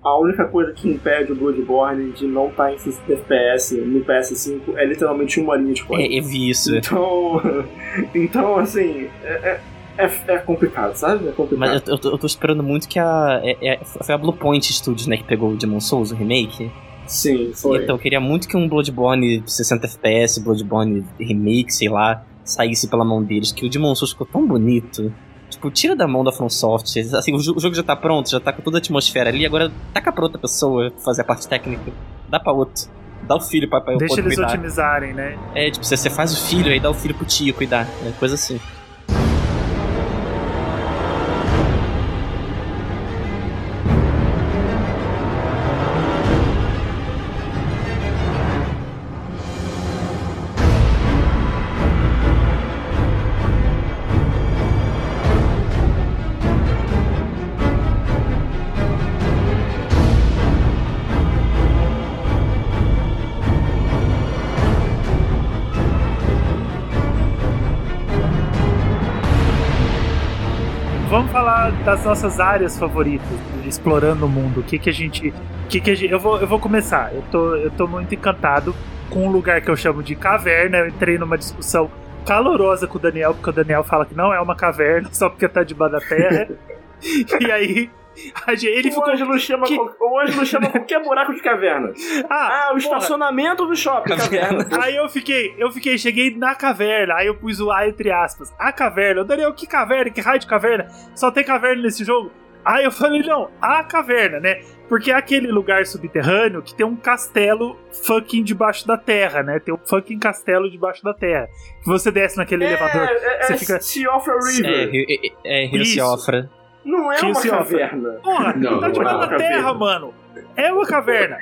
a única coisa que impede o Bloodborne de não estar em 60 FPS no PS5 é literalmente uma linha de código. É, eu vi isso. Então, então assim, é, é, é complicado, sabe? É complicado. Mas eu, eu tô, eu tô esperando muito que a. É, é- foi a Bluepoint Studios, né, que pegou o Demon Souls, o remake. Sim, foi. Então eu queria muito que um Bloodborne 60 FPS, Bloodborne remake, sei lá, saísse pela mão deles, que o Demon Souls ficou tão bonito. Tipo, tira da mão da FromSoft. Assim, o, jo- o jogo já tá pronto, já tá com toda a atmosfera ali, agora taca pra outra pessoa fazer a parte técnica. Dá pra outro. Dá o filho pra, pra Deixa eles cuidar. otimizarem, né? É, tipo, você, você faz o filho, aí dá o filho pro tio cuidar. É coisa assim. Das nossas áreas favoritas, explorando o mundo. O que que a gente. O que que a gente eu, vou, eu vou começar. Eu tô, eu tô muito encantado com um lugar que eu chamo de caverna. Eu entrei numa discussão calorosa com o Daniel, porque o Daniel fala que não é uma caverna, só porque tá debaixo da terra. e aí. Ele o ficou. Ângelo chama, que- o Ângelo chama qualquer buraco de caverna. Ah, Ah, o porra. estacionamento do shopping, caverna. Aí eu fiquei, eu fiquei, cheguei na caverna, aí eu pus o A entre aspas. A caverna. O Daniel, que caverna? Que raio de caverna? Só tem caverna nesse jogo? Aí eu falei, não, a caverna, né? Porque é aquele lugar subterrâneo que tem um castelo fucking debaixo da terra, né? Tem um fucking castelo debaixo da terra. Que você desce naquele elevador. É, é, você é fica- Seafra É, River. é, é, é Rio Isso. Não é uma caverna. Porra, Não, tá não debaixo é uma da terra, caverna. mano. É uma caverna.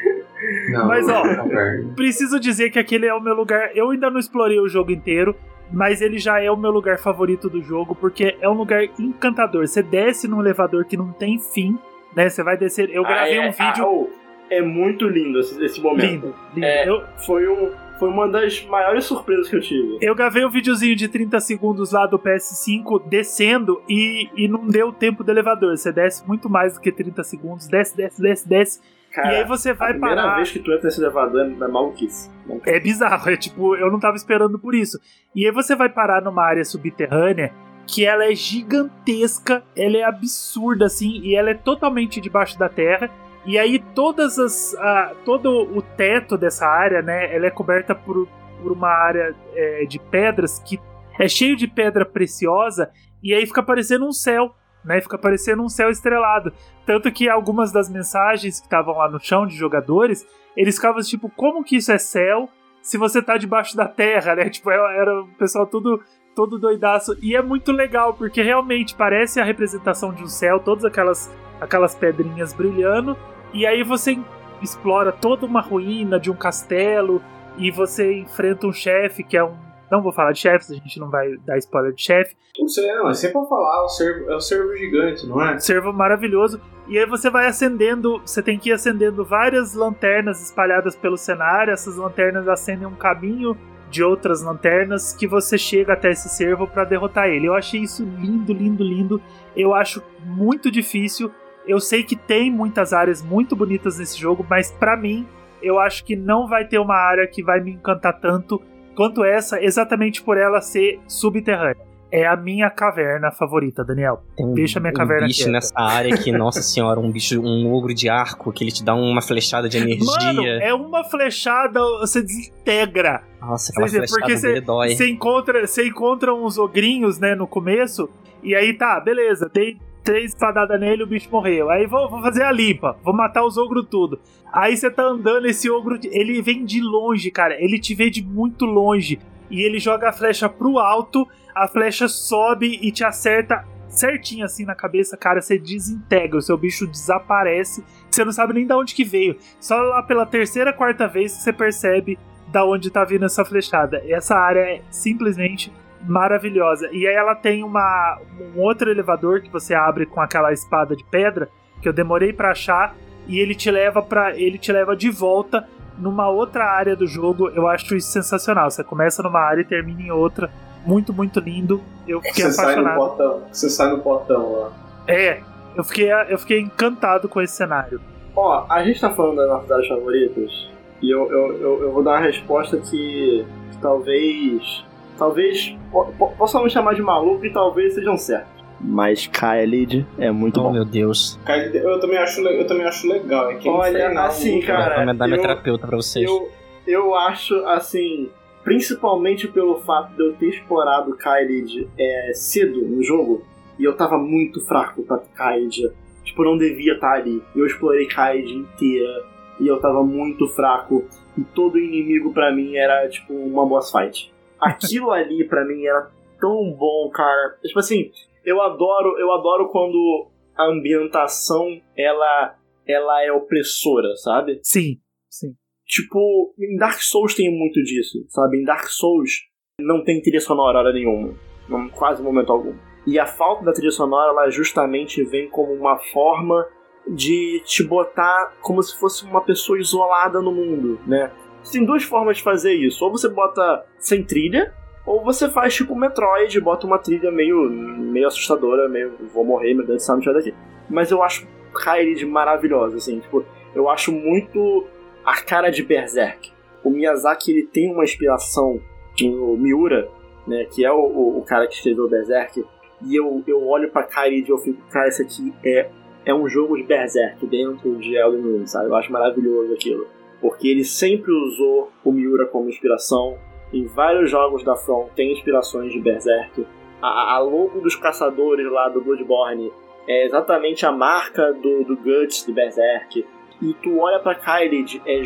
Não, Mas, ó, é caverna. Preciso dizer que aquele é o meu lugar. Eu ainda não explorei o jogo inteiro, mas ele já é o meu lugar favorito do jogo, porque é um lugar encantador. Você desce num elevador que não tem fim, né? Você vai descer. Eu gravei Ah, é, um vídeo ah, oh, é muito lindo esse, esse momento. lindo. lindo. É. Eu, Foi, um, foi uma das maiores surpresas que eu tive. eu gravei um videozinho de 30 segundos lá do PS5 descendo e, e não deu tempo do elevador. Você desce muito mais do que 30 segundos, desce, desce, desce, desce. Cara, e aí você a vai primeira parar. vez que tu entra nesse elevador é maluquice. É bizarro, é tipo, eu não tava esperando por isso. E aí você vai parar numa área subterrânea que ela é gigantesca, ela é absurda assim, e ela é totalmente debaixo da terra. E aí todas as a- todo o teto dessa área, né, ela é coberta por, por uma área é, de pedras que é cheio de pedra preciosa e aí fica parecendo um céu, né? Fica parecendo um céu estrelado. Tanto que algumas das mensagens que estavam lá no chão de jogadores, eles ficavam tipo, como que isso é céu se você tá debaixo da terra, né? Tipo, era o pessoal tudo todo doidaço. E é muito legal, porque realmente parece a representação de um céu, todas aquelas, aquelas pedrinhas brilhando. E aí você explora toda uma ruína de um castelo e você enfrenta um chefe que é um Não vou falar de chefes, a gente não vai dar spoiler de chefe. Você, não, é sempre pra falar, o servo, é o servo gigante, não é? Servo maravilhoso. E aí você vai acendendo, você tem que ir acendendo várias lanternas espalhadas pelo cenário. Essas lanternas acendem um caminho de outras lanternas que você chega até esse servo para derrotar ele. Eu achei isso lindo, lindo, lindo. Eu acho muito difícil. Eu sei que tem muitas áreas muito bonitas nesse jogo, mas para mim, eu acho que não vai ter uma área que vai me encantar tanto quanto essa, exatamente por ela ser subterrânea. É a minha caverna favorita, Daniel. Tem um, Deixa a minha um caverna bicho quieta. nessa área que, nossa senhora, um bicho, um ogro de arco que ele te dá uma flechada de energia. Mano, é uma flechada, você desintegra. Nossa, aquela Você flechada porque dele dói. Você encontra, você encontra uns ogrinhos, né, no começo, e aí tá, beleza, dei três espadadas nele o bicho morreu. Aí vou, vou fazer a limpa, vou matar os ogros tudo. Aí você tá andando, esse ogro, ele vem de longe, cara, ele te vê de muito longe. E ele joga a flecha pro alto, a flecha sobe e te acerta certinho assim na cabeça, cara, você desintegra, o seu bicho desaparece, você não sabe nem de onde que veio. Só lá pela terceira, quarta vez que você percebe da onde tá vindo essa flechada. E essa área é simplesmente maravilhosa. E aí ela tem uma, um outro elevador que você abre com aquela espada de pedra que eu demorei pra achar e ele te leva para ele te leva de volta numa outra área do jogo. Eu acho isso sensacional. Você começa numa área e termina em outra. Muito, muito lindo. Eu fiquei Você sai no apaixonado. portão. Você sai no portão lá. É, eu fiquei, eu fiquei encantado com esse cenário. Ó, a gente tá falando das nossas áreas favoritas e eu, eu, eu, eu vou dar uma resposta que talvez. Talvez. po- po- Possam me chamar de maluco e talvez sejam certos. Mas Kaelid é muito Oh, bom. meu Deus. Eu também acho, eu também acho legal. É que Olha, infernal, assim, cara, Vou recomendar minha eu- terapeuta pra vocês. Eu, eu acho, assim, principalmente pelo fato de eu ter explorado Kaelid é, cedo no jogo, e eu tava muito fraco pra Kaelid. Tipo, eu não devia estar ali. Eu explorei Kaelid inteira, e eu tava muito fraco, e todo inimigo pra mim era, tipo, uma boss fight. Aquilo ali pra mim era tão bom, cara. Tipo assim, eu adoro, eu adoro quando a ambientação, ela, ela é opressora, sabe? Sim, sim. Tipo, em Dark Souls tem muito disso, sabe? Em Dark Souls não tem trilha sonora hora nenhuma, não, quase momento algum. E a falta da trilha sonora, ela justamente vem como uma forma de te botar como se fosse uma pessoa isolada no mundo, né? Tem duas formas de fazer isso. Ou você bota sem trilha, ou você faz tipo Metroid, bota uma trilha meio, meio assustadora, meio vou morrer, meu Deus do céu, tiver daqui. Mas eu acho Kairi maravilhosa, assim, tipo, eu acho muito a cara de Berserk. O Miyazaki ele tem uma inspiração no Miura, né, que é o, o, o cara que escreveu Berserk, e eu, eu olho pra Kairi e eu fico, cara, isso aqui é, é um jogo de Berserk dentro de Elden Ring, sabe? Eu acho maravilhoso aquilo. Porque ele sempre usou o Miura como inspiração. Em vários jogos da From tem inspirações de Berserk. A, a logo dos caçadores lá do Bloodborne é exatamente a marca do, do Guts do Berserk. E tu olha pra Kaelid, é,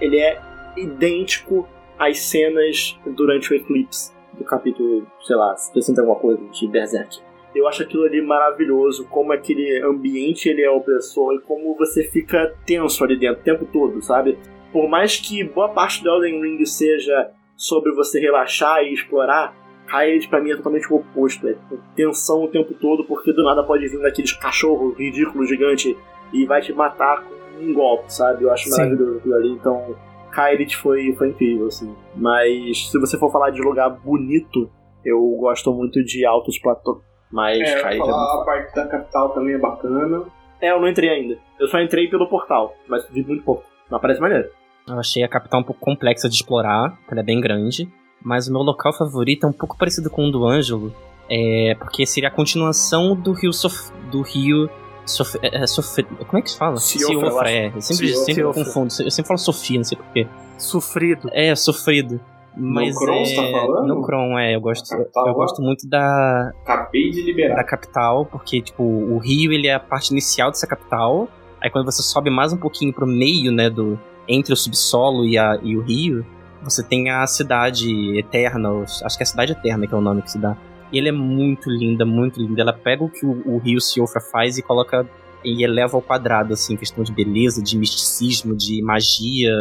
ele é idêntico às cenas durante o eclipse do capítulo, sei lá, 60 alguma coisa de Berserk. Eu acho aquilo ali maravilhoso, como aquele ambiente ele é opressor e como você fica tenso ali dentro o tempo todo, sabe? Por mais que boa parte do Elden Ring seja sobre você relaxar e explorar, Kaelid pra mim é totalmente o oposto, é tensão o tempo todo, porque do nada pode vir daqueles cachorros ridículos gigantes e vai te matar com um golpe, sabe? Eu acho Sim. maravilhoso aquilo ali, então Kaelid foi, foi incrível, assim. Mas se você for falar de lugar bonito, eu gosto muito de Altos Platô. Mas É, é muito falar, a parte da capital também é bacana. é, eu não entrei ainda. Eu só entrei pelo portal, mas vi muito pouco. Mas parece maneiro. Eu achei a capital um pouco complexa de explorar, ela é bem grande. Mas o meu local favorito é um pouco parecido com o do Ângelo. É, porque seria a continuação do rio Sof, do rio Sof, é, é, Sof- como é que se fala? Acho. é. Eu sempre, Ciofra. sempre Ciofra. confundo. Eu sempre falo Sofia, não sei porquê. Sofrido. É, sofrido. Mas Cron, é, você tá falando? no Cron, é, eu gosto, Capital eu gosto muito da, Acabei de da liberar. capital, porque, tipo, o rio, ele é a parte inicial dessa capital. Aí quando você sobe mais um pouquinho pro meio, né, do... Entre o subsolo e, a, e o rio, você tem a cidade eterna, acho que é a cidade eterna que é o nome que se dá. E ele é muito linda, muito linda. Ela pega o que o, o rio Siofra faz e coloca... E eleva ao quadrado, assim, questão de beleza, de misticismo, de magia,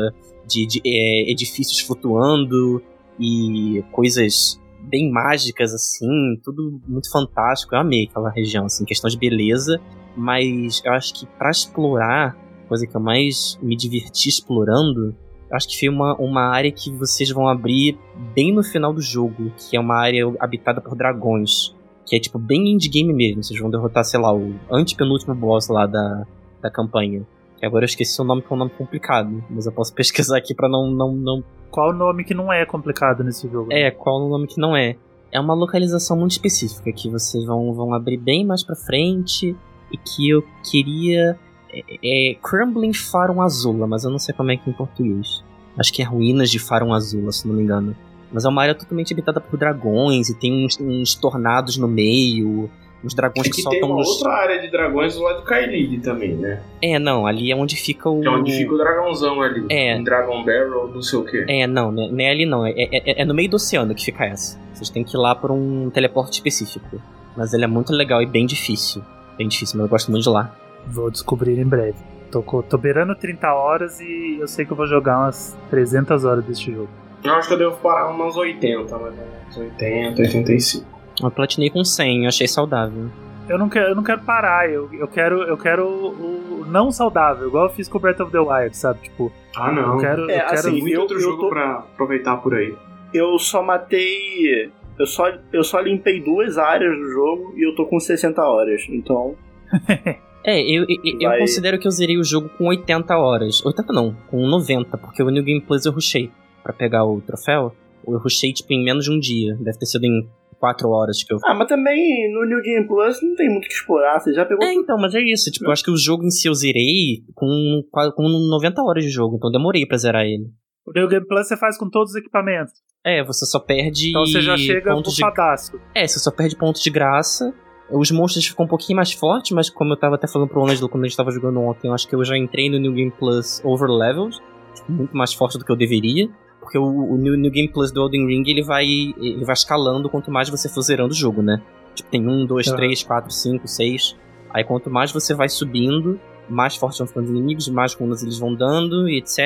de, de, é, edifícios flutuando. e coisas bem mágicas, assim, tudo muito fantástico. Eu amei aquela região, assim, questão de beleza, mas eu acho que para explorar, coisa que eu mais me diverti explorando, acho que foi uma, uma área que vocês vão abrir bem no final do jogo, que é uma área habitada por dragões. Que é tipo bem indie game mesmo. Vocês vão derrotar, sei lá, o antepenúltimo boss lá da, da campanha. Que agora eu esqueci o nome, que é um nome complicado. Mas eu posso pesquisar aqui pra não, não, não. Qual o nome que não é complicado nesse jogo? É, qual o nome que não é. É uma localização muito específica que vocês vão, vão abrir bem mais pra frente. E que eu queria. É, é Crumbling Farum Azula, mas eu não sei como é que é em português. Acho que é Ruínas de Farum Azula, se não me engano. Mas é uma área totalmente habitada por dragões e tem uns, uns tornados no meio, uns dragões É que, que soltam tem uma uns. outra área de dragões do lado do Kaelid também, né? É, não, ali é onde fica o. É onde fica o dragãozão ali. É. Um Dragon Barrel, não sei o quê. É, não, né, não é ali não. É, é, é no meio do oceano que fica essa. Vocês têm que ir lá por um teleporte específico. Mas ele é muito legal e bem difícil. Bem difícil, mas eu gosto muito de lá. Vou descobrir em breve. Tô, tô beirando 30 horas e eu sei que eu vou jogar umas 300 horas deste jogo. Eu acho que eu devo parar umas 80, mais ou menos. 80, 85. Eu platinei com 100, eu achei saudável. Eu não quero, eu não quero parar, eu, eu quero, eu quero o, o não saudável, igual eu fiz com o Breath of the Wild, sabe? Tipo, Ah, não. eu quero. É, eu quero assim, muito eu- outro eu jogo tô- pra aproveitar por aí. Eu só matei. Eu só, eu só limpei duas áreas do jogo e eu tô com 60 horas. Então. É, eu, eu, eu Vai- considero que eu zerei o jogo com 80 horas. 80 não, com 90, porque o New Game Plus eu rushei pra pegar o troféu. Eu rushei, tipo, em menos de um dia. Deve ter sido em 4 horas que eu Ah, mas também no New Game Plus não tem muito o que explorar. Você já pegou. É, então, mas é isso. Tipo, eu acho que o jogo em si eu zerei com, quase- com 90 horas de jogo, então eu demorei pra zerar ele. O New Game Plus você faz com todos os equipamentos. É, você só perde Então você já chega pontos de... bufadaço. É, você só perde pontos de graça. Os monstros ficam um pouquinho mais fortes, mas como eu tava até falando pro Ângelo quando a gente tava jogando ontem, eu acho que eu já entrei no New Game Plus overleveled, tipo, muito mais forte do que eu deveria. Porque o, o New, New Game Plus do Elden Ring, ele vai, ele vai escalando quanto mais você for zerando o jogo, né? Tipo, tem um, dois, Aham. três, quatro, cinco, seis. Aí quanto mais você vai subindo, mais fortes vão ficando os inimigos, mais runas eles vão dando e etc.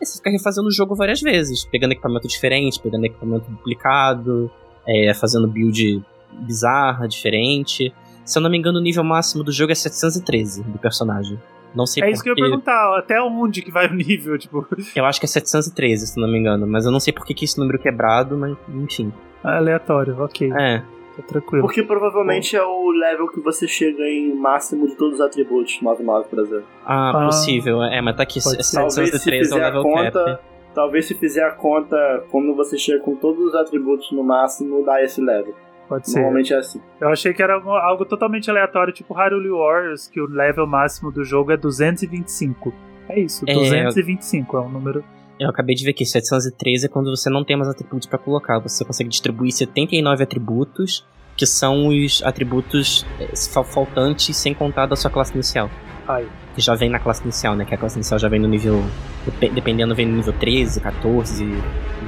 Aí você fica refazendo o jogo várias vezes, pegando equipamento diferente, pegando equipamento duplicado, é, fazendo build bizarra, diferente. Se eu não me engano, o nível máximo do jogo é 713 do personagem. Não sei É isso que eu ia perguntar, até onde que vai o nível, tipo, Eu acho que é 713, se não me engano. Mas eu não sei por que que esse número quebrado, mas enfim. aleatório, ok, É. tá tranquilo. Porque provavelmente é o level que você chega em máximo de todos os atributos 99, por exemplo. Ah, Ah, possível. É, mas tá aqui, pode ser. Talvez se 713 é o fizer a level conta. cap. Talvez se fizer a conta quando você chega com todos os atributos no máximo, dá esse level. Pode ser. Normalmente é assim. Eu achei que era algo, algo totalmente aleatório, tipo Hyrule Warriors, que o level máximo do jogo é 225. É isso, É, 225 é um número. Eu acabei de ver aqui, 713 é quando você não tem mais atributos pra colocar. Você consegue distribuir 79 atributos, que são os atributos eh, fal- faltantes sem contar da sua classe inicial. Ai. Que já vem na classe inicial, né? Que a classe inicial já vem no nível. depe- Dependendo, vem no nível 13, 14,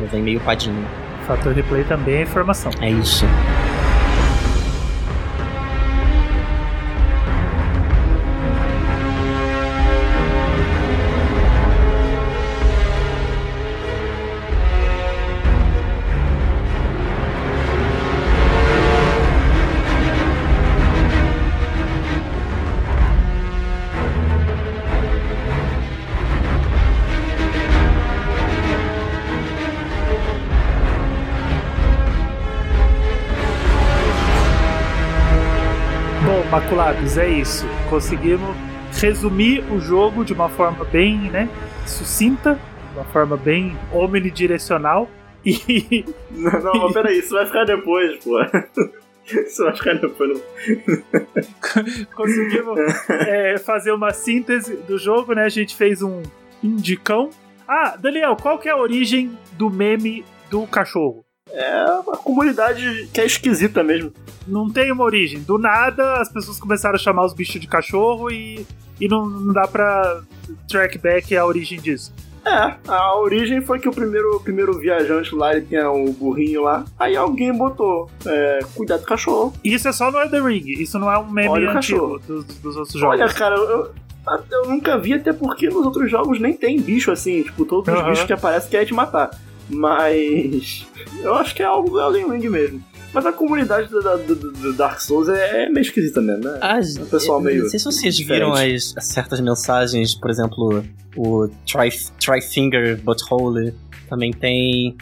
já vem meio padinho. Fator replay também é informação. É isso. Maculados, é isso. Conseguimos resumir o jogo de uma forma bem, né, sucinta, de uma forma bem omnidirecional. E Não, não, mas peraí, isso vai ficar depois, pô. Isso vai ficar depois. não- conseguimos é, fazer uma síntese do jogo, né? A gente fez um indicão. Ah, Daniel, qual que é a origem do meme do cachorro? É uma comunidade que é esquisita mesmo. Não tem uma origem. Do nada, as pessoas começaram a chamar os bichos de cachorro e, e não, não dá pra track back a origem disso. É, a origem foi que o primeiro, o primeiro viajante lá, ele tinha um burrinho lá, aí alguém botou, é, cuidado do cachorro. Isso é só no Elden Ring, isso não é um meme Olha antigo cachorro. dos, dos outros jogos. Olha, cara, eu, eu nunca vi, até porque nos outros jogos nem tem bicho assim, tipo, todos os Aham. bichos que aparecem querem te matar. Mas eu acho que é algo do Elden Ring mesmo. Mas a comunidade do, do- do- do Dark Souls é meio esquisita mesmo, né? As, O pessoal eu- meio Não sei se vocês viram as, as certas mensagens, por exemplo, o Tri, Trifinger Butthole também tem.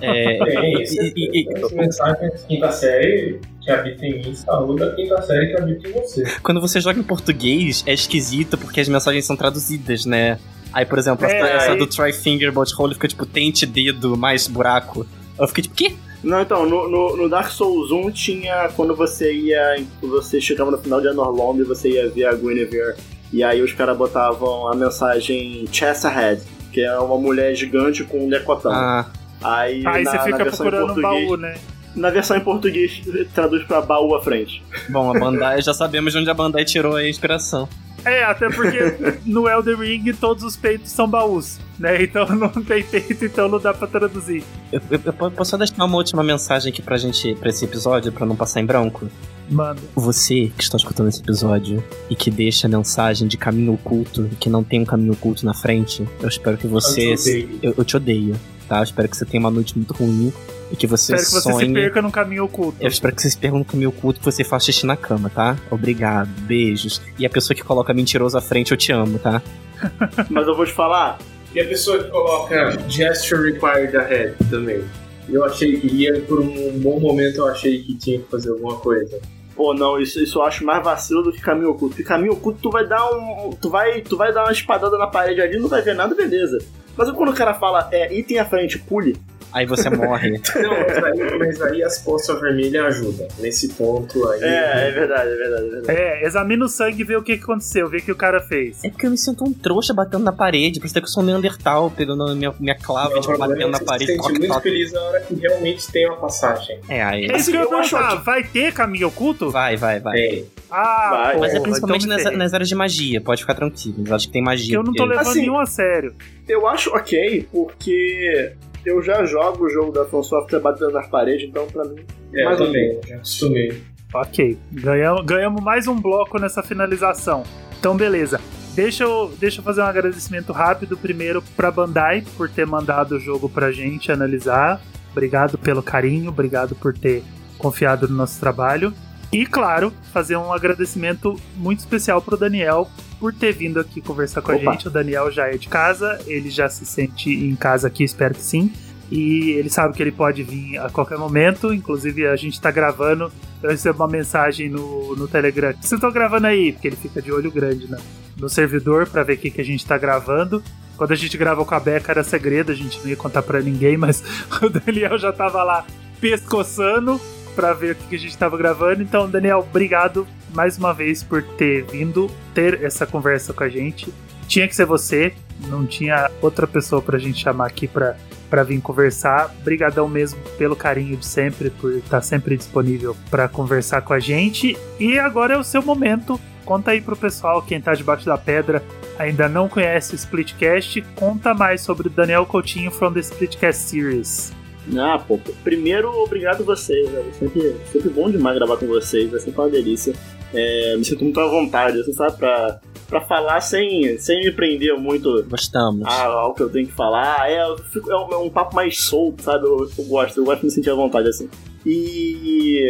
É, É, isso, e- e- e- as mensagens de quinta série que habita em mim, saúde a quinta série que habita em você. quando você joga em português, é esquisito porque as mensagens são traduzidas, né? Aí, por exemplo, essa, É, essa aí- do Trifinger Butthole fica tipo tente dedo mais buraco. Eu fiquei tipo, quê? Não, então, no, no, no Dark Souls 1 tinha quando você ia. Você chegava no final de Anorlond e você ia ver a Guinevere. E aí os caras botavam a mensagem Chest Ahead, que é uma mulher gigante com um decotão. Ah, Aí, Aí na, você na fica versão em procurando um português, baú, né? Na versão em português traduz pra baú à frente. bom, a Bandai já sabemos de onde a Bandai tirou a inspiração. É, até porque no Elden Ring todos os peitos são baús, né? Então não tem peito, então não dá pra traduzir. Eu, eu- eu posso só deixar uma última mensagem aqui pra gente, pra esse episódio, pra não passar em branco? Mano, Você que está escutando esse episódio e que deixa a mensagem de caminho oculto e que não tem um caminho oculto na frente, eu espero que você. Eu te odeio. Eu, eu te odeio, tá? Eu espero que você tenha uma noite muito ruim e que você espero que você sonhe. se perca num caminho oculto. Eu espero que você se perca no caminho oculto e que você faça xixi na cama, tá? Obrigado, beijos. E a pessoa que coloca mentiroso à frente, eu te amo, tá? Mas eu vou te falar, E a pessoa que coloca gesture required ahead também. Eu achei que ia, por um bom momento, eu achei que tinha que fazer alguma coisa. Pô, não, isso, isso eu acho mais vacilo do que caminho oculto. Porque caminho oculto tu vai dar um. Tu vai, tu vai dar uma espadada na parede ali, não vai ver nada, beleza. Mas quando o cara fala, é, item à frente, pule. Aí você morre. Não, mas aí, mas aí as poças vermelhas ajudam. Nesse ponto aí. É, é verdade, é verdade, é verdade. É, examina o sangue e vê o que aconteceu, vê o que o cara fez. É porque eu me sinto um trouxa batendo na parede. Parece que eu sou um Neandertal pegando minha, minha clave, Não, tipo, batendo é na parede. se toque, muito toque. feliz na hora que realmente tem uma passagem. É, aí. É isso que eu ia eu perguntar, vai ter caminho oculto? Vai, vai, vai. Tem. Ah, Vai, porra, Mas é então principalmente me nas, nas áreas de magia, pode ficar tranquilo. Mas acho que tem magia. Que eu não tô porque- levando Assim, nenhum a sério. Eu acho ok, porque eu já jogo o jogo da From Software batendo nas paredes, então pra mim. É, Mais eu um também, já acostumei. Ok, ganhamos, ganhamos mais um bloco nessa finalização. Então, beleza. Deixa eu, deixa eu fazer um agradecimento rápido primeiro pra Bandai por ter mandado o jogo pra gente analisar. Obrigado pelo carinho, obrigado por ter confiado no nosso trabalho. E, claro, fazer um agradecimento muito especial pro Daniel por ter vindo aqui conversar com a Opa. gente. O Daniel já é de casa, ele já se sente em casa aqui, espero que sim. E ele sabe que ele pode vir a qualquer momento. Inclusive, a gente tá gravando. Eu recebo uma mensagem no, no Telegram. Vocês estão gravando aí? Porque ele fica de olho grande né? no servidor pra ver o que, que a gente tá gravando. Quando a gente gravou com a Beca era segredo, a gente não ia contar pra ninguém, mas o Daniel já tava lá pescoçando pra ver o que, a gente tava gravando. Então, Daniel, obrigado mais uma vez por ter vindo ter essa conversa com a gente. Tinha que ser você, não tinha outra pessoa pra gente chamar aqui pra, pra vir conversar. Brigadão mesmo pelo carinho de sempre, por estar sempre disponível pra conversar com a gente. E agora é o seu momento. Conta aí pro pessoal, quem tá debaixo da pedra, ainda não conhece o Splitcast, conta mais sobre o Daniel Coutinho from the Splitcast Series. Ah, pô, primeiro, obrigado vocês, velho. Sempre, sempre bom demais gravar com vocês, é sempre uma delícia. É, me sinto muito à vontade, você sabe, pra, pra falar sem, sem me prender muito Gostamos. ah, ao que eu tenho que falar. É, fico- é, um, é um papo mais solto, sabe? Eu, eu gosto, eu gosto de me sentir à vontade assim. E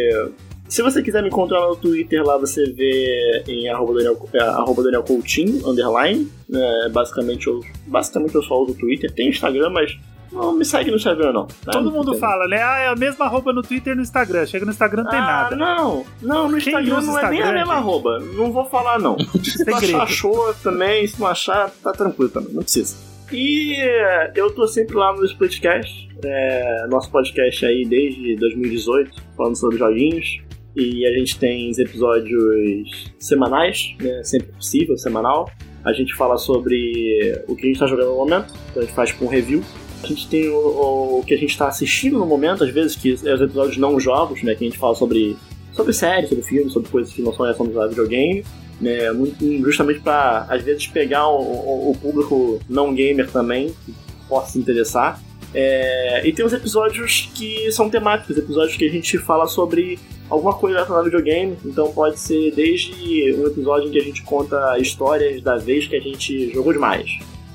se você quiser me encontrar no Twitter, lá você vê em arroba Daniel, é, arroba Daniel Coutinho, underline. É, basicamente, eu, basicamente eu só uso o Twitter. Tem Instagram, mas não me segue no Instagram, não. tá? Todo mundo fala, né? Ah, é a mesma arroba no Twitter e no Instagram. Chega no Instagram não tem ah, nada. Não, não, no Quem Instagram não é nem a mesma gente? arroba. Não vou falar, não. Se achar, achou também. Se não achar, tá tranquilo também. Não precisa. E é, eu tô sempre lá no Splitcast, é, nosso podcast aí desde 2018, falando sobre joguinhos. E a gente tem os episódios semanais, né, sempre possível, semanal. A gente fala sobre o que a gente tá jogando no momento, então a gente faz com review. A gente tem o, o que a gente tá assistindo no momento, às vezes, que é os episódios não jogos, né, que a gente fala sobre, sobre séries, sobre filmes, sobre coisas que não são relacionadas ao videogame né, justamente para às vezes pegar o, o- o público não gamer também que possa se interessar. É, e tem os episódios que são temáticos, episódios que a gente fala sobre alguma coisa relacionada ao videogame. Então pode ser desde um episódio em que a gente conta histórias da vez que a gente jogou demais.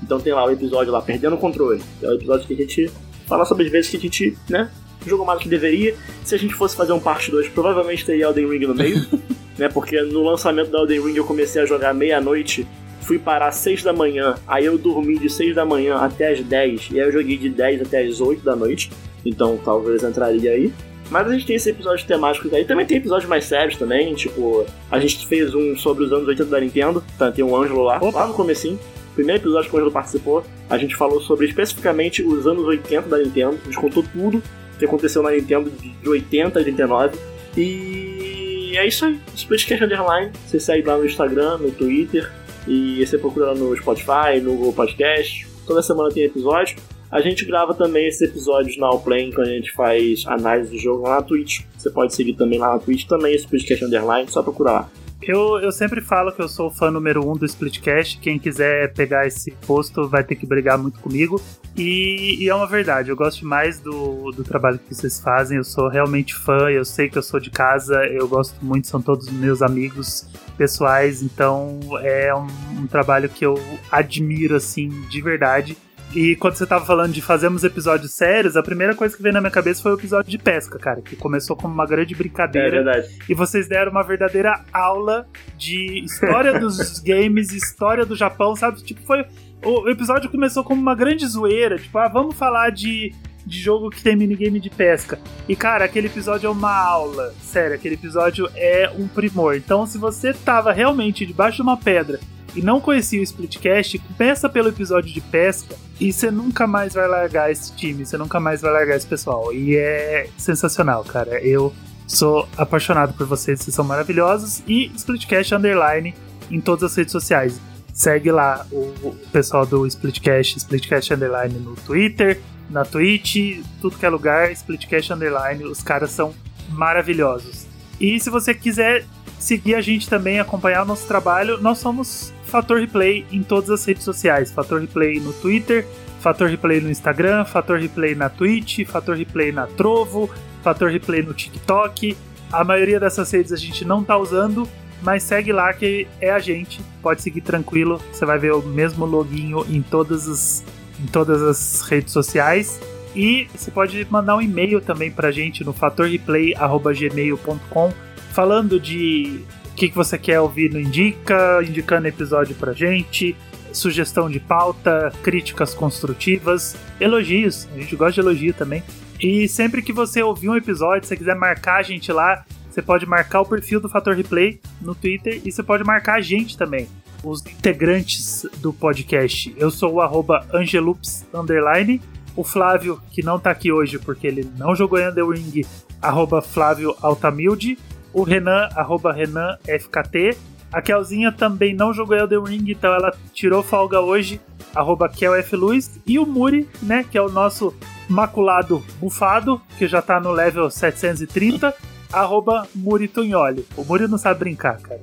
Então tem lá o episódio lá Perdendo o Controle, é o episódio que a gente falar sobre as vezes que a gente, né, jogou mais do que deveria. Se a gente fosse fazer um parte 2, provavelmente teria Elden Ring no meio, né, porque no lançamento da Elden Ring eu comecei a jogar meia-noite, fui parar às 6 da manhã, aí eu dormi de 6 da manhã até as 10, e aí eu joguei de 10 até as 8 da noite, então talvez entraria aí. Mas a gente tem esse episódio temático aí. Também tem episódios mais sérios também, tipo, a gente fez um sobre os anos 80 da Nintendo, tá? Tem um Ângelo lá, Opa. lá no comecinho. Primeiro episódio que o Ângelo participou, a gente falou sobre especificamente os anos 80 da Nintendo. A gente contou tudo que aconteceu na Nintendo de de 80 a 89. E é isso aí. Splitcast Underline. Você segue lá no Instagram, no Twitter. E você procura lá no Spotify, no Google Podcast. Toda semana tem episódio. A gente grava também esses episódios na Allplay, quando a gente faz análise do jogo lá na Twitch. Você pode seguir também lá na Twitch, também esse podcast underline, só procurar lá. Eu, eu sempre falo que eu sou o fã número um do Splitcast. Quem quiser pegar esse posto vai ter que brigar muito comigo. E, e é uma verdade, eu gosto demais do, do trabalho que vocês fazem. Eu sou realmente fã, eu sei que eu sou de casa, eu gosto muito, são todos meus amigos pessoais. Então é um, um trabalho que eu admiro, assim, de verdade. E quando você tava falando de fazermos episódios sérios, a primeira coisa que veio na minha cabeça foi o episódio de pesca, cara, que começou como uma grande É brincadeira. verdade. E vocês deram uma verdadeira aula de história dos games, história do Japão, sabe? Tipo, foi. O episódio começou como uma grande zoeira, tipo, ah, vamos falar de, de jogo que tem minigame de pesca. E, cara, aquele episódio é uma aula. Sério, aquele episódio é um primor. Então, se você tava realmente debaixo de uma pedra e não conhecia o Splitcast, começa pelo episódio de pesca e você nunca mais vai largar esse time, você nunca mais vai largar esse pessoal. E é sensacional, cara. Eu Sou apaixonado por vocês, vocês são maravilhosos. E Splitcast Underline em todas as redes sociais. Segue lá o pessoal do Splitcast, Splitcast Underline no Twitter, na Twitch, tudo que é lugar, Splitcast Underline. Os caras são maravilhosos. E se você quiser seguir a gente também, acompanhar o nosso trabalho, nós somos Fator Replay em todas as redes sociais. Fator Replay no Twitter, Fator Replay no Instagram, Fator Replay na Twitch, Fator Replay na Trovo, Fator Replay no TikTok. A maioria dessas redes a gente não tá usando, mas segue lá que é a gente. Pode seguir tranquilo, você vai ver o mesmo loginho em todas as, em todas as redes sociais. E você pode mandar um e-mail também pra gente no fatorreplay.gmail.com falando de o que, que você quer ouvir no Indica, indicando episódio pra gente, sugestão de pauta, críticas construtivas, elogios. A gente gosta de elogio também. E sempre que você ouvir um episódio, se quiser marcar a gente lá, você pode marcar o perfil do Fator Replay no Twitter e você pode marcar a gente também, os integrantes do podcast. Eu sou o arroba Angelups underline, o Flávio, que não tá aqui hoje porque ele não jogou em The Ring, arroba Flávio Altamilde, o Renan, arroba Renan FKT, a Kelzinha também não jogou Elden Ring, então ela tirou folga hoje, arroba Kel F. Luiz, e o Muri, né, que é o nosso maculado bufado, que já tá no level 730, arroba Muri Tunholi. O Muri não sabe brincar, cara.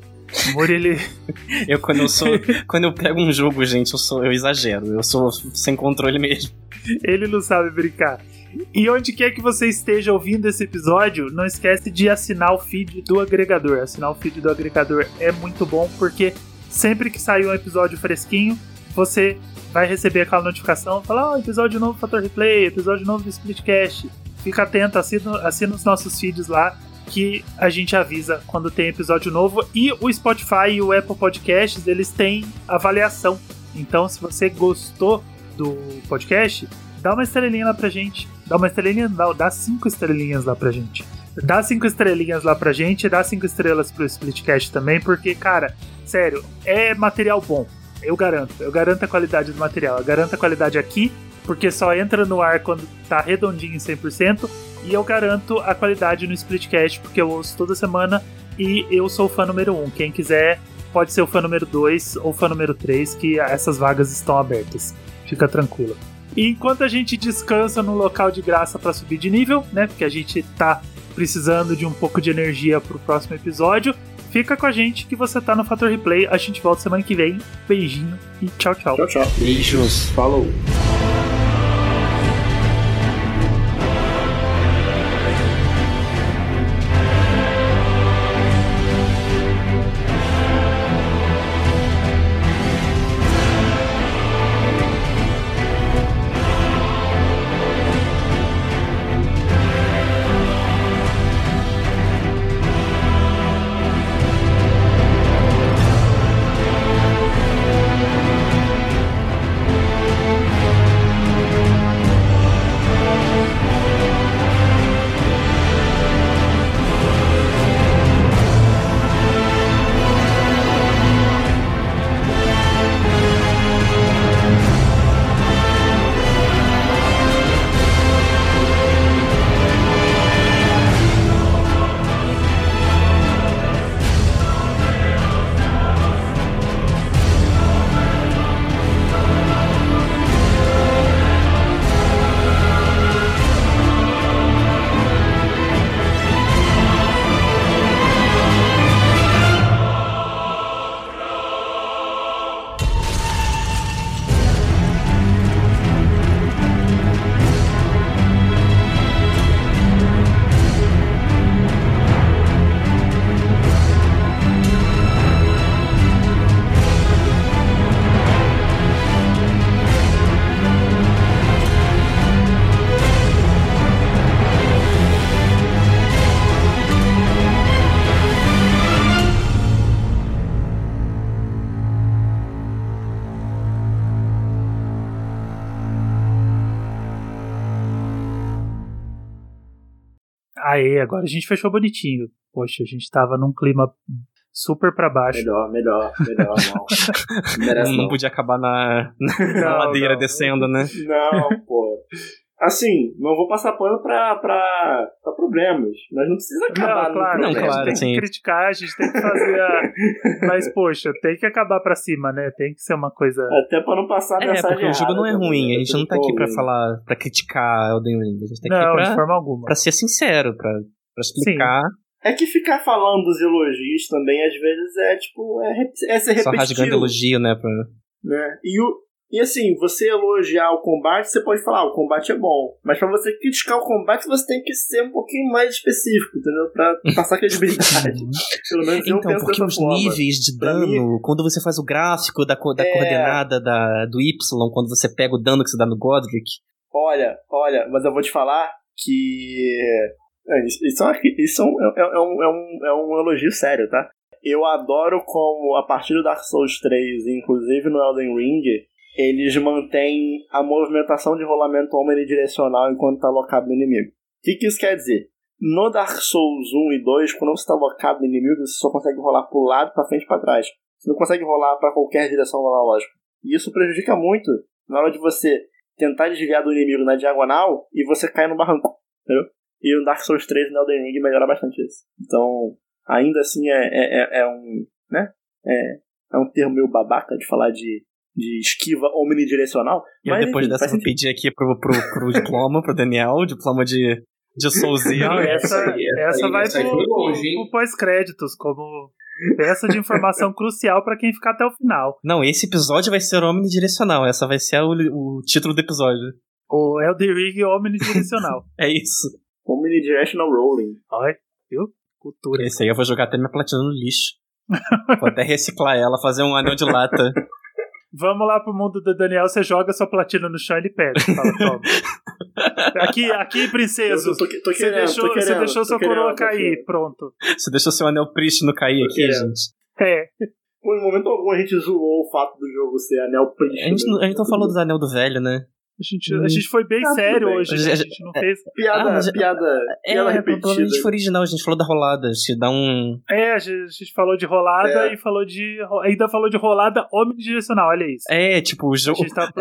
O Muri, ele... Eu, quando eu sou. quando eu pego um jogo, gente, eu sou. Eu exagero. Eu sou sem controle mesmo. ele não sabe brincar. E onde quer que você esteja ouvindo esse episódio, não esquece de assinar o feed do agregador. Assinar o feed do agregador é muito bom porque sempre que sair um episódio fresquinho, você vai receber aquela notificação, falar, oh, episódio novo do Fator Replay, episódio novo do Splitcast. Fica atento, assina, assina os nossos feeds lá que a gente avisa quando tem episódio novo. E o Spotify e o Apple Podcasts, eles têm avaliação. Então, se você gostou do podcast, dá uma estrelinha lá pra gente. Dá uma estrelinha, dá, dá cinco estrelinhas lá pra gente. Dá cinco estrelinhas lá pra gente, dá cinco estrelas pro Splitcast também, porque, cara, sério, é material bom. Eu garanto. Eu garanto a qualidade do material. Eu garanto a qualidade aqui, porque só entra no ar quando tá redondinho em 100%. E eu garanto a qualidade no Splitcast, porque eu ouço toda semana e eu sou o fã número 1. Um. Quem quiser pode ser o fã número 2 ou fã número 3, que essas vagas estão abertas. Fica tranquilo. E enquanto a gente descansa no local de graça para subir de nível, né? Porque a gente tá precisando de um pouco de energia pro próximo episódio. Fica com a gente que você tá no Fator Replay. A gente volta semana que vem. Beijinho e tchau, tchau. Tchau, tchau. Beijos. Falou. Agora a gente fechou bonitinho. Poxa, a gente tava num clima super pra baixo. Melhor, melhor, melhor, não. Não não. podia acabar na, na Não, ladeira não. descendo, né? Não, pô. Assim, não vou passar pano pra, pra, pra problemas. Mas não precisa acabar Não, claro, Não, a gente claro, tem sim. que criticar, a gente tem que fazer a. Mas, poxa, tem que acabar pra cima, né? Tem que ser uma coisa. Até pra não passar É, mensagem porque o jogo não é ruim. A gente não tá aqui pra falar, pra criticar Elden Ring. A gente tá Não, aqui de pra, forma alguma. pra ser sincero, pra, pra explicar. É que ficar falando dos elogios também, às vezes, é tipo. É, é ser Só rasgando repetitivo. elogio, né? Pra... né? E, o, e assim, você elogiar o combate, você pode falar, ah, o combate é bom. Mas pra você criticar o combate, você tem que ser um pouquinho mais específico, entendeu? Pra passar credibilidade. Pelo menos eu Então, penso porque os forma. níveis de dano, mim- quando você faz o gráfico da, co- da É. coordenada da, do Y, quando você pega o dano que você dá no Godric, Olha, olha, mas eu vou te falar que. É, Isso, é, isso é, um, é, é um, é, um, é um elogio sério, tá? Eu adoro como, a partir do Dark Souls 3, inclusive no Elden Ring, eles mantêm a movimentação de rolamento omnidirecional enquanto tá locado no inimigo. O que, que isso quer dizer? No Dark Souls 1 e 2, quando você tá locado no inimigo, você só consegue rolar pro lado, pra frente e pra trás. Você não consegue rolar pra qualquer direção analógica. E isso prejudica muito na hora de você tentar desviar do inimigo na diagonal e você cai no barranco, entendeu? E no Dark Souls 3 e no Elden Ring melhora bastante isso. Então, ainda assim é, é, é- é um, né? É, é um termo meio babaca de falar de, de esquiva omnidirecional. e mas depois enfim, dessa vou pedir aqui pro, pro, pro diploma, pro Daniel, diploma de, de Soulzero. Não, essa, essa aí, essa essa aí, vai essa pro, hein? pro pós-créditos, como peça de informação crucial pra quem ficar até o final. Não, esse episódio vai ser omnidirecional. Essa vai ser o, o título do episódio. O Elden Ring omnidirecional. É isso. Omnidirectional Rolling. Olha, viu? Cultura. Esse aí eu vou jogar até minha platina no lixo. Vou até reciclar ela, fazer um anel de lata. Vamos lá pro mundo do Daniel, você joga sua platina no chão e ele pega. Fala, toma. Aqui, aqui, princeso. Eu tô, tô Você querendo, deixou, tô querendo, você deixou tô sua querendo, coroa tô cair. querendo. Pronto. Você deixou seu anel prístino cair Tô aqui, querendo. gente. É. Por um momento algum a gente zoou o fato do jogo ser anel prístino. A gente, não- a gente não falou do anel do velho, né? A gente, a gente foi bem Ah, sério bem. hoje. né? A gente não fez. Piada, Ah, mas- piada, É, piada menos repetida. foi original, a gente falou da rolada. Te dá um. É, a gente, a gente falou de rolada É. e falou de. Ainda falou de rolada omnidirecional, olha isso. É, tipo, o A jogo. gente, tava,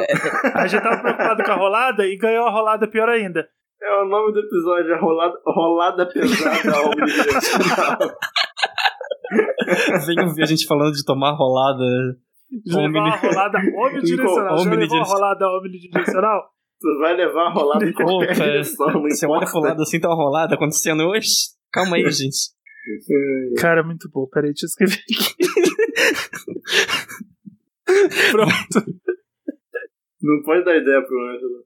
a gente tava preocupado com a rolada e ganhou a rolada pior ainda. É o nome do episódio, é rolada, rolada pesada omnidirecional. Venham ver a gente falando de tomar rolada. Já levou uma Omni- rolada omnidirecional. Já levou uma rolada omnidirecional? Tu vai levar a rolada em qualquer Opa, direção, não Você olha importa. pro lado assim, tá uma rolada acontecendo hoje? Calma aí, gente. Cara, muito bom. Peraí, deixa eu escrever aqui. Pronto. Não pode dar ideia pro Ângelo.